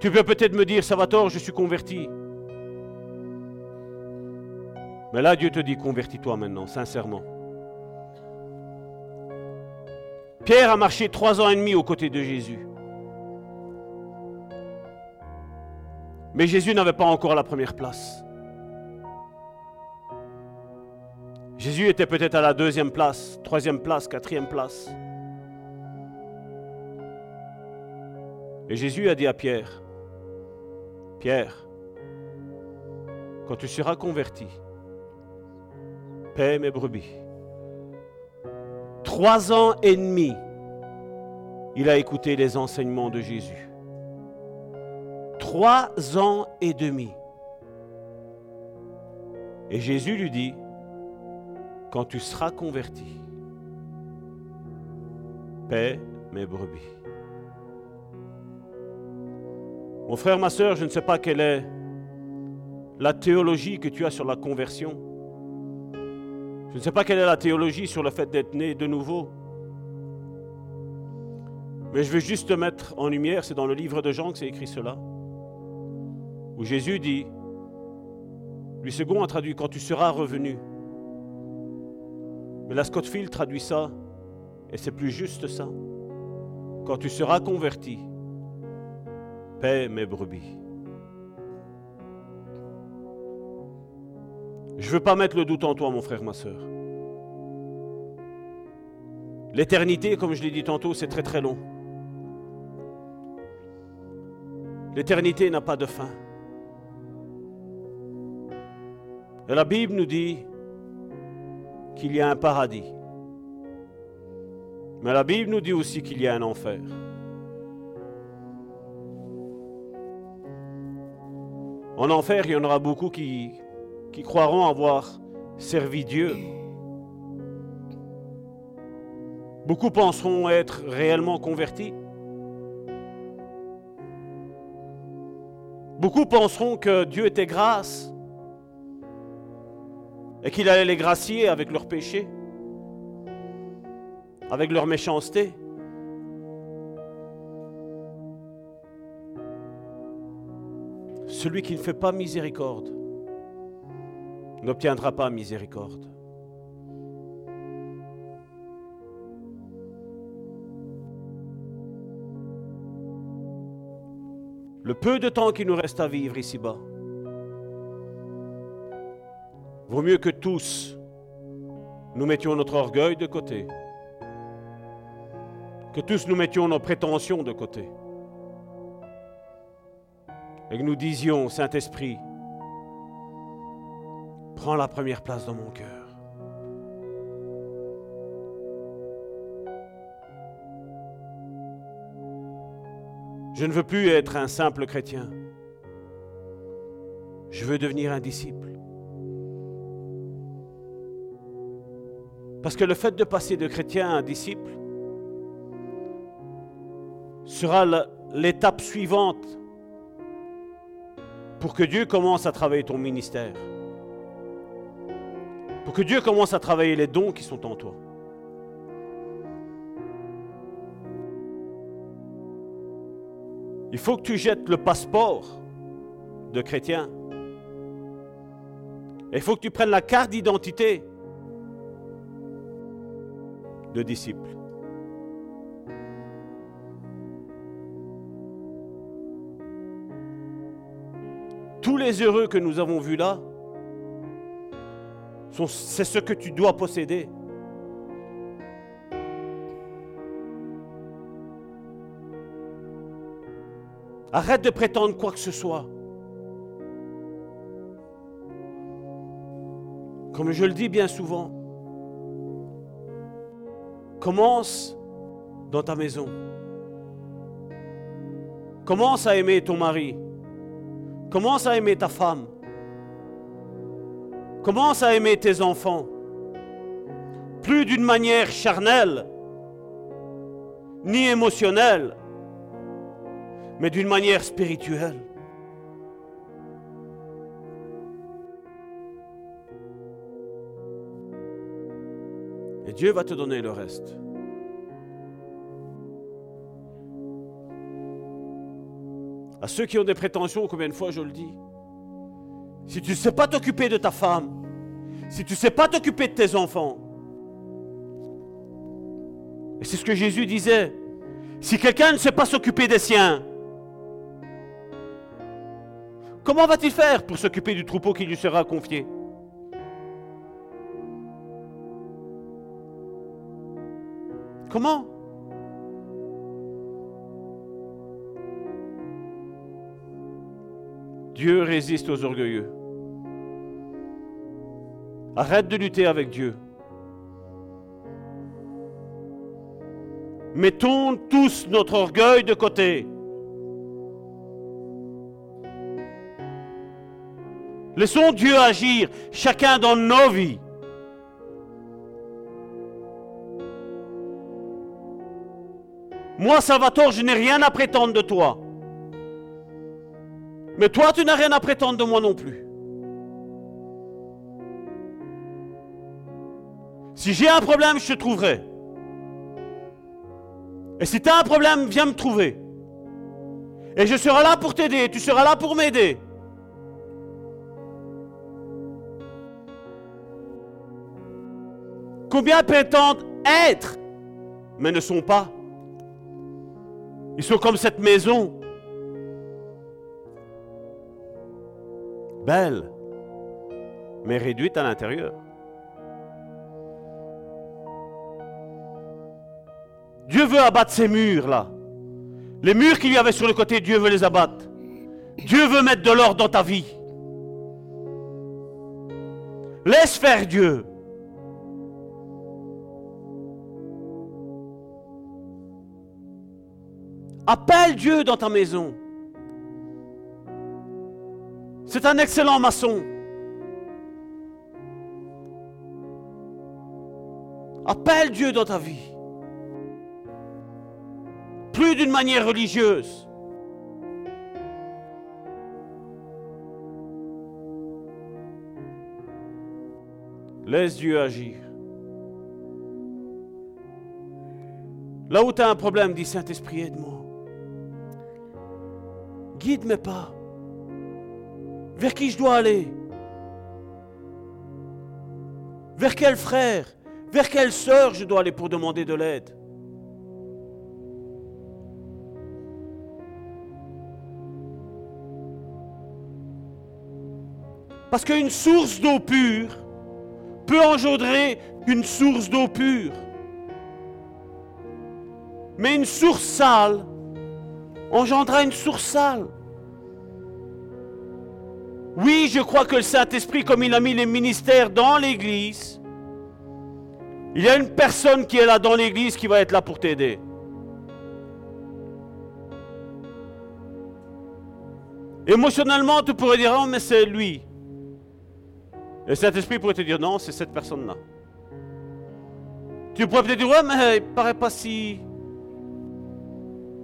Tu peux peut-être me dire, Salvatore, je suis converti. Mais là, Dieu te dit, convertis-toi maintenant, sincèrement. Pierre a marché trois ans et demi aux côtés de Jésus. Mais Jésus n'avait pas encore la première place. Jésus était peut-être à la deuxième place, troisième place, quatrième place. Et Jésus a dit à Pierre, Pierre, quand tu seras converti, paie mes brebis. Trois ans et demi, il a écouté les enseignements de Jésus. Trois ans et demi. Et Jésus lui dit, quand tu seras converti, paie mes brebis. Mon frère, ma soeur, je ne sais pas quelle est la théologie que tu as sur la conversion. Je ne sais pas quelle est la théologie sur le fait d'être né de nouveau. Mais je veux juste te mettre en lumière, c'est dans le livre de Jean que c'est écrit cela, où Jésus dit, lui second a traduit, quand tu seras revenu. Mais la Scottfield traduit ça, et c'est plus juste ça. Quand tu seras converti, paie mes brebis. Je ne veux pas mettre le doute en toi, mon frère, ma soeur. L'éternité, comme je l'ai dit tantôt, c'est très très long. L'éternité n'a pas de fin. Et la Bible nous dit qu'il y a un paradis. Mais la Bible nous dit aussi qu'il y a un enfer. En enfer, il y en aura beaucoup qui, qui croiront avoir servi Dieu. Beaucoup penseront être réellement convertis. Beaucoup penseront que Dieu était grâce et qu'il allait les gracier avec leurs péchés, avec leur méchanceté. Celui qui ne fait pas miséricorde n'obtiendra pas miséricorde. Le peu de temps qu'il nous reste à vivre ici-bas, vaut mieux que tous nous mettions notre orgueil de côté, que tous nous mettions nos prétentions de côté et que nous disions, Saint-Esprit, prends la première place dans mon cœur. Je ne veux plus être un simple chrétien. Je veux devenir un disciple. Parce que le fait de passer de chrétien à un disciple sera l'étape suivante pour que Dieu commence à travailler ton ministère. Pour que Dieu commence à travailler les dons qui sont en toi. Il faut que tu jettes le passeport de chrétien. il faut que tu prennes la carte d'identité de disciple. Tous les heureux que nous avons vus là, c'est ce que tu dois posséder. Arrête de prétendre quoi que ce soit. Comme je le dis bien souvent, commence dans ta maison. Commence à aimer ton mari. Commence à aimer ta femme. Commence à aimer tes enfants. Plus d'une manière charnelle, ni émotionnelle, mais d'une manière spirituelle. Et Dieu va te donner le reste. À ceux qui ont des prétentions, combien de fois je le dis, si tu ne sais pas t'occuper de ta femme, si tu ne sais pas t'occuper de tes enfants, et c'est ce que Jésus disait, si quelqu'un ne sait pas s'occuper des siens, comment va-t-il faire pour s'occuper du troupeau qui lui sera confié? Comment? Dieu résiste aux orgueilleux. Arrête de lutter avec Dieu. Mettons tous notre orgueil de côté. Laissons Dieu agir, chacun dans nos vies. Moi, Salvatore, je n'ai rien à prétendre de toi. Mais toi, tu n'as rien à prétendre de moi non plus. Si j'ai un problème, je te trouverai. Et si tu as un problème, viens me trouver. Et je serai là pour t'aider, tu seras là pour m'aider. Combien prétendent être, mais ne sont pas? Ils sont comme cette maison. Belle, mais réduite à l'intérieur. Dieu veut abattre ces murs-là. Les murs qu'il y avait sur le côté, Dieu veut les abattre. Dieu veut mettre de l'ordre dans ta vie. Laisse faire Dieu. Appelle Dieu dans ta maison. C'est un excellent maçon. Appelle Dieu dans ta vie. Plus d'une manière religieuse. Laisse Dieu agir. Là où tu as un problème, dis Saint-Esprit, aide-moi. Guide mes pas. Vers qui je dois aller? Vers quel frère? Vers quelle sœur je dois aller pour demander de l'aide? Parce qu'une source d'eau pure peut engendrer une source d'eau pure. Mais une source sale engendra une source sale. Oui, je crois que le Saint-Esprit, comme il a mis les ministères dans l'Église, il y a une personne qui est là dans l'Église qui va être là pour t'aider. Émotionnellement, tu pourrais dire, oh, mais c'est lui. Le Saint-Esprit pourrait te dire, non, c'est cette personne-là. Tu pourrais peut-être dire, ouais, mais il paraît pas si...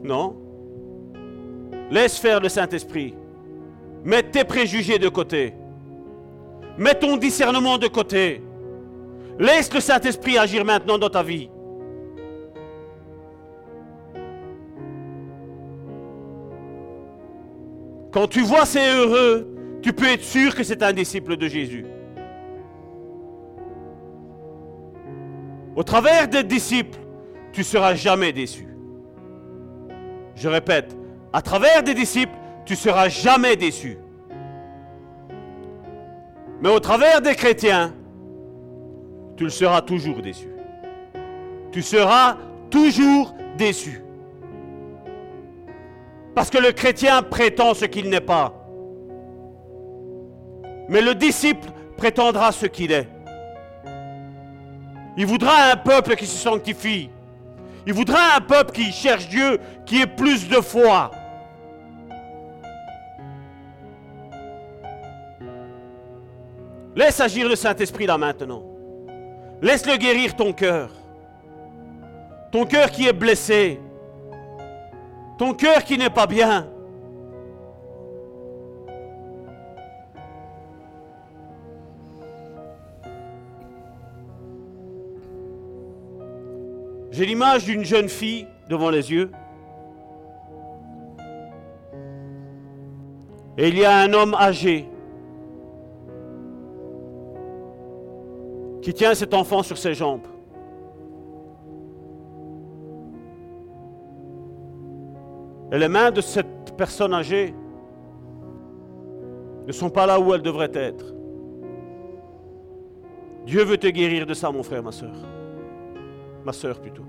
Non. Laisse faire le Saint-Esprit. Mets tes préjugés de côté. Mets ton discernement de côté. Laisse le Saint-Esprit agir maintenant dans ta vie. Quand tu vois ces heureux, tu peux être sûr que c'est un disciple de Jésus. Au travers des disciples, tu seras jamais déçu. Je répète, à travers des disciples, tu seras jamais déçu. Mais au travers des chrétiens, tu le seras toujours déçu. Tu seras toujours déçu. Parce que le chrétien prétend ce qu'il n'est pas. Mais le disciple prétendra ce qu'il est. Il voudra un peuple qui se sanctifie. Il voudra un peuple qui cherche Dieu, qui ait plus de foi. Laisse agir le Saint-Esprit là maintenant. Laisse-le guérir ton cœur. Ton cœur qui est blessé. Ton cœur qui n'est pas bien. J'ai l'image d'une jeune fille devant les yeux. Et il y a un homme âgé qui tient cet enfant sur ses jambes. Et les mains de cette personne âgée ne sont pas là où elles devraient être. Dieu veut te guérir de ça, mon frère, ma soeur ma soeur plutôt.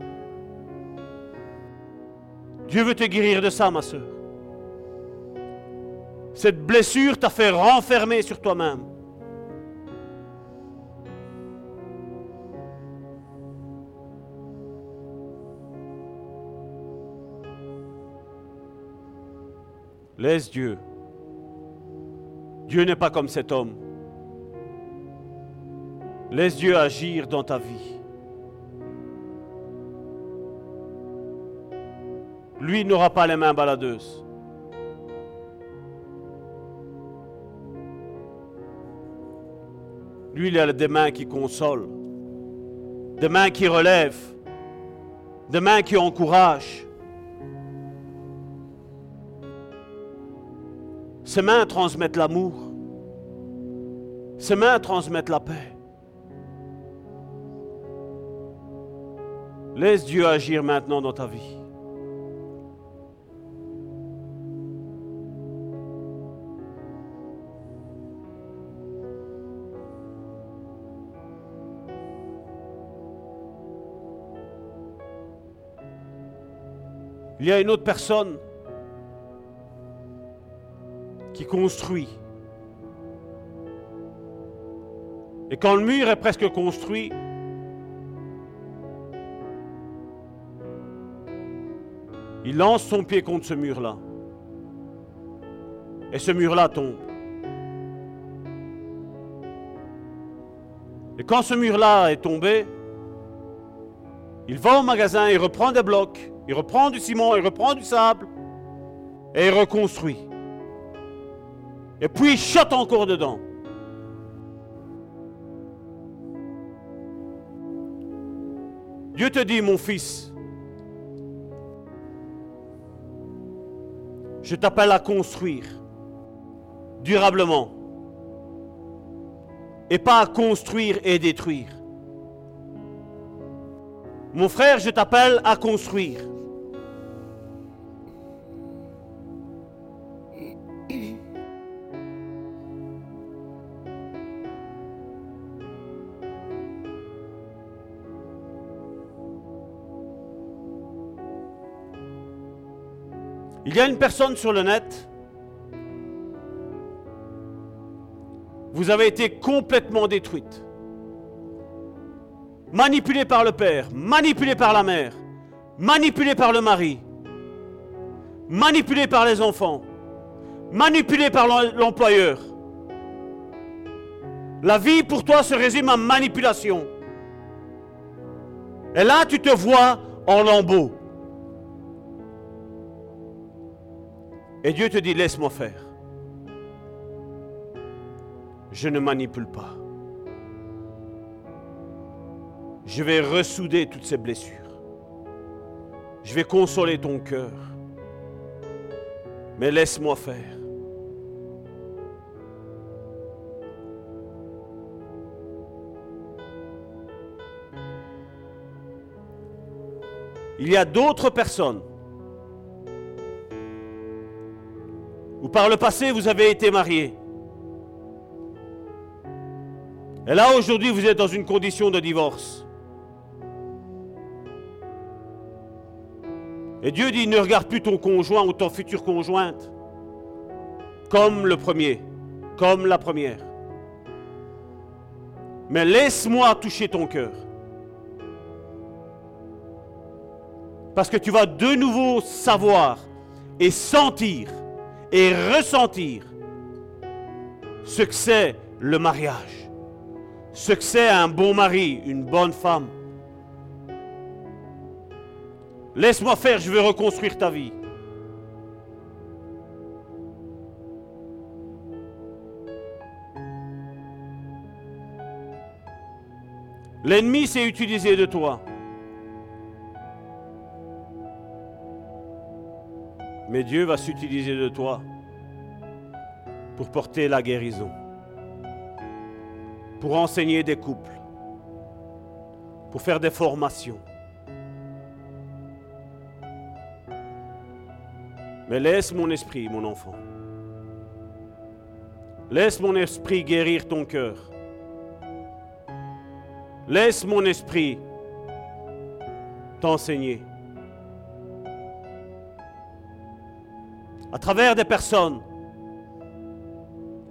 Dieu veut te guérir de ça, ma soeur. Cette blessure t'a fait renfermer sur toi-même. Laisse Dieu. Dieu n'est pas comme cet homme. Laisse Dieu agir dans ta vie. Lui n'aura pas les mains baladeuses. Lui, il a des mains qui consolent, des mains qui relèvent, des mains qui encouragent. Ses mains transmettent l'amour. Ses mains transmettent la paix. Laisse Dieu agir maintenant dans ta vie. Il y a une autre personne qui construit. Et quand le mur est presque construit, il lance son pied contre ce mur-là. Et ce mur-là tombe. Et quand ce mur-là est tombé, il va au magasin, il reprend des blocs, il reprend du ciment, il reprend du sable, et il reconstruit. Et puis il chote encore dedans. Dieu te dit, mon fils, je t'appelle à construire durablement et pas à construire et détruire. Mon frère, je t'appelle à construire. Il y a une personne sur le net. Vous avez été complètement détruite. Manipulée par le père, manipulée par la mère, manipulée par le mari, manipulée par les enfants, manipulée par l'employeur. La vie pour toi se résume à manipulation. Et là, tu te vois en lambeaux. Et Dieu te dit, laisse-moi faire. Je ne manipule pas. Je vais ressouder toutes ces blessures. Je vais consoler ton cœur. Mais laisse-moi faire. Il y a d'autres personnes ou par le passé vous avez été marié. Et là aujourd'hui vous êtes dans une condition de divorce. Et Dieu dit ne regarde plus ton conjoint ou ton future conjointe comme le premier, comme la première. Mais laisse-moi toucher ton cœur. Parce que tu vas de nouveau savoir et sentir et ressentir ce que c'est le mariage, ce que c'est un bon mari, une bonne femme. Laisse-moi faire, je vais reconstruire ta vie. L'ennemi s'est utilisé de toi. Mais Dieu va s'utiliser de toi pour porter la guérison, pour enseigner des couples, pour faire des formations. Mais laisse mon esprit, mon enfant. Laisse mon esprit guérir ton cœur. Laisse mon esprit t'enseigner. À travers des personnes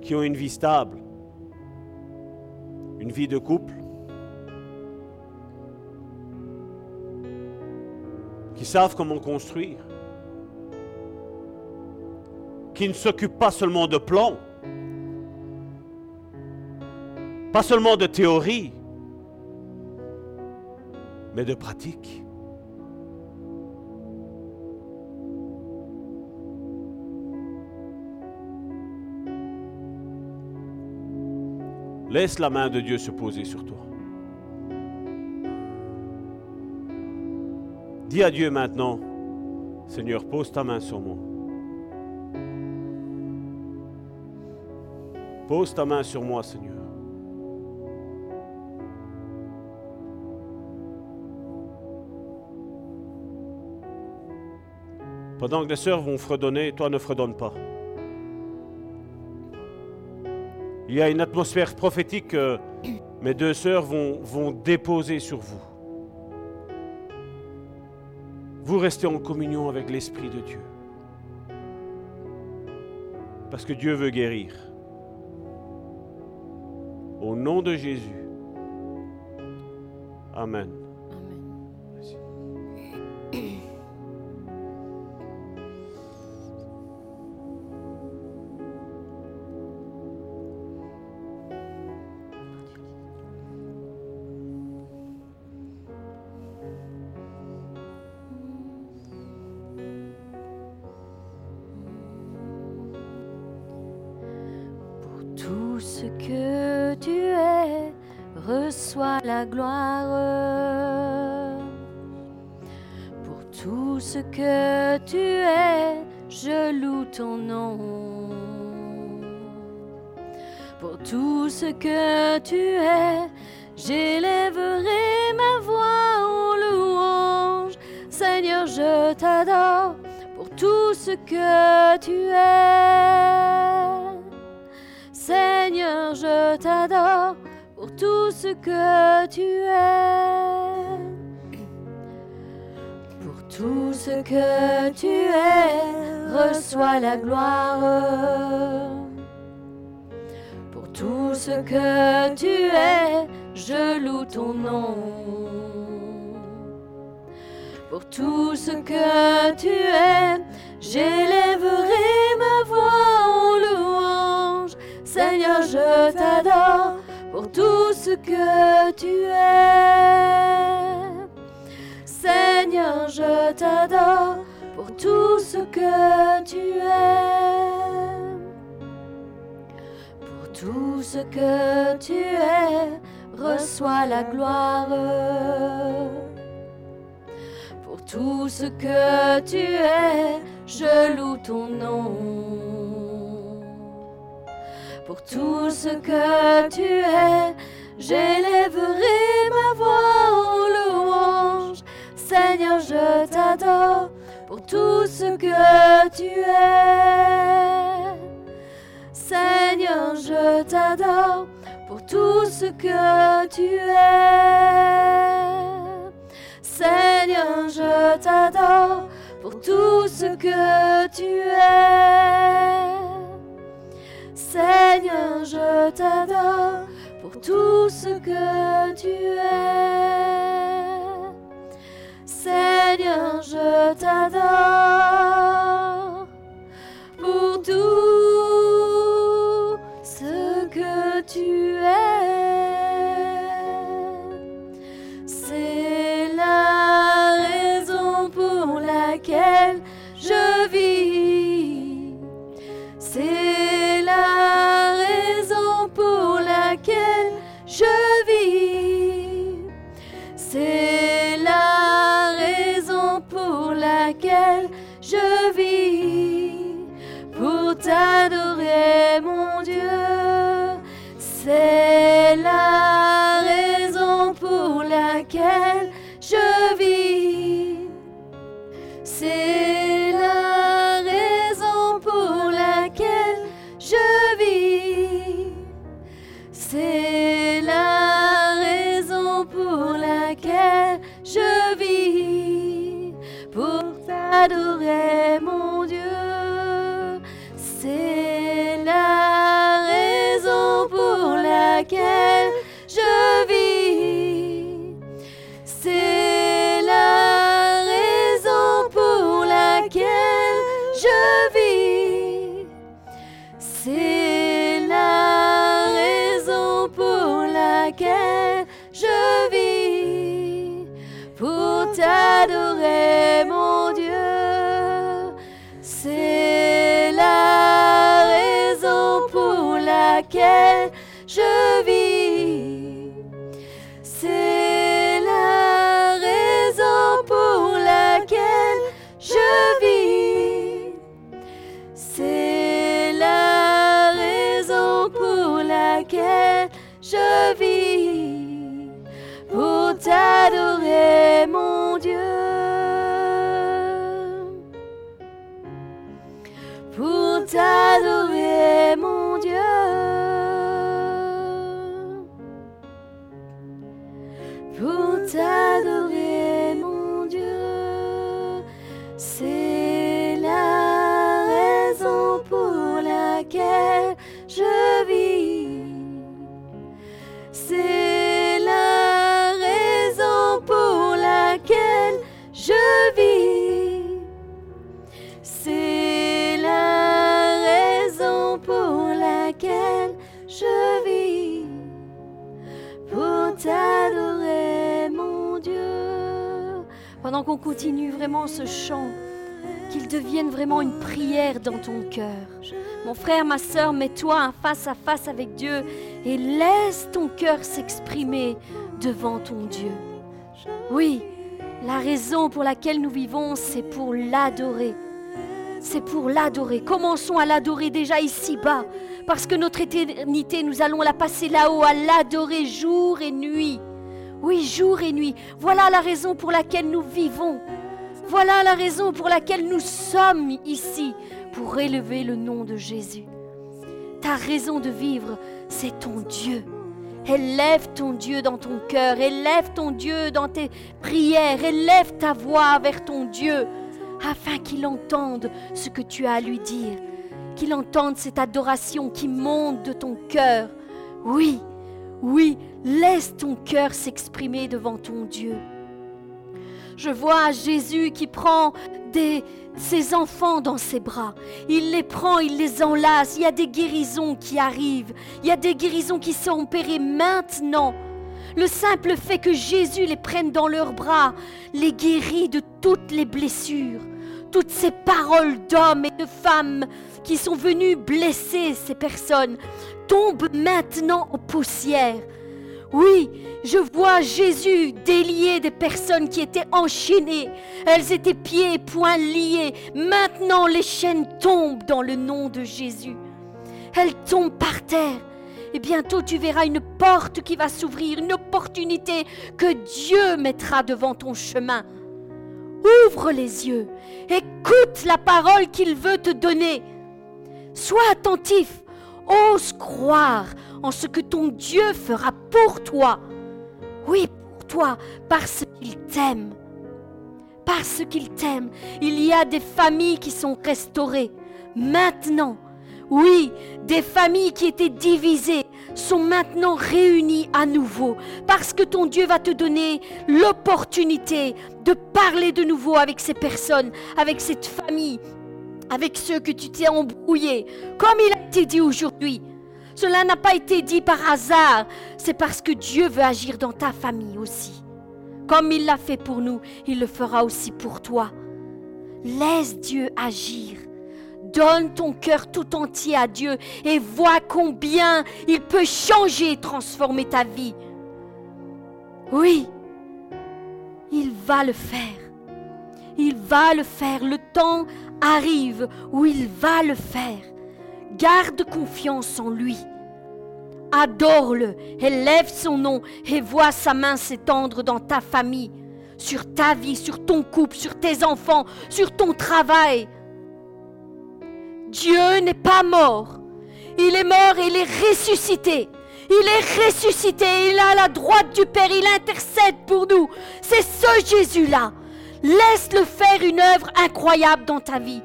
qui ont une vie stable, une vie de couple, qui savent comment construire, qui ne s'occupent pas seulement de plans, pas seulement de théorie, mais de pratique. Laisse la main de Dieu se poser sur toi. Dis à Dieu maintenant, Seigneur, pose ta main sur moi. Pose ta main sur moi, Seigneur. Pendant que les sœurs vont fredonner, toi ne fredonne pas. Il y a une atmosphère prophétique que mes deux sœurs vont, vont déposer sur vous. Vous restez en communion avec l'Esprit de Dieu. Parce que Dieu veut guérir. Au nom de Jésus. Amen. Amen. Que tu es, je loue ton nom. Pour tout ce que tu es, j'élèverai ma voix en louange. Seigneur, je t'adore pour tout ce que tu es. Seigneur, je t'adore pour tout ce que tu es. Tout ce que tu es, reçois la gloire. Pour tout ce que tu es, je loue ton nom. Pour tout ce que tu es, j'élèverai ma voix en louange. Seigneur, je t'adore pour tout ce que tu es. Seigneur, je t'adore pour tout ce que tu es. Seigneur, je t'adore pour tout ce que tu es. Seigneur, je t'adore pour tout ce que tu es. Seigneur, je t'adore Pendant qu'on continue vraiment ce chant, qu'il devienne vraiment une prière dans ton cœur. Mon frère, ma soeur, mets-toi face à face avec Dieu et laisse ton cœur s'exprimer devant ton Dieu. Oui, la raison pour laquelle nous vivons, c'est pour l'adorer. C'est pour l'adorer. Commençons à l'adorer déjà ici-bas, parce que notre éternité, nous allons la passer là-haut, à l'adorer jour et nuit. Oui, jour et nuit. Voilà la raison pour laquelle nous vivons. Voilà la raison pour laquelle nous sommes ici, pour élever le nom de Jésus. Ta raison de vivre, c'est ton Dieu. Élève ton Dieu dans ton cœur, élève ton Dieu dans tes prières, élève ta voix vers ton Dieu, afin qu'il entende ce que tu as à lui dire, qu'il entende cette adoration qui monte de ton cœur. Oui, oui, laisse ton cœur s'exprimer devant ton Dieu. Je vois Jésus qui prend ses enfants dans ses bras. Il les prend, il les enlace. Il y a des guérisons qui arrivent. Il y a des guérisons qui sont opérées maintenant. Le simple fait que Jésus les prenne dans leurs bras les guérit de toutes les blessures. Toutes ces paroles d'hommes et de femmes qui sont venus blesser ces personnes tombent maintenant en poussière. Oui, je vois Jésus délier des personnes qui étaient enchaînées. Elles étaient pieds et poings liés. Maintenant, les chaînes tombent dans le nom de Jésus. Elles tombent par terre. Et bientôt, tu verras une porte qui va s'ouvrir, une opportunité que Dieu mettra devant ton chemin. Ouvre les yeux. Écoute la parole qu'il veut te donner. Sois attentif. Ose croire en ce que ton Dieu fera pour toi. Oui, pour toi, parce qu'il t'aime. Parce qu'il t'aime. Il y a des familles qui sont restaurées. Maintenant, oui, des familles qui étaient divisées sont maintenant réunies à nouveau. Parce que ton Dieu va te donner l'opportunité de parler de nouveau avec ces personnes, avec cette famille, avec ceux que tu t'es embrouillé. Comme il a été dit aujourd'hui. Cela n'a pas été dit par hasard. C'est parce que Dieu veut agir dans ta famille aussi. Comme il l'a fait pour nous, il le fera aussi pour toi. Laisse Dieu agir. Donne ton cœur tout entier à Dieu et vois combien il peut changer et transformer ta vie. Oui, il va le faire. Il va le faire. Le temps arrive où il va le faire. Garde confiance en lui. Adore-le, élève son nom et vois sa main s'étendre dans ta famille, sur ta vie, sur ton couple, sur tes enfants, sur ton travail. Dieu n'est pas mort. Il est mort et il est ressuscité. Il est ressuscité, il est à la droite du Père, il intercède pour nous. C'est ce Jésus-là. Laisse-le faire une œuvre incroyable dans ta vie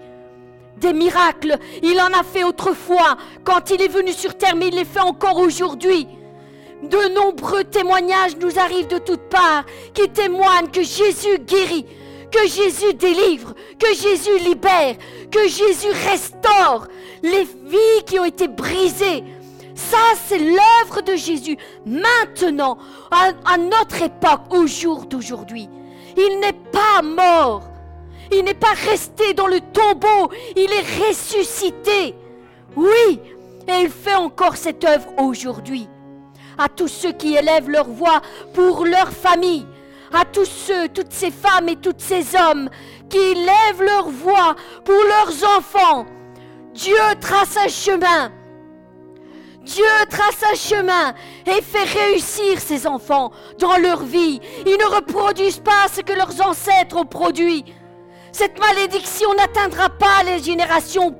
des miracles. Il en a fait autrefois quand il est venu sur terre, mais il les fait encore aujourd'hui. De nombreux témoignages nous arrivent de toutes parts qui témoignent que Jésus guérit, que Jésus délivre, que Jésus libère, que Jésus restaure les vies qui ont été brisées. Ça, c'est l'œuvre de Jésus maintenant, à, à notre époque, au jour d'aujourd'hui. Il n'est pas mort. Il n'est pas resté dans le tombeau, il est ressuscité. Oui, et il fait encore cette œuvre aujourd'hui. À tous ceux qui élèvent leur voix pour leur famille, à tous ceux, toutes ces femmes et tous ces hommes qui élèvent leur voix pour leurs enfants, Dieu trace un chemin. Dieu trace un chemin et fait réussir ses enfants dans leur vie. Ils ne reproduisent pas ce que leurs ancêtres ont produit. Cette malédiction n'atteindra pas les générations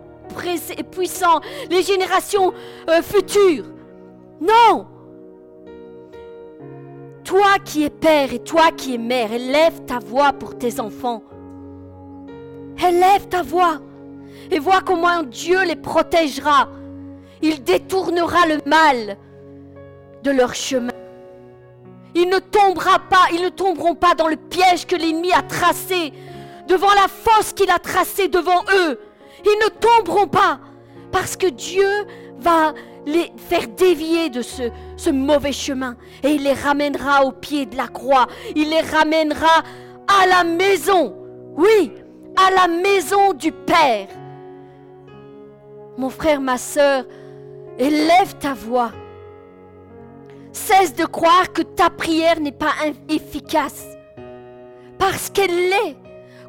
puissantes, les générations euh, futures. Non. Toi qui es père et toi qui es mère, élève ta voix pour tes enfants. Élève ta voix et vois comment Dieu les protégera. Il détournera le mal de leur chemin. Il ne tombera pas, ils ne tomberont pas dans le piège que l'ennemi a tracé, devant la fosse qu'il a tracée devant eux. Ils ne tomberont pas, parce que Dieu va les faire dévier de ce, mauvais chemin et il les ramènera au pied de la croix. Il les ramènera à la maison. Oui, à la maison du Père. Mon frère, ma soeur, élève ta voix. Cesse de croire que ta prière n'est pas efficace. Parce qu'elle l'est.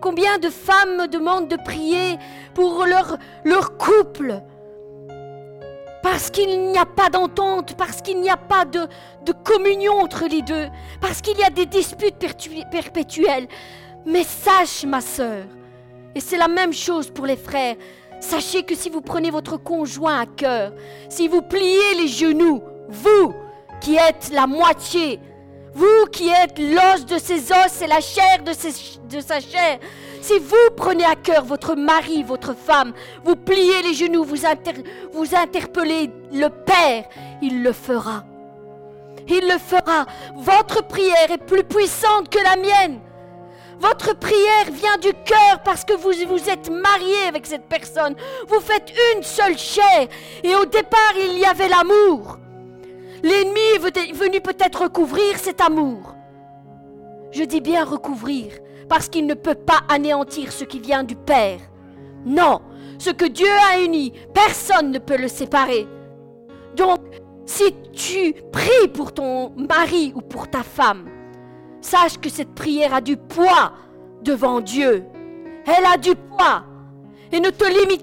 Combien de femmes me demandent de prier pour leur, couple? Parce qu'il n'y a pas d'entente, parce qu'il n'y a pas de, de communion entre les deux, parce qu'il y a des disputes perpétuelles. Mais sache, ma sœur, et c'est la même chose pour les frères, sachez que si vous prenez votre conjoint à cœur, si vous pliez les genoux, vous qui êtes la moitié, vous qui êtes l'os de ses os et la chair de, sa chair, si vous prenez à cœur votre mari, votre femme, vous pliez les genoux, vous, vous interpellez le Père, il le fera. Il le fera. Votre prière est plus puissante que la mienne. Votre prière vient du cœur parce que vous vous êtes marié avec cette personne. Vous faites une seule chair. Et au départ, il y avait l'amour. L'ennemi est venu peut-être recouvrir cet amour. Je dis bien recouvrir, parce qu'il ne peut pas anéantir ce qui vient du Père. Non, ce que Dieu a uni, personne ne peut le séparer. Donc, si tu pries pour ton mari ou pour ta femme, Sache que cette prière a du poids devant Dieu. Elle a du poids. Et ne te limite